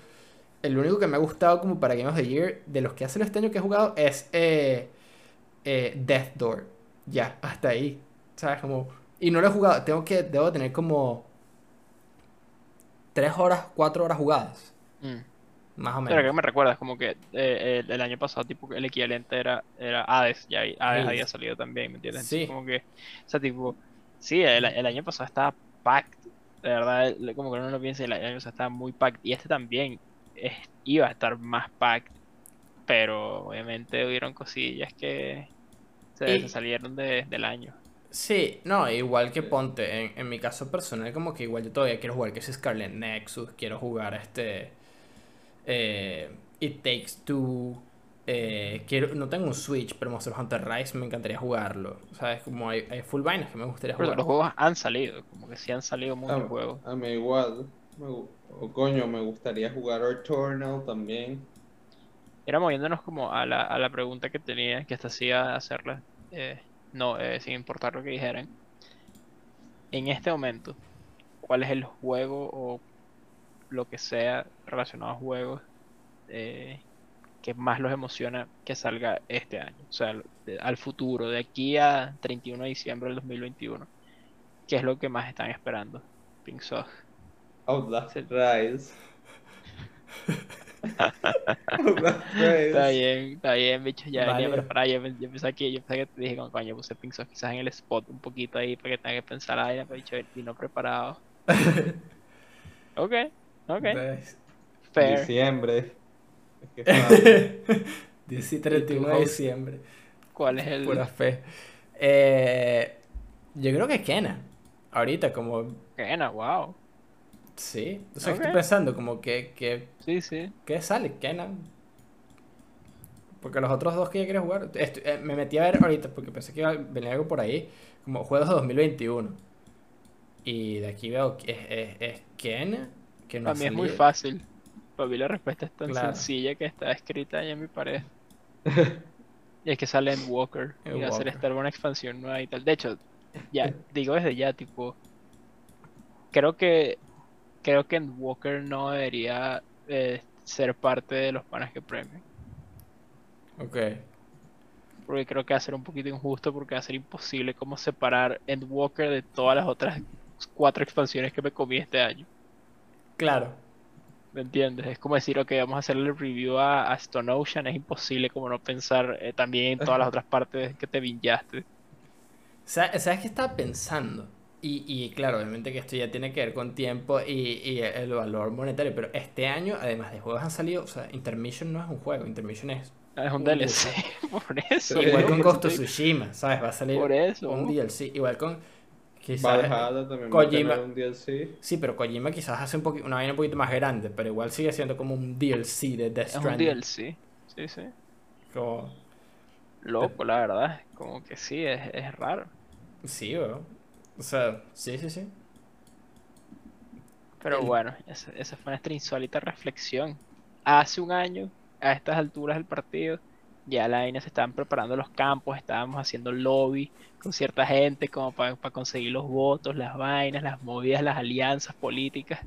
el único que me ha gustado como para Game of the Year de los que ha salido este año que he jugado es eh, eh, Death Door. Ya, hasta ahí. ¿Sabes? Como... Y no lo he jugado, tengo que, debo tener como 3 horas, 4 horas jugadas. Mm. Más o Pero que menos. me recuerdas, como que eh, el, el año pasado, tipo, el equivalente era, era Hades, ya ahí- Hades Sí. había salido también, ¿me entiendes? Sí. Como que, o sea, tipo, sí, el, el año pasado estaba packed, de verdad, como que uno lo piensa, el año pasado estaba muy packed, y este también es- iba a estar más packed, pero obviamente hubieron cosillas que se, Y- se salieron de- del año. Sí, no, igual que ponte, en, en mi caso personal, como que igual yo todavía quiero jugar que es Scarlet Nexus, quiero jugar este eh, It Takes Two, eh, quiero, no tengo un Switch, pero Monster Hunter Rise me encantaría jugarlo, ¿sabes? Como hay, hay full vainas que me gustaría Pero jugar. los juegos han salido, como que sí han salido muchos A, juegos. a mí igual. Me gu- o coño, me gustaría jugar Returnal también. Era moviéndonos como a la, a la pregunta que tenía, que hasta hacía hacerla, eh, no, eh, sin importar lo que dijeran. En este momento, ¿cuál es el juego o lo que sea relacionado a juegos eh, que más los emociona que salga este año? O sea, de- al futuro, de aquí a 31 de diciembre del 2021. ¿Qué es lo que más están esperando? Pink Sauce. Outlast. Rise. Está Rise. bien, está bien, bicho, ya venía Vale. preparado, yo, yo pensé que, yo pensé que te dije, como, coño, puse Sauce quizás en el spot un poquito ahí para que tenga que pensar la vaina, pero bicho, vino preparado. Ok, ok, fair. Diciembre. Es que fácil. 10 y 31 de diciembre, ¿Cuál es el pura fe. Eh, yo creo que Kena, ahorita como, Kena? Wow. Sí, o sea, Ok. estoy pensando como que, que Sí, sí. ¿Qué sale? Kena. Porque los otros dos que ya quería jugar. eh, me metí a ver ahorita porque pensé que iba a venir algo por ahí. Como juegos de 2021. Y de aquí veo que es, es, es Kena. Que no Para mí es muy fácil. Para mí la respuesta es tan Claro. sencilla que está escrita ahí en mi pared. Y es que sale en Walker. Y va a ser Walker. esta una expansión nueva y tal. De hecho, ya, digo desde ya, tipo. Creo que. Creo que Walker no debería eh, ser parte de los panas que premian. Ok. Porque creo que va a ser un poquito injusto porque va a ser imposible como separar Endwalker de todas las otras cuatro expansiones que me comí este año. Claro. ¿Me entiendes? Es como decir, ok, vamos a hacerle review a, a Stone Ocean. Es imposible como no pensar eh, también en todas las otras partes que te vinyaste. Sa- ¿Sabes qué estaba pensando? Y, y claro, obviamente que esto ya tiene que ver con tiempo y, y el valor monetario. Pero este año, además de juegos, han salido. O sea, Intermission no es un juego. Intermission es. Ah, Es un DLC. Por eso. Igual con Ghost of Tsushima, ¿sabes? Va a salir Por eso. un DLC. Igual con. Quizás. Valhalla también va a Kojima. tener un DLC. Sí, pero Kojima quizás hace un una vaina un poquito más grande, pero igual sigue siendo como un DLC de Death Es un Stranding. DLC. Sí, sí. Como- Loco, la verdad. Como que sí, es, es raro. Sí, weón. O sea, sí, sí, sí. Pero El- bueno, esa, esa fue nuestra insólita reflexión. Hace un año, a estas alturas del partido, ya la vaina se estaban preparando los campos, estábamos haciendo lobby con cierta gente como para conseguir los votos, las vainas, las movidas, las alianzas políticas.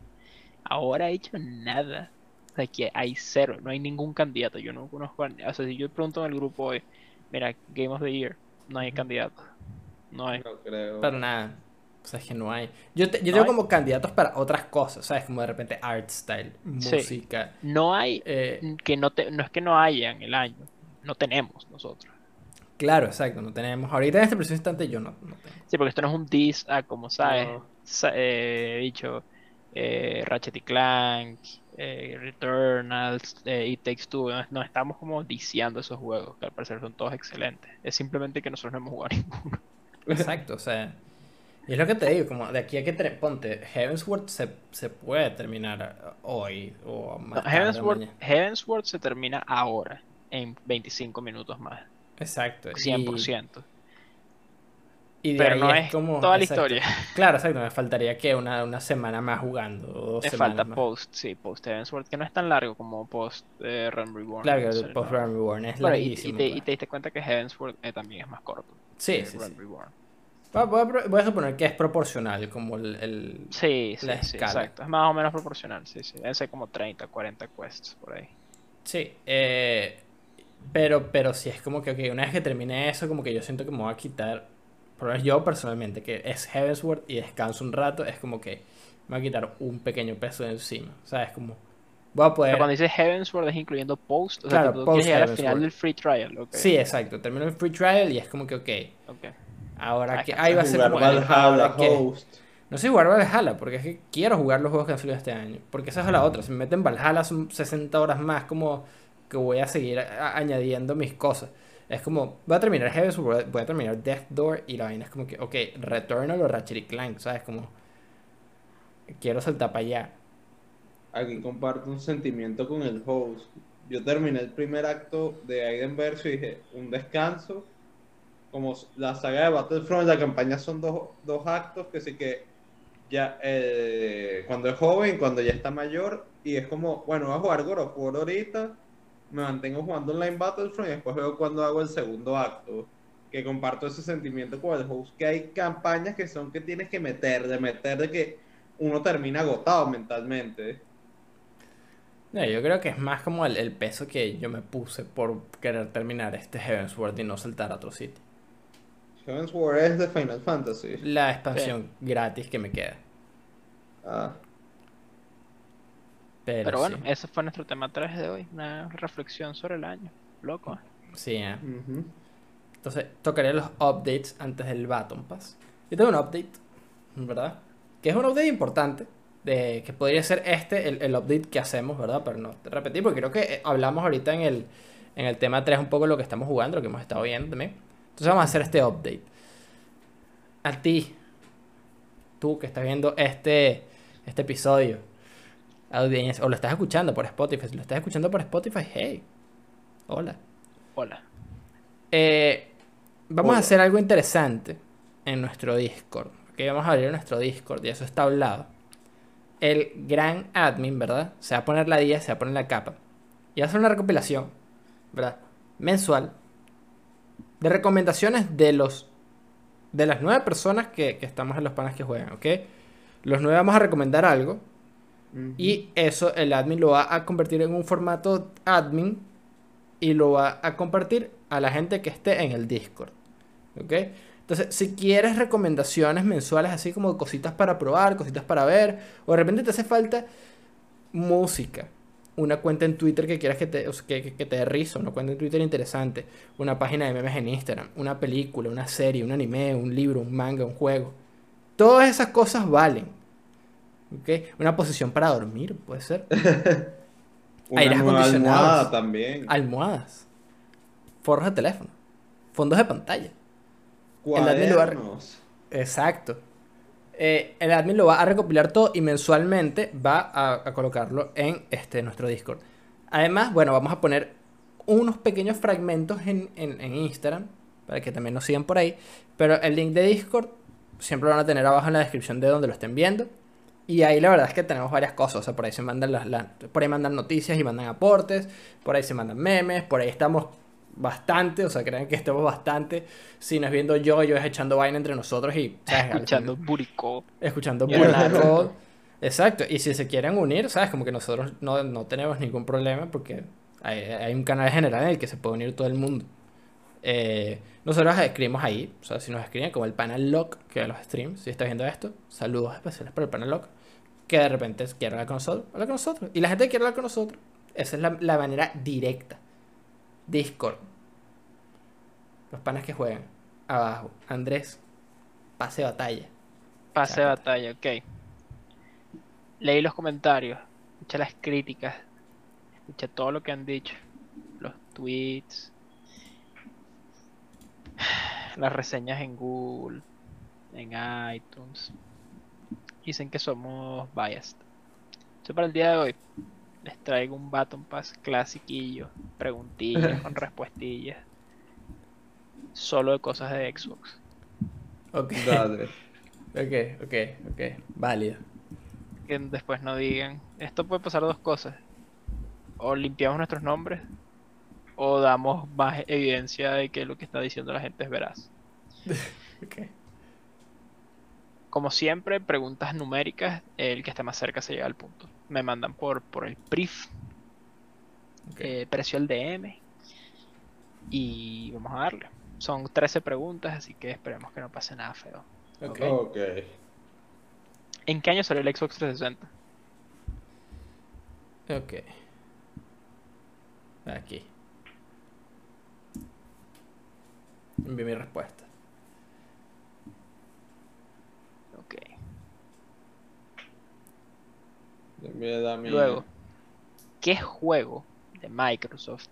Ahora he hecho nada. O sea, que hay cero, no hay ningún candidato. Yo no conozco a O sea, si yo pregunto en el grupo hoy, mira, Game of the Year, no hay candidato. No hay. No creo. Pero nada. O sea, es que no hay. Yo, te- yo No tengo hay. como candidatos para otras cosas, ¿sabes? Como de repente art style, Sí. música. No hay, eh, que no, te, no es que no haya en el año, no tenemos nosotros. claro, exacto, no tenemos. Ahorita en este preciso instante yo no, no tengo. Sí, porque esto no es un diss a, como sabes, No. sa- eh, dicho, eh, Ratchet y Clank, eh, Returnals, eh, It Takes Two, no, no estamos como diciando esos juegos, que al parecer son todos excelentes. Es simplemente que nosotros no hemos jugado ninguno. Exacto, o sea. Y es lo que te digo, como de aquí a que tre- ponte, Heavensward se, se puede terminar hoy o más No, Heavensward, mañana. Heavensward se termina ahora, en 25 minutos más, Exacto. y- 100%. Y Pero no es como. toda la historia. Claro, exacto. Me faltaría que una, una semana más jugando. O dos Me semanas falta más. post, sí, post Heavensward, que no es tan largo como post eh, Realm Reborn. Claro que Post. Realm Reborn es Bueno, y, y larguísimo. te, y pues. te diste cuenta que Heavensward eh, también es más corto. Sí, sí, Realm sí. Reborn. Voy a, voy suponer que es proporcional, como el. el- Sí, sí, La sí, escala. exacto. Es más o menos proporcional, sí, sí. Deben ser como 30, 40 quests por ahí. Sí, eh, pero, pero sí es como que, ok, una vez que termine eso, como que yo siento que me voy a quitar, por lo menos yo personalmente, que es Heavensward y descanso un rato, es como que me voy a quitar un pequeño peso de encima, o sea, es como, voy a poder... Pero cuando dices Heavensward es incluyendo post, o sea, Claro, tipo, tú post quieres llegar al final del free trial, ok. Sí, exacto, termino el free trial y es como que, ok, ok. Ahora Ah, que... que Ahí va a ser como... Valhalla, que- Host. No sé jugar Valhalla, porque es que quiero jugar los juegos que han salido este año. Porque esa es la otra. Si me meten Valhalla son 60 horas más, como que voy a seguir a- a- añadiendo mis cosas. Es como, voy a terminar Heaven's voy a- voy a terminar Death Door y la vaina es como que, ok, Returnal o Ratchet y Clank, ¿sabes? Como, quiero saltar para allá. Aquí comparto un sentimiento con el host. Yo terminé el primer acto de Aiden Verso y dije, un descanso. Como la saga de Battlefront, la campaña son dos, dos actos que sí que ya eh, cuando es joven, cuando ya está mayor, y es como, bueno, voy a jugar God of ahorita, me mantengo jugando online Battlefront y después veo cuando hago el segundo acto. Que comparto ese sentimiento con el host, que hay campañas que son que tienes que meter, de meter, de que uno termina agotado mentalmente. Yo creo que es más como el, el peso que yo me puse por querer terminar este Heavensward y no saltar a otro sitio. Heaven's War es de Final Fantasy. La expansión gratis que me queda. Ah, Pero, Pero bueno, sí, ese fue nuestro tema 3 de hoy. Una reflexión sobre el año. Loco. ¿eh? sí, eh. Entonces, tocaré los updates antes del Baton Pass. Yo tengo un update, ¿verdad? Que es un update importante. De, que podría ser este, el, el update que hacemos, ¿verdad? Pero no te repetir, porque creo que eh, hablamos ahorita en el, en el tema 3 un poco de lo que estamos jugando, lo que hemos estado viendo también. Entonces vamos a hacer este update. A ti, tú que estás viendo este, este episodio, audiencia, o lo estás escuchando por Spotify, si lo estás escuchando por Spotify, hey, hola. Hola. Eh, vamos Hola. a hacer algo interesante en nuestro Discord. Ok, vamos a abrir nuestro Discord y eso está hablado. El gran admin, ¿verdad? Se va a poner la 10, se va a poner la capa. Y va a hacer una recopilación, ¿verdad? Mensual. De recomendaciones de los. De las nueve personas que, que estamos en los panas que juegan, ¿ok? Los nueve vamos a recomendar algo. Y eso el admin lo va a convertir en un formato admin y lo va a compartir a la gente que esté en el Discord. ¿Ok? Entonces, si quieres recomendaciones mensuales, así como cositas para probar, cositas para ver, o de repente te hace falta música, una cuenta en Twitter que quieras que te, o sea, que, te dé risa, una cuenta en Twitter interesante, una página de memes en Instagram, una película, una serie, un anime, un libro, un manga, un juego. Todas esas cosas valen. ¿Ok? Una posición para dormir, puede ser. Una aires acondicionados. almohada también. Almohadas. Forros de teléfono. Fondos de pantalla. Cuadernos. Exacto. Eh, el admin lo va a recopilar todo y mensualmente va a, colocarlo en este, nuestro Discord. Además, bueno, vamos a poner unos pequeños fragmentos en, en- en Instagram para que también nos sigan por ahí. Pero el link de Discord siempre lo van a tener abajo en la descripción de donde lo estén viendo. Y ahí la verdad es que tenemos varias cosas. O sea, por ahí se mandan las, las- por ahí mandan noticias y mandan aportes. Por ahí se mandan memes. Por ahí estamos bastante. O sea, crean que estamos bastante. Si nos viendo yo, yo es echando vaina entre nosotros y ¿sabes? Escuchando Buricó. escuchando Code. Exacto, y si se quieren unir, ¿sabes? Como que nosotros no, no tenemos ningún problema porque hay, hay un canal general en el que se puede unir todo el mundo. Eh, nosotros escribimos ahí, o sea, si nos escriben como el panel lock que ve los streams, si estás viendo esto, saludos especiales para el panel lock, que de repente quiere hablar con nosotros, habla con nosotros. Y la gente quiere hablar con nosotros, esa es la, la manera directa. Discord. Los panas que juegan. Abajo. Andrés. Pase batalla. Pase de Chácata. batalla, ok. Leí los comentarios, escuché las críticas, escuché todo lo que han dicho, los tweets, las reseñas en Google, en iTunes. Dicen que somos biased. Entonces para el día de hoy les traigo un Baton Pass clasiquillo, preguntillas con respuestillas, solo de cosas de Xbox. Ok. Ok, ok, ok. Válido. Que después no digan. Esto puede pasar dos cosas. O limpiamos nuestros nombres, o damos más evidencia de que lo que está diciendo la gente es veraz. Ok. Como siempre, preguntas numéricas, el que esté más cerca se llega al punto. Me mandan por, por el brief, ok. eh, precio al DM, y vamos a darle. Son 13 preguntas, así que esperemos que no pase nada feo. ok. Ok. ¿En qué año salió el Xbox 360? Ok. Aquí. Envié mi respuesta. Luego, ¿qué juego de Microsoft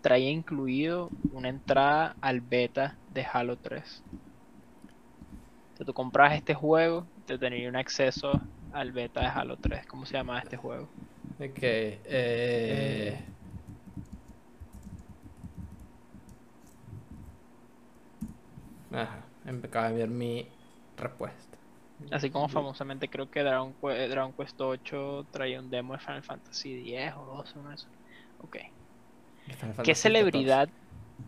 traía incluido una entrada al beta de Halo 3? Si tú compras este juego, te tenía un acceso al beta de Halo 3. ¿Cómo se llama este juego? Ok. Eh... Ajá. Acabo de enviar mi respuesta. Así como famosamente creo que Dragon, Que- Dragon Quest 8 traía un demo de Final Fantasy 10 o 12, uno de esos. Ok. ¿Qué celebridad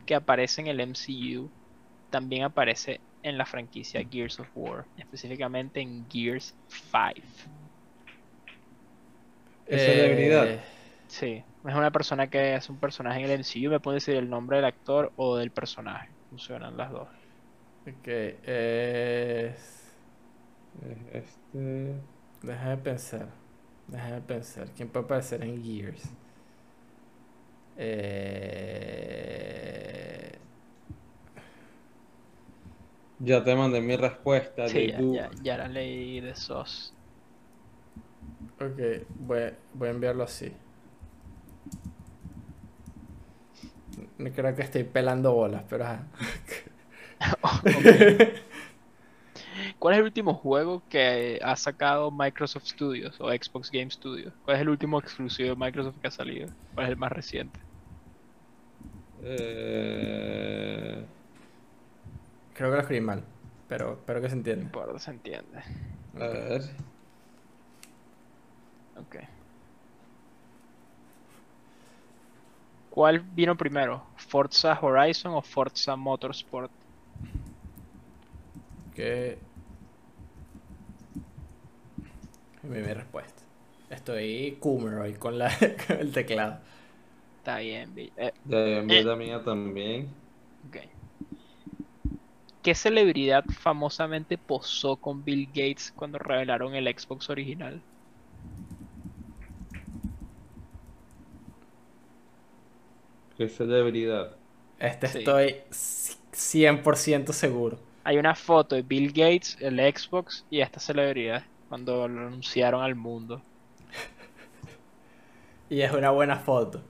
que aparece en el MCU también aparece en la franquicia Gears of War? Específicamente en Gears 5. ¿Qué celebridad? Eh, Sí, es una persona que es un personaje en el MCU. Me puede decir el nombre del actor o del personaje. Funcionan las dos. ok. Es... Este. Déjame pensar. Déjame pensar. ¿Quién puede aparecer en Gears? Eh... Ya te mandé mi respuesta. Sí, de ya, ya, ya la leí de SOS. Ok, voy, voy a enviarlo así. No creo que estoy pelando bolas, pero ajá. ¿Cuál es el último juego que ha sacado Microsoft Studios o Xbox Game Studios? ¿Cuál es el último exclusivo de Microsoft que ha salido? ¿Cuál es el más reciente? Eh, Creo que lo escribí mal, pero espero que se No entienda. importa, se entiende. a ver. Ok. ¿Cuál vino primero? ¿Forza Horizon o Forza Motorsport? Que... Envié mi respuesta. Estoy Coomer hoy con, la, con el teclado. Está bien, vi- eh, envié Eh. mía también. ok. ¿Qué celebridad famosamente posó con Bill Gates cuando revelaron el Xbox original? ¿Qué celebridad? Este Sí. estoy 100% seguro. Hay una foto de Bill Gates, el Xbox y esta celebridad cuando lo anunciaron al mundo. Y es una buena foto.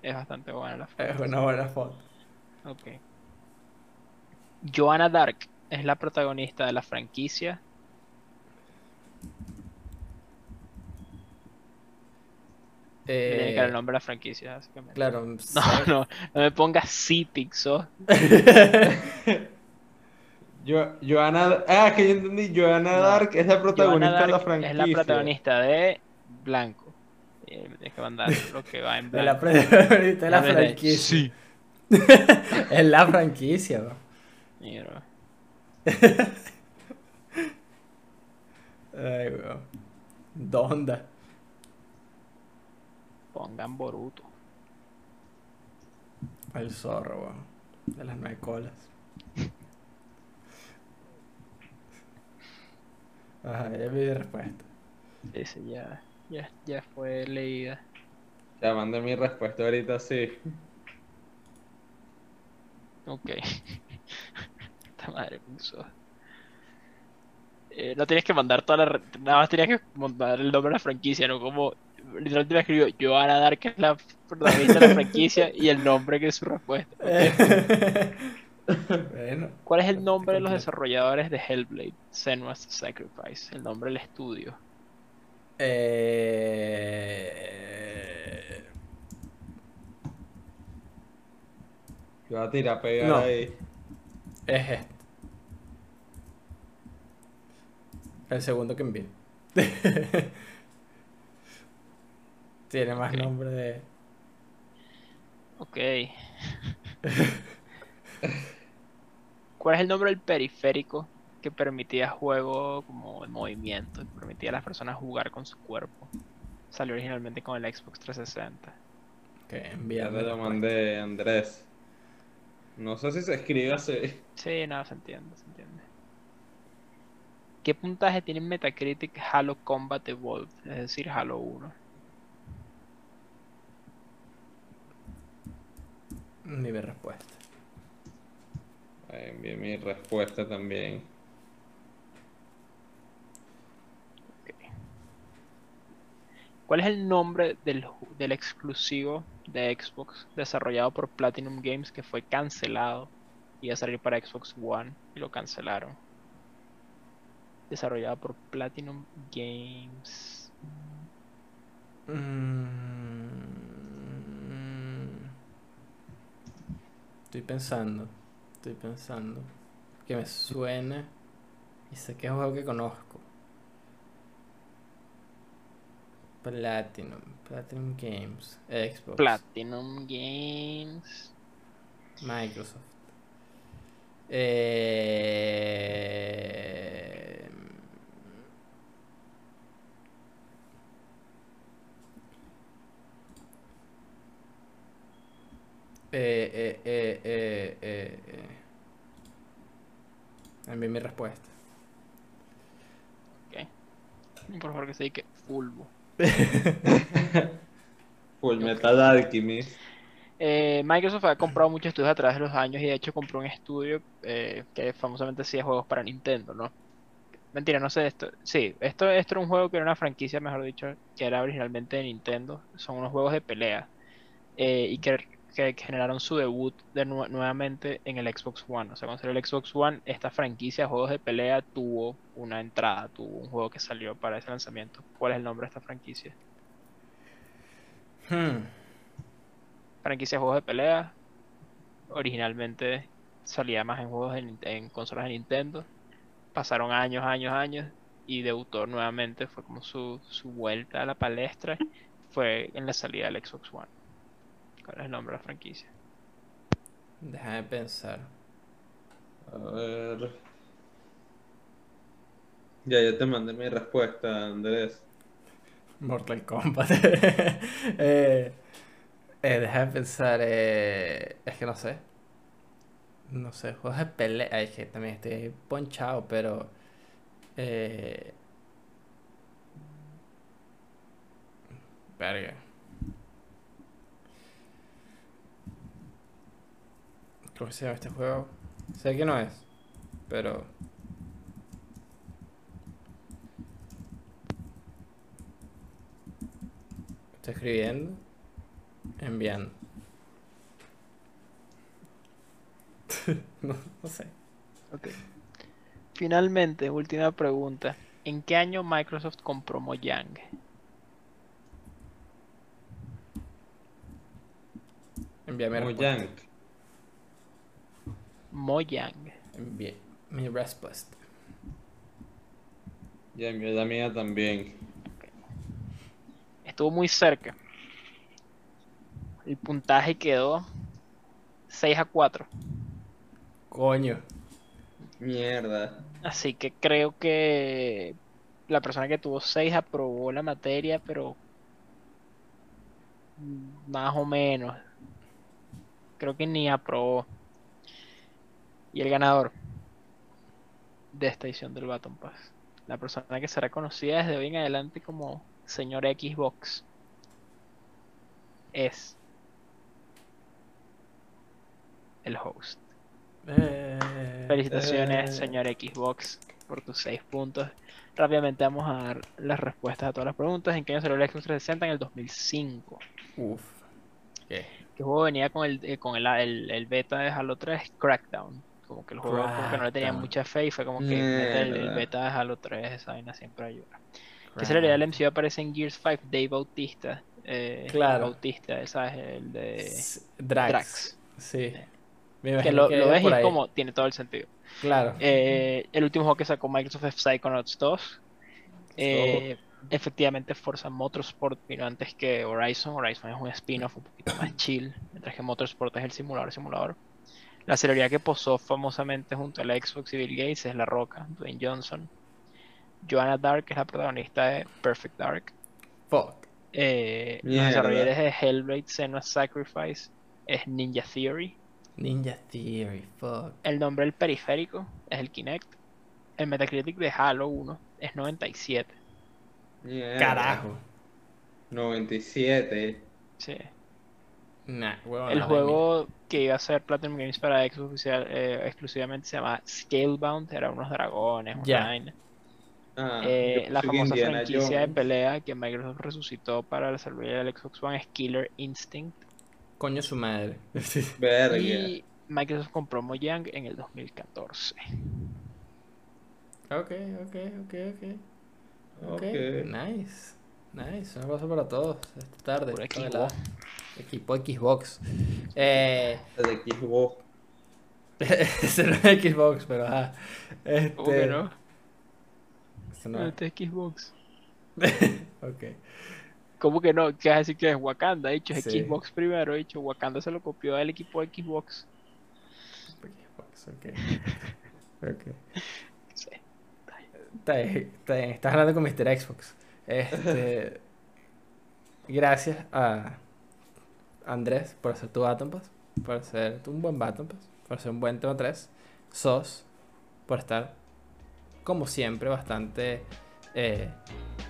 Es bastante buena la foto. Es una buena foto. Ok. Joanna Dark es la protagonista de la franquicia. Tiene que dar el Eh, nombre de la franquicia, básicamente. claro, No, no, no me pongas Cipixo. Yo, Joana. Ah, es que yo entendí. Joana No. Dark es la protagonista de la franquicia. es la protagonista de Blanco. Eh, tienes que mandar lo que va en De la, blanco. protagonista de la de franquicia. Sí. Es la franquicia, bro. Mira, Ay, weón. Donda. pongan Boruto. El zorro, weón. De las nueve colas. Ajá, ya vi mi respuesta. Ese ya, ya, ya fue leída. Ya mandé mi respuesta ahorita, sí. Ok. Esta madre puso. Eh, no tienes que mandar toda la. re- Nada más tenías que mandar el nombre de la franquicia, ¿no? Como. Literalmente me escribió Johanna Dark, que es la protagonista de la franquicia, y el nombre que es su respuesta. bueno. ¿Cuál es el nombre de los desarrolladores de Hellblade? Senua's Sacrifice. El nombre del estudio. Eh... Yo voy a tirar a pegar No. ahí. Es este. El segundo que envié. Tiene más nombre de. Ok. ¿Cuál es el nombre del periférico que permitía juego como en movimiento, que permitía a las personas jugar con su cuerpo? Salió originalmente con el Xbox 360. Que te lo mandé, Andrés. No sé si se escribe así. Sí, nada, se entiende, se entiende. ¿Qué puntaje tiene en Metacritic Halo Combat Evolved? Es decir, Halo 1. Ni mi respuesta. Envié mi respuesta también. ¿Cuál es el nombre del, del exclusivo de Xbox desarrollado por Platinum Games que fue cancelado? Iba a salir para Xbox One y lo cancelaron. Desarrollado por Platinum Games. Mm. Estoy pensando. Estoy pensando. Que me suene. Y sé que es un juego que conozco. Platinum. Platinum Games. Xbox. Platinum Games. Microsoft. Eh... Eh, eh, eh, eh, eh, eh. Envié mi respuesta. Por favor que se diga Fulbo. Full Metal Alchemist. Eh, Microsoft ha comprado muchos estudios a través de los años y de hecho compró un estudio eh, que famosamente hacía juegos para Nintendo, ¿no? Mentira, no sé esto. Sí, esto, esto era un juego que era una franquicia, mejor dicho, que era originalmente de Nintendo. Son unos juegos de pelea eh, y que, que generaron su debut de nue- nuevamente en el Xbox One. O sea, cuando salió el Xbox One, esta franquicia de juegos de pelea tuvo una entrada, tuvo un juego que salió para ese lanzamiento. ¿Cuál es el nombre de esta franquicia? Hmm. franquicia de juegos de pelea. Originalmente salía más en juegos en consolas de Nintendo. Pasaron años, años, años y debutó nuevamente. Fue como su, su vuelta a la palestra. Fue en la salida del Xbox One. ¿Cuál es el nombre de la franquicia? Déjame pensar. A ver. Ya, ya te mandé mi respuesta, Andrés. Mortal Kombat. eh, eh, déjame pensar. eh, es que no sé. No sé, juegos de pelea. Ay, es que también estoy ponchado, pero. Eh, verga. ¿Cómo se llama este juego? Sé que no es, pero. Estoy escribiendo. Enviando. no, no sé. Ok. Finalmente, última pregunta. ¿En qué año Microsoft compró Mojang? Envíame Mojang. respuesta. Mojang. Envié mi respuesta. Ya la mía también. Estuvo muy cerca. El puntaje quedó 6 a 4. Coño. Mierda. Así que creo que la persona que tuvo 6 aprobó la materia, pero más o menos. Creo que ni aprobó. Y el ganador de esta edición del Baton Pass, la persona que será conocida desde hoy en adelante como señor Xbox, es el host. Eh, Felicitaciones, Eh. señor Xbox, por tus 6 puntos. Rápidamente vamos a dar las respuestas a todas las preguntas. ¿En qué año salió el Xbox 360? En el 2005. Uf. ¿Qué? ¿Qué juego venía con el, eh, con el, el, el beta de Halo 3? Crackdown. Como que el juego como que no le tenía mucha fe y fue como que mete el, el Mierda. beta de Halo 3, esa vaina siempre ayuda. ¿Qué celebridad del MCU aparece en Gears 5? Dave Bautista. Eh, Claro. Bautista, ¿sabes? El de Drax. Drax. Sí. Me Que lo, que lo ves y es como tiene todo el sentido. Claro. Eh, el último juego que sacó Microsoft es Psychonauts 2, Eh, efectivamente, Forza Motorsport vino antes que Horizon. Horizon es un spin-off un poquito más chill, mientras que Motorsport es el simulador simulador. La celebridad que posó famosamente junto a la Xbox y Bill Gates es La Roca, Dwayne Johnson. Joanna Dark es la protagonista de Perfect Dark. Fuck. Eh, los desarrolladores de Hellblade Senua's Sacrifice es Ninja Theory. Ninja Theory, fuck. El nombre del periférico es el Kinect. El Metacritic de Halo 1 es 97. Mierda. Carajo. 97. Sí. Nah. El juego que iba a ser Platinum Games para Xbox oficial, eh, exclusivamente se llama Scalebound. Era unos dragones, una Ya. vaina. Ah, Eh, la famosa Indiana franquicia de pelea que Microsoft resucitó para la salida del Xbox One es Killer Instinct. Coño su madre. Verga. Y Microsoft compró Mojang en el 2014. Ok, ok, ok, ok. Ok, nice. Nice, un abrazo para todos esta tarde. Xbox. la- Equipo Xbox. Eh, De Xbox. ese no es Xbox, pero ajá. Este, ¿Cómo que no? eso no es. Este es Xbox. Ok. ¿Cómo que no? ¿Qué vas a decir que es Wakanda? De hecho, es Sí. Xbox primero. De hecho, Wakanda se lo copió del equipo de Xbox. Xbox, ok. Ok. Sí. Está bien, está bien, Estás hablando con Mr. Xbox. Este, gracias a Andrés por hacer tu Baton Pass, por hacer un buen Baton Pass, por hacer un buen tema 3. Sos, por estar, como siempre, bastante eh,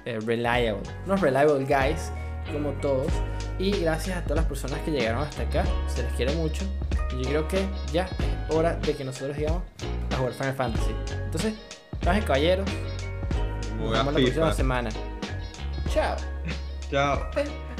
eh, reliable. Unos reliable guys, como todos. Y gracias a todas las personas que llegaron hasta acá. Se les quiere mucho. Y yo creo que ya es hora de que nosotros digamos a jugar Final Fantasy. Entonces, y caballeros, nos vemos la próxima semana. Chao. Chao.